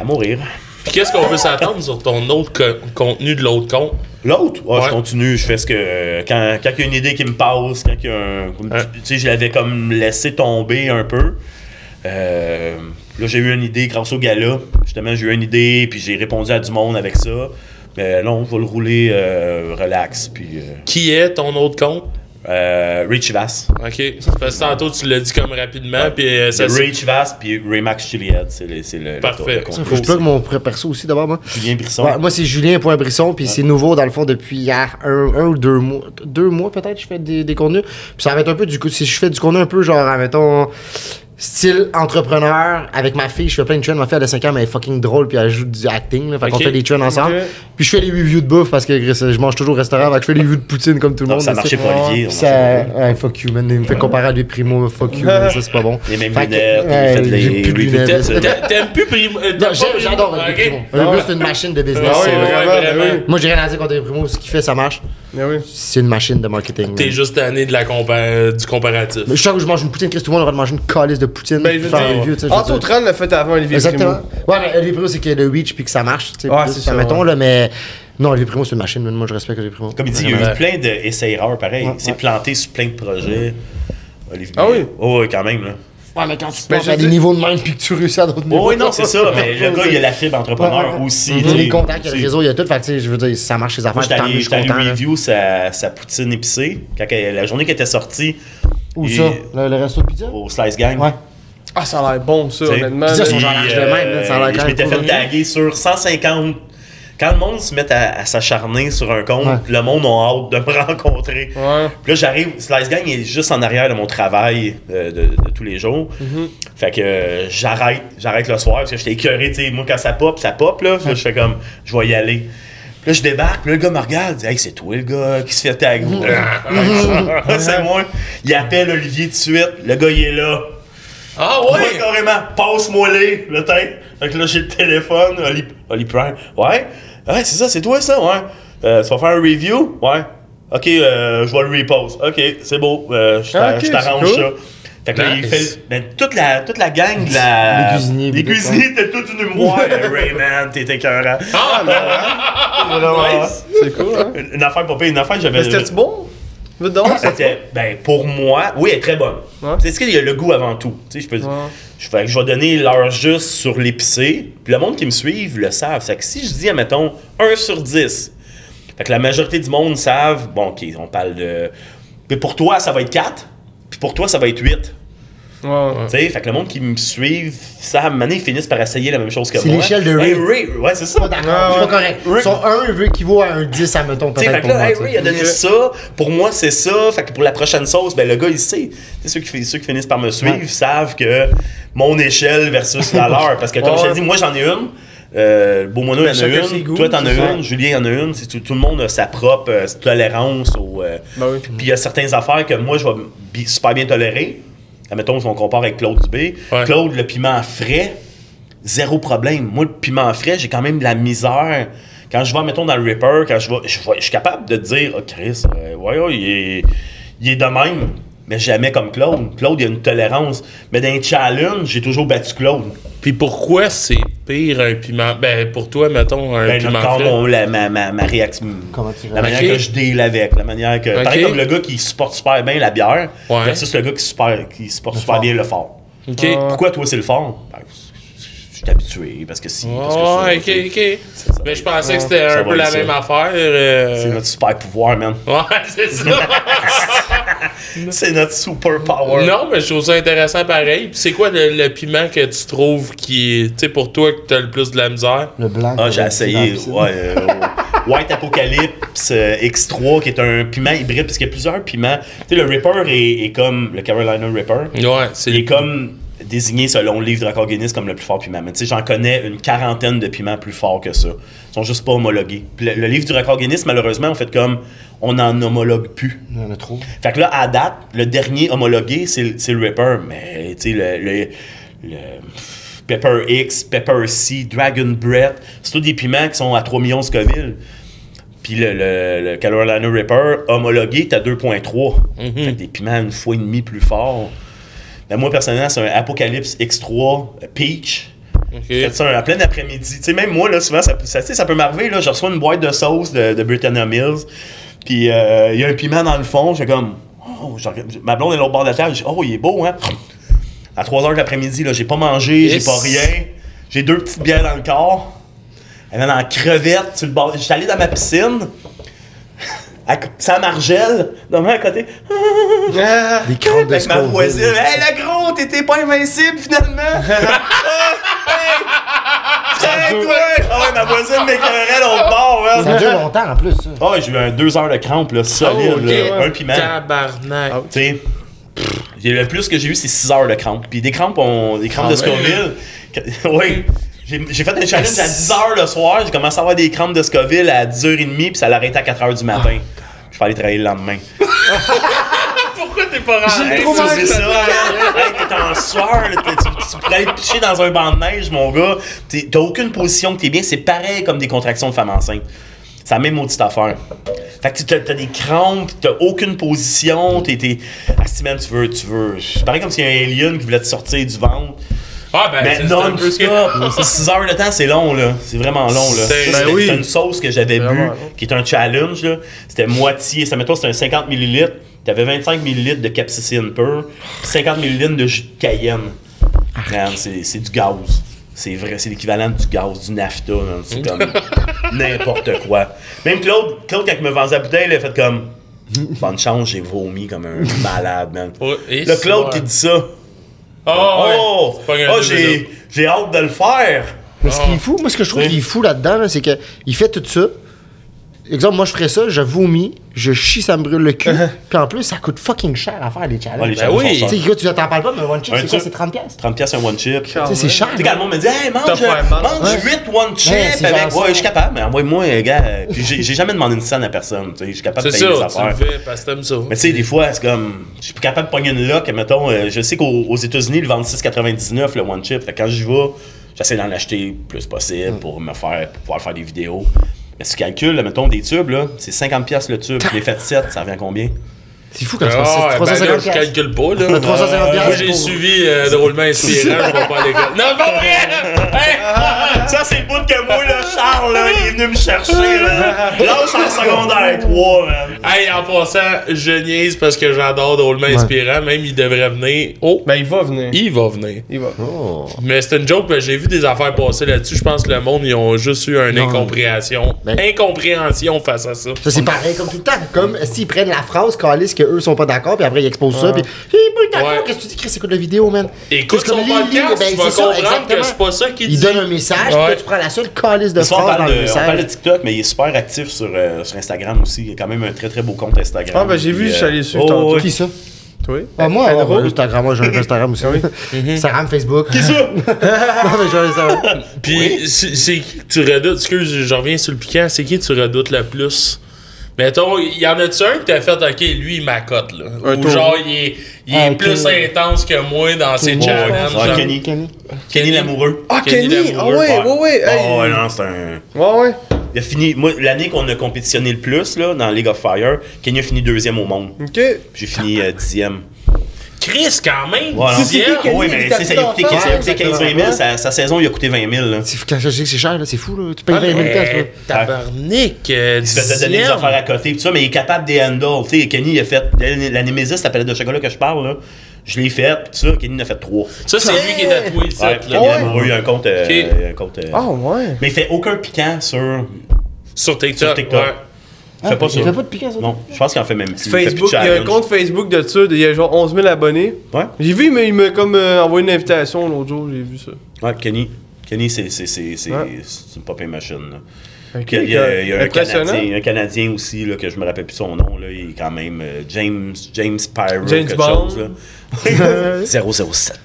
Speaker 2: à mourir.
Speaker 1: Puis qu'est-ce qu'on peut s'attendre sur ton autre co- contenu de l'autre compte?
Speaker 2: L'autre, ouais,
Speaker 1: Ouais.
Speaker 2: je continue, je fais ce que. Quand, quand il y a une idée qui me passe, quand il y a un. Tu sais, je l'avais comme laissé tomber un peu. Euh, là, j'ai eu une idée grâce au gala. Justement, j'ai eu une idée, puis j'ai répondu à du monde avec ça. Mais non, je vais le rouler euh, relax. Puis. euh,
Speaker 1: Qui est ton autre compte?
Speaker 2: Euh, Rich Vass.
Speaker 1: Ok. Parce que tantôt, tu l'as dit comme rapidement, puis euh, ça.
Speaker 2: Rich Vass, puis Raymax Chiliad. C'est le, c'est le, le-
Speaker 1: Parfait.
Speaker 2: le.
Speaker 4: Faut que je plug mon perso aussi d'abord, moi.
Speaker 2: Julien Brisson.
Speaker 4: Ouais, moi, c'est Julien.brisson, puis c'est nouveau, dans le fond, depuis hier, un, un ou deux mois. Deux mois, peut-être, je fais des, des contenus. Puis ça va être un peu du coup, si je fais du contenu un peu genre, mettons, style entrepreneur, avec ma fille, je fais plein de trends. Ma fille, elle a 5 ans, mais elle est fucking drôle, puis elle joue du acting, là. Fait qu'on fait des trends ensemble. Puis je fais les reviews de bouffe, parce que je mange toujours au restaurant, fait que je fais les reviews de poutine comme tout le monde.
Speaker 2: ça marchait pas, Olivier. Ça
Speaker 4: ouais, fuck you, man. Il me fait comparer à des primo, fuck you, man, ça c'est pas bon.
Speaker 2: Les mêmes
Speaker 4: Fait
Speaker 2: lunettes, les
Speaker 4: plus de
Speaker 1: T'aimes plus Primo? euh,
Speaker 4: J'adore
Speaker 1: Primo?
Speaker 4: le
Speaker 1: Ok.
Speaker 4: Primo. Le but,
Speaker 3: ouais.
Speaker 4: c'est une machine de business. Moi, j'ai rien à dire contre les Primo. Ce qu'il fait, ça marche.
Speaker 3: Oui.
Speaker 4: C'est une machine de marketing.
Speaker 1: T'es juste tanné de la compa- du comparatif.
Speaker 4: Mais je sens que je mange une poutine, Chris, tout le monde aurait manger une calice de poutine.
Speaker 3: Ben, je veux dire, Anto. Tran l'a fait avant Olivier
Speaker 4: Exactement.
Speaker 3: Primo.
Speaker 4: Ouais, mais Olivier Primo, c'est qu'il y a le reach puis que ça marche. tu sais,
Speaker 3: c'est ça,
Speaker 4: Mettons,
Speaker 3: ouais.
Speaker 4: là, mais. Non, Olivier Primo, c'est une machine. Moi, je respecte Olivier Primo.
Speaker 2: Comme il dit, il y a eu plein d'essais-erreurs, pareil.
Speaker 4: Ouais, ouais.
Speaker 2: planté sur plein de projets. Olivier.
Speaker 3: Ah oui?
Speaker 2: Oh, oui, quand même, là.
Speaker 4: Ouais, mais quand tu
Speaker 3: Ben,
Speaker 4: passes
Speaker 3: je
Speaker 4: à des niveaux de même puis que tu réussis à d'autres niveaux.
Speaker 2: Oh, oui, non, c'est ça. Mais le gars, il a la fibre entrepreneur aussi.
Speaker 4: Il les contacts, il y a le réseau, il y a tout. Fait que, tu sais, je veux dire, ça marche ses affaires.
Speaker 2: j'étais allé, review sa, sa poutine épicée. Quand elle- la journée qu'elle était sortie
Speaker 4: Où
Speaker 2: Et-
Speaker 4: ça? Le le resto de pizza?
Speaker 2: au Slice Gang.
Speaker 4: Ouais.
Speaker 3: Ah, ça a l'air bon, ça, honnêtement.
Speaker 4: ça,
Speaker 3: là.
Speaker 4: son genre de même, là, ça a l'air
Speaker 2: euh, je m'étais fait taguer sur 150 quand le monde se met à, à s'acharner sur un compte,
Speaker 4: Ouais.
Speaker 2: le monde a hâte de me rencontrer.
Speaker 3: Ouais.
Speaker 2: Puis là, j'arrive, Slice Gang est juste en arrière de mon travail euh, de, de tous les jours. Fait que euh, j'arrête, j'arrête le soir parce que j'étais écœuré, tu sais. Moi, quand ça pop, ça pop, là. Je fais comme, je vais y aller. Puis là, je débarque, puis là, le gars me regarde, il dit, hey, c'est toi le gars qui se fait tag. c'est moi. Il appelle Olivier tout de suite. Le gars, il est là.
Speaker 1: Ah
Speaker 2: Ouais,
Speaker 1: ouais!
Speaker 2: carrément. Passe-moi les, le temps. Fait que là, j'ai le téléphone. Oli, Oli Prime. Ouais. Ouais, c'est ça, c'est toi ça, ouais. Euh, tu vas faire un review? Ouais. Ok, euh, je vais le repose. Ok, c'est beau. Euh, je t'a-
Speaker 3: Ah, ok,
Speaker 2: je t'arrange
Speaker 3: cool.
Speaker 2: ça. Fait que là, il
Speaker 1: Nice.
Speaker 2: fait. Ben, toute la, toute la gang de la.
Speaker 4: Les cuisiniers,
Speaker 2: Les
Speaker 4: puis tout,
Speaker 2: cuisiniers, t'es toute une moi. Rayman, t'es écœurant.
Speaker 1: Ah,
Speaker 2: Vraiment.
Speaker 1: nice.
Speaker 3: C'est cool, hein?
Speaker 2: Une affaire pire, une affaire, j'avais.
Speaker 3: Mais c'était-tu bon? Vite donc, c'était
Speaker 2: C'était- ben, pour moi, oui, elle est très bonne.
Speaker 3: Ouais.
Speaker 2: C'est ce qu'il y a le goût avant tout. Tu sais, je peux
Speaker 3: Ouais.
Speaker 2: Je, fait que je vais donner l'heure juste sur l'épicé. Puis le monde qui me suit le savent. C'est que si je dis, admettons, 1 sur 10, fait que la majorité du monde savent, bon, ok, on parle de. Mais pour toi, ça va être 4. Puis pour toi, ça va être 8.
Speaker 3: Ouais, ouais.
Speaker 2: Tu sais, fait que le monde qui me suit, ça, à finissent par essayer la même chose que
Speaker 4: C'est
Speaker 2: moi.
Speaker 4: l'échelle de
Speaker 2: Hey,
Speaker 4: Ray.
Speaker 2: Ray, ouais, c'est ça.
Speaker 4: Pas d'accord,
Speaker 3: Ouais,
Speaker 4: c'est pas correct.
Speaker 2: Rick-
Speaker 4: Son 1 veut qu'il vaut à un 10, admettons,
Speaker 2: Tu sais,
Speaker 4: peut-être
Speaker 2: fait que
Speaker 4: pour
Speaker 2: là, hey. Ray a donné ça, pour moi c'est ça, fait que pour la prochaine sauce, ben le gars il sait. C'est ceux qui, ceux qui finissent par me suivre
Speaker 4: Ouais.
Speaker 2: savent que mon échelle versus la leur. Parce que comme je te dis, moi j'en ai une. Euh, Beaumono, il y en a une.
Speaker 3: goûts,
Speaker 2: Toi, t'en as
Speaker 3: c'est
Speaker 2: une. Julien, en a une. C'est tout, tout le monde a sa propre euh, tolérance au. euh,
Speaker 3: Ben oui.
Speaker 2: Puis il y a certaines affaires que moi, je vais super bien tolérer. Admettons, si on compare avec Claude Dubé.
Speaker 1: Ouais.
Speaker 2: Claude, le piment frais, zéro problème. Moi, le piment frais, j'ai quand même de la misère. Quand je vais, mettons, dans le Ripper, quand je vais, je, vais- je suis capable de dire, oh, Chris, euh, ouais, ouais, il est, il est de même. Mais jamais comme Claude. Claude, il a une tolérance. Mais dans les challenges, j'ai toujours battu Claude.
Speaker 1: Puis pourquoi c'est pire un piment? Ben, pour toi, mettons, un
Speaker 2: Ben,
Speaker 1: piment
Speaker 2: encore
Speaker 1: frais.
Speaker 2: mon- la- ma, ma, ma réaction.
Speaker 4: Comment tu
Speaker 2: La manière que je deal avec, la manière que.
Speaker 1: Ok.
Speaker 2: Pareil comme le gars qui supporte super bien la bière,
Speaker 1: Ouais.
Speaker 2: versus le gars qui, super, qui supporte super
Speaker 4: fort.
Speaker 2: bien le fort.
Speaker 1: OK.
Speaker 3: Ouais.
Speaker 2: Pourquoi toi c'est le fort? Ben, je suis habitué, parce que si. parce que
Speaker 1: Ouais,
Speaker 2: ça,
Speaker 1: ok, ok.
Speaker 2: ça.
Speaker 1: Mais je pensais que c'était un peu la même affaire. euh,
Speaker 2: C'est notre super pouvoir, man.
Speaker 1: Ouais, c'est ça.
Speaker 2: C'est notre super power.
Speaker 1: non, mais je trouve ça intéressant pareil. Puis c'est quoi le, le piment que tu trouves qui est, tu sais, pour toi, que t'as le plus de la misère?
Speaker 4: Le blanc.
Speaker 2: Ah, j'ai essayé. Ouais, euh, White Apocalypse euh, X3, qui est un piment hybride, parce qu'il y a plusieurs piments. Tu sais, le Ripper est, est comme le Carolina Ripper.
Speaker 1: Ouais, c'est
Speaker 2: Il est comme désigné selon le livre de record Guinness comme le plus fort piment. Mais tu sais, j'en connais une quarantaine de piments plus forts que ça. Ils sont juste pas homologués. Puis le, le livre du record Guinness, malheureusement, on fait comme on n'en homologue plus.
Speaker 4: Il y en a trop.
Speaker 2: Fait que là, à date, le dernier homologué, c'est le- c'est le Ripper. Mais tu sais, le, le, le Pepper X, Pepper C, Dragon Breath, c'est tous des piments qui sont à 3 millions de Scoville. Puis le, le, le Carolina Ripper homologué, t'as 2.3. Fait que des piments une fois et demie plus forts. Ben, moi, personnellement, c'est un Apocalypse X3 Peach. J'ai fait ça un- en plein après-midi. Tu sais, même moi, là, souvent, ça, peut- ça, ça peut m'arriver, là, je reçois une boîte de sauce de, de Britannia Mills, puis euh, il y a un piment dans le fond, j'ai comme, oh, ma blonde est l'autre bord de la table, je dis, oh, il est beau, hein? À 3 h de l'après-midi, là, j'ai pas mangé, j'ai
Speaker 1: Yes.
Speaker 2: pas rien, j'ai deux petites bières dans le corps, elle est en crevette sur le bord, j'étais allé dans ma piscine, sans margelle, dans à côté,
Speaker 3: Ah,
Speaker 4: Des de
Speaker 2: avec ma voisine, hey, le gros, t'étais pas invincible finalement! Hey, toi! Ah ouais, ma voisine m'écœurait l'autre bord,
Speaker 4: Ça
Speaker 2: man.
Speaker 4: dure longtemps en plus, ça.
Speaker 2: Ah ouais, j'ai eu un deux heures de crampe, là, solide,
Speaker 1: Oh,
Speaker 2: là.
Speaker 1: ouais.
Speaker 2: un piment.
Speaker 1: Tabarnak.
Speaker 3: Ah,
Speaker 2: Tu sais, pff, j'ai- le plus que j'ai eu, c'est 6 heures de crampe. Puis des crampes, on, des crampes
Speaker 1: Ah
Speaker 2: de
Speaker 1: ouais.
Speaker 2: Scoville. oui. J'ai j'ai fait un challenge à 10 heures le soir. J'ai commencé à avoir des crampes de Scoville à 10h30, puis ça l'arrêtait à 4h du matin. Je vais aller travailler le lendemain.
Speaker 1: Pourquoi t'es pas rentré? Sur
Speaker 2: ça, t'es en sueur, là. T'es- Tu, tu pourrais aller picher dans un banc de neige, mon gars. T'es- T'as aucune position que t'es bien. C'est pareil comme des contractions de femme enceinte. C'est la même maudite affaire. Fait que tu- t'as, t'as des crampes, t'as aucune position, t'es. t'es... Ah, si, man, tu veux. Tu veux. C'est pareil comme s'il y a un alien qui voulait te sortir du ventre.
Speaker 1: Ah, ben, que-
Speaker 2: non-stop. 6 heures de temps, c'est long, là. C'est vraiment long, là.
Speaker 1: C'est- ben
Speaker 3: oui.
Speaker 2: une sauce que j'avais bu,
Speaker 3: long.
Speaker 2: qui est un challenge, là. C'était moitié. Ça, mettons, c'était un 50 ml. T'avais 25 ml de capsicine pure, puis 50 ml de jus de cayenne. Man, c'est c'est du gaz. C'est vrai, c'est l'équivalent du gaz, du nafta, man. C'est comme n'importe quoi. Même Claude, Claude, quand il me vendait la bouteille, il a fait comme. Bonne chance, j'ai vomi comme un malade, man.
Speaker 1: Oh,
Speaker 2: Le Claude qui dit ça.
Speaker 1: Oh, ouais.
Speaker 2: Oh, oh, j'ai, hâte de le faire.
Speaker 4: Mais ce qui est fou, moi, ce que je trouve
Speaker 2: Oui.
Speaker 4: qui est fou là-dedans, là, c'est qu'il fait tout ça. Exemple, moi, je ferais ça, je vomis, je chie, ça me brûle le cul. Puis en plus, ça coûte fucking cher à faire les
Speaker 2: Ouais,
Speaker 4: challenges.
Speaker 2: les
Speaker 1: Ben
Speaker 2: challenges
Speaker 1: oui.
Speaker 4: Tu sais, tu t'en parles pas, mais one chip,
Speaker 2: Un
Speaker 4: c'est quoi? C'est 30$? piastres?
Speaker 2: 30 pièces un one chip. Tu
Speaker 4: Tu sais, c'est cher.
Speaker 2: sais, le monde me dit, hey, mange, mange
Speaker 4: Ouais.
Speaker 2: 8 one chip
Speaker 4: Ouais,
Speaker 2: avec. Ouais, je suis capable, mais envoie-moi, un gars. Puis j'ai jamais demandé une scène à personne. Tu sais, je suis capable de payer les
Speaker 1: tu
Speaker 2: affaires.
Speaker 1: le fais parce que t'aimes ça.
Speaker 2: Mais tu sais, des fois, c'est comme. Je suis plus capable de pogner une lock. Mettons, euh, je sais qu'aux aux États-Unis, ils le vendent 6,99 le one chip. Fait quand j'y vais, j'essaie d'en acheter le plus possible pour me faire, pour pouvoir faire des vidéos. Mais si tu calcules, là, mettons, des tubes, là, c'est 50$ piastres le tube. L'ai fait 7, ça revient à combien?
Speaker 4: C'est fou quand tu
Speaker 1: Ah,
Speaker 4: passes
Speaker 1: ben là,
Speaker 4: 350$.
Speaker 1: je calcule pas, là.
Speaker 4: 350
Speaker 1: Moi, j'ai suivi euh, drôlement inspirant, je vais pas à l'école. Non, pas vrai! Hey!
Speaker 2: Ça, c'est le bout que moi, là, Charles, là, il est venu me chercher, là. Là, je suis en secondaire 3, man.
Speaker 1: Hey, en passant, je niaise parce que j'adore drôlement inspirant. Même, il devrait venir. Oh,
Speaker 3: Ben, il va venir.
Speaker 1: il va venir.
Speaker 3: Il va.
Speaker 4: Oh.
Speaker 1: Mais c'est une joke, que j'ai vu des affaires passer là-dessus. Je pense que le monde, ils ont juste eu une
Speaker 4: Non.
Speaker 1: incompréhension.
Speaker 4: Ben-
Speaker 1: Incompréhension face à ça.
Speaker 4: Ça, c'est pareil comme tout le temps. Comme s'ils prennent la phrase, calice, qu'eux sont pas d'accord, puis après ils exposent ça, puis ils pas d'accord.
Speaker 1: Ouais.
Speaker 4: Qu'est-ce que tu dis, Chris, écoute la vidéo, man.
Speaker 1: Écoute son
Speaker 4: que-
Speaker 1: podcast,
Speaker 4: ben,
Speaker 1: tu vas comprendre que c'est pas ça qu'il dit.
Speaker 4: Il donne un message,
Speaker 1: Ouais.
Speaker 4: tu prends la seule calice de phrase dans le
Speaker 2: de, on parle de. TikTok, mais il est super actif sur, euh, sur Instagram aussi. Il a quand même un très très beau compte Instagram.
Speaker 3: Ah, ben, j'ai vu, je suis allé suivre
Speaker 2: oh,
Speaker 3: tantôt.
Speaker 2: ouais.
Speaker 4: Qui ça?
Speaker 3: Toi?
Speaker 4: Ah, moi,
Speaker 3: Ben,
Speaker 4: ouais, ouais, Instagram, moi j'ai un Instagram aussi. Instagram, Facebook. Qui ça? non, mais j'ai un Instagram.
Speaker 1: Puis, c'est tu redoutes, excuse, je reviens sur le piquant, c'est qui tu redoutes le plus? Mettons, y en a-tu un que t'as fait, ok, lui, il m'accote, là?
Speaker 3: Un
Speaker 1: Ou
Speaker 3: tour.
Speaker 1: genre, il est, il est
Speaker 4: Ah,
Speaker 1: plus
Speaker 4: Kenny.
Speaker 1: intense que moi dans ses challenges.
Speaker 2: Ouais,
Speaker 1: genre.
Speaker 2: Kenny.
Speaker 4: Kenny.
Speaker 2: Kenny l'amoureux.
Speaker 3: Ah,
Speaker 1: Kenny
Speaker 3: Kenny! Ah,
Speaker 1: l'amoureux,
Speaker 3: ouais, ouais, ouais. Hey.
Speaker 2: Oh, ouais, non, c'est un.
Speaker 3: Ouais, ouais.
Speaker 2: Il a fini. Moi, l'année qu'on a compétitionné le plus, là, dans League of Fire, Kenny a fini deuxième au monde.
Speaker 3: Ok.
Speaker 2: Puis J'ai fini euh, dixième.
Speaker 1: Chris, quand même!
Speaker 2: Dixième?
Speaker 3: Kenny?
Speaker 2: Oui, mais
Speaker 3: est
Speaker 2: tu sais, ça lui a coûté,
Speaker 3: acteur,
Speaker 2: ça lui a coûté
Speaker 3: exactement.
Speaker 2: 15-20 000. Sa, sa saison, il a coûté 20 000. Là.
Speaker 4: C'est fou, quand je sais que c'est cher, là, c'est fou, là. Tu payes
Speaker 1: Ah,
Speaker 4: 20 000 piastres, là.
Speaker 1: mais tabarnak, euh,
Speaker 2: Il se faisait donner des affaires à côté, tout ça, mais il est capable des handles. Tu sais, Kenny, il a fait. La, la Nemesis, la palette de chocolat que je parle, là, je l'ai faite, tout ça. Kenny en a fait trois.
Speaker 1: Ça, c'est lui qui est tatoué ici,
Speaker 2: Ouais,
Speaker 1: là.
Speaker 2: Il a un compte. euh, un compte euh,
Speaker 3: Ah, ouais.
Speaker 2: Mais il fait aucun piquant sur.
Speaker 1: Sur TikTok.
Speaker 2: Sur TikTok.
Speaker 1: Ouais.
Speaker 2: Il fait pas ça.
Speaker 4: Il fait pas de piquant, ça?
Speaker 2: Non, je pense qu'il en fait même plus.
Speaker 3: Facebook, il y a un compte Facebook de ça, il y a genre 11 000 abonnés.
Speaker 2: Ouais.
Speaker 3: J'ai vu, mais il m'a comme euh, envoyé une invitation l'autre jour, j'ai vu ça.
Speaker 2: Ouais, Kenny. Kenny, c'est c'est- c'est- c'est-
Speaker 3: Ouais.
Speaker 2: une popping machine. Là. Il y a, il y un. Canadien, un Canadien aussi, là, que je me rappelle plus son nom. Là, il est quand même euh, James, James Pyro,
Speaker 3: James
Speaker 2: quelque
Speaker 3: Bond.
Speaker 2: chose. Là. 007.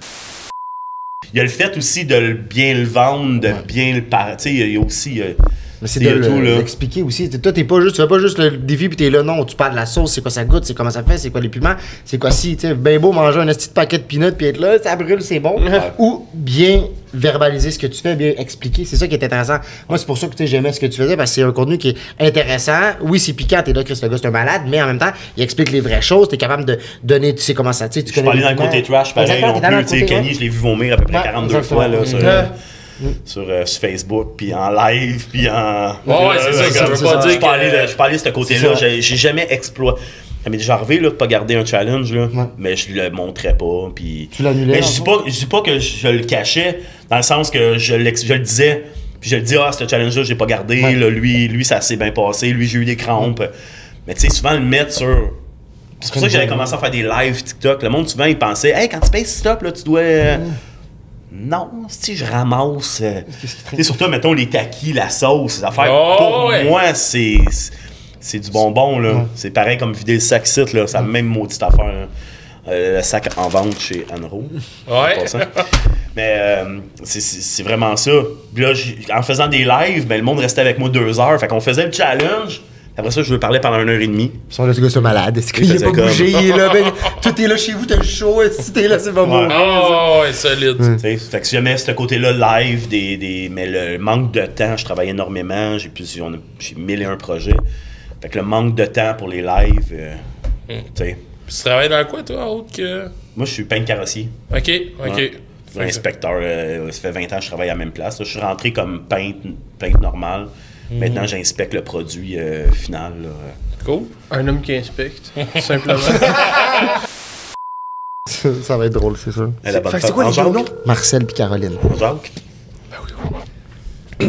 Speaker 2: Il y a le fait aussi de bien le vendre, de bien le par... Tu sais, il y a aussi... euh,
Speaker 4: Mais c'est de le- l'expliquer aussi. Toi, t'es pas juste, tu fais pas juste le défi puis t'es là, non. Tu parles de la sauce, c'est quoi ça goûte, c'est comment ça fait, c'est quoi les piments, c'est quoi si, tu ben beau manger un petit paquet de peanuts puis être là, ça brûle, c'est bon. Ou bien verbaliser ce que tu fais, bien expliquer. C'est ça qui est intéressant. Moi, c'est pour ça que j'aimais ce que tu faisais parce que c'est un contenu qui est intéressant. Oui, c'est piquant, t'es là, Chris, le gars, c'est un malade, mais en même temps, il explique les vraies choses, t'es capable de donner, tu sais comment ça, tu sais, tu
Speaker 2: Je suis pas allé dans le côté trash, pareil non plus. Tu sais, Kenny, je l'ai vu vomir à peu près
Speaker 4: Ouais,
Speaker 2: 42
Speaker 4: exactement.
Speaker 2: fois là, sur, euh, sur, euh, sur Facebook, puis en live, puis en...
Speaker 1: Ouais, ouais, c'est ça, ça veut
Speaker 2: Je
Speaker 1: pas dire
Speaker 2: pas allé
Speaker 1: que-
Speaker 2: de- je suis pas allé de ce côté-là. J'ai jamais exploité... Ça m'est déjà arrivé là, de pas garder un challenge, là,
Speaker 4: Ouais.
Speaker 2: mais je le montrais pas. Puis...
Speaker 4: Tu l'annulais,
Speaker 2: Mais je dis pas, je dis pas que je le cachais, dans le sens que je, je le disais, puis je le dis, ah, ce challenge-là, j'ai pas gardé,
Speaker 4: Ouais.
Speaker 2: là, lui, lui, ça s'est bien passé, lui, j'ai eu des crampes. Mais tu sais, souvent, le mettre sur. C'est pour ça que j'avais commencé à faire des lives TikTok. Le monde, souvent, il pensait, hey, quand tu payes stop, là, tu dois. Euh, Non, si je ramasse. euh, Tu sais, surtout, mettons, les taquis, la sauce, ces affaires.
Speaker 1: Oh,
Speaker 2: pour
Speaker 1: ouais.
Speaker 2: moi, c'est. C'est du bonbon, là. C'est pareil comme vider le sac site, là. C'est la même maudite affaire. là. Euh, le sac en vente chez Anro.
Speaker 1: Ouais.
Speaker 2: Mais euh, c'est- c'est c'est vraiment ça. Puis là, en faisant des lives, ben, le monde restait avec moi deux heures. Fait qu'on faisait le challenge. Après ça, je lui parlais pendant une heure et demie.
Speaker 4: Ils sont là, ce gars, c'est malade. Est-ce qu'il pas
Speaker 2: comme-
Speaker 4: bougé, il est là, ben, tout est là chez vous, t'as le chaud, si t'es là, c'est pas bon.
Speaker 2: Ouais.
Speaker 1: Ah, ouais, solide.
Speaker 2: Tu sais, Fait que si jamais ce côté-là live, des, des, mais le manque de temps, je travaille énormément. J'ai plus, on a- j'ai mille et un projets. Fait que le manque de temps pour les lives, euh, tu sais.
Speaker 1: Tu travailles dans quoi, toi, autre que?
Speaker 2: Moi, je suis peintre carrossier.
Speaker 1: Ok, ok.
Speaker 2: Ouais. Inspecteur. euh, ça fait 20 ans que je travaille à la même place. Là, je suis rentré comme peintre, peintre normal. Maintenant, j'inspecte le produit euh, final. là.
Speaker 1: Cool.
Speaker 3: Un homme qui inspecte, simplement.
Speaker 4: Ça va être drôle, c'est sûr.
Speaker 3: C'est quoi les noms?
Speaker 4: Marcel puis Caroline.
Speaker 2: Jacques?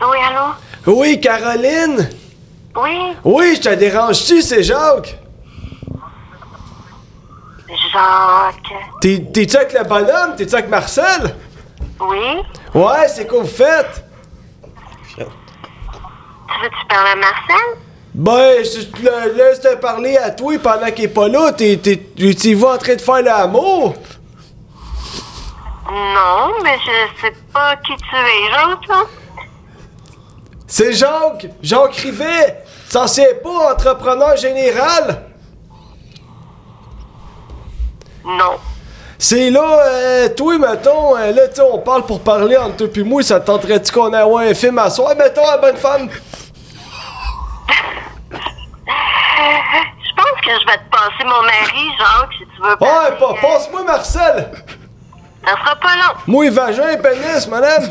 Speaker 6: Oui, allô?
Speaker 3: oui, Caroline!
Speaker 6: Oui,
Speaker 3: Oui, je te dérange-tu, c'est Jacques?
Speaker 6: Jacques, Jacques.
Speaker 3: T'es- T'es-tu avec le bonhomme? T'es-tu avec Marcel?
Speaker 6: Oui?
Speaker 3: Ouais, c'est quoi vous faites?
Speaker 6: Tu veux-tu parler à Marcel?
Speaker 3: Ben, je te laisse te parler à toi pendant qu'il est pas là. T'es, t'es, tu vas en train de faire l'amour?
Speaker 6: Non, mais je sais pas qui tu es, Jacques, là.
Speaker 3: C'est Jacques! Jacques Rivet! T'en sais pas, entrepreneur général?
Speaker 6: Non.
Speaker 3: C'est là, euh, toi, mettons, euh, là, tu sais, on parle pour parler entre toi pis moi, ça te tenterait-tu qu'on ait ouais, un film à soir? Mettons, la bonne femme!
Speaker 6: Je pense que je vais te passer mon mari, Jacques, si tu veux
Speaker 3: Ouais,
Speaker 6: parler,
Speaker 3: pa-
Speaker 6: euh,
Speaker 3: passe-moi Marcel!
Speaker 6: Ça sera pas long.
Speaker 3: Moi, vagin, pénis, madame!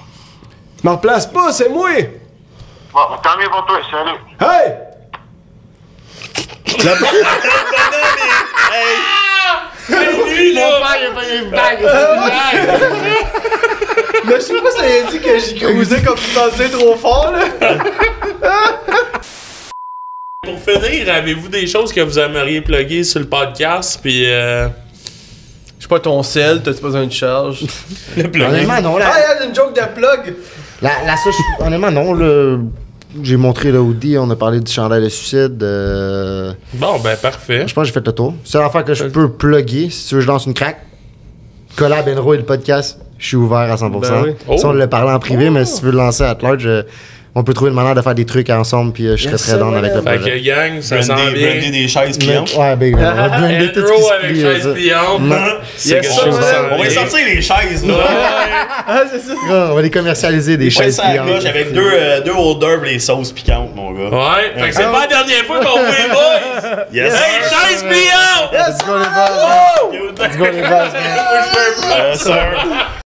Speaker 3: Tu me replaces pas, c'est moi!
Speaker 5: Bon, tant mieux pour toi, salut.
Speaker 3: Hey!
Speaker 2: Le bonhomme est. Hey!
Speaker 1: Lui, là!
Speaker 3: Mais je sais pas si ça a dit que j'y cruisais comme tu pensais trop fort, là!
Speaker 1: Pour finir, avez-vous des choses que vous aimeriez plugger sur le podcast? Puis, euh,
Speaker 3: Je sais pas ton sel, t'as-tu besoin de charge?
Speaker 2: Le plugin.
Speaker 4: Honnêtement, non. La,
Speaker 3: Ah, il y a une joke de plug!
Speaker 4: La, la seule chose- honnêtement, non. Le, j'ai montré le hoodie, on a parlé du chandail de suicide. euh,
Speaker 1: bon, ben, parfait.
Speaker 4: je pense que j'ai fait le tour. Seule affaire que je peux plugger, si tu veux, je lance une craque. Collab Enro et le podcast, je suis ouvert à 100%.
Speaker 3: Ben oui.
Speaker 1: Oh.
Speaker 4: Si on le parlait en privé, mais si tu veux le lancer à large, euh, on peut trouver une manière de faire des trucs ensemble, puis euh, je serais
Speaker 3: Yes,
Speaker 4: très down avec le
Speaker 1: Fait
Speaker 4: projet.
Speaker 1: que, gang, ça sent bien.
Speaker 2: brander des chaises pliantes.
Speaker 4: Ouais, big, on va blinder tout ce
Speaker 1: avec
Speaker 4: plie,
Speaker 1: chaise
Speaker 4: ça.
Speaker 1: pliante. C'est
Speaker 3: Yes,
Speaker 1: quelque chose
Speaker 2: On va
Speaker 1: vient.
Speaker 2: sortir les chaises, là.
Speaker 3: Ah, c'est ça!
Speaker 4: On va les commercialiser, des chaises pliantes.
Speaker 2: coche avec deux, euh, deux holders pour les sauces piquantes, mon gars.
Speaker 1: Ouais, fait que c'est pas la dernière fois qu'on voit les boys!
Speaker 2: Yes!
Speaker 1: Hey, chaise pliante!
Speaker 4: Let's go les boys! Let's go les boys, man!
Speaker 2: Yes, sir.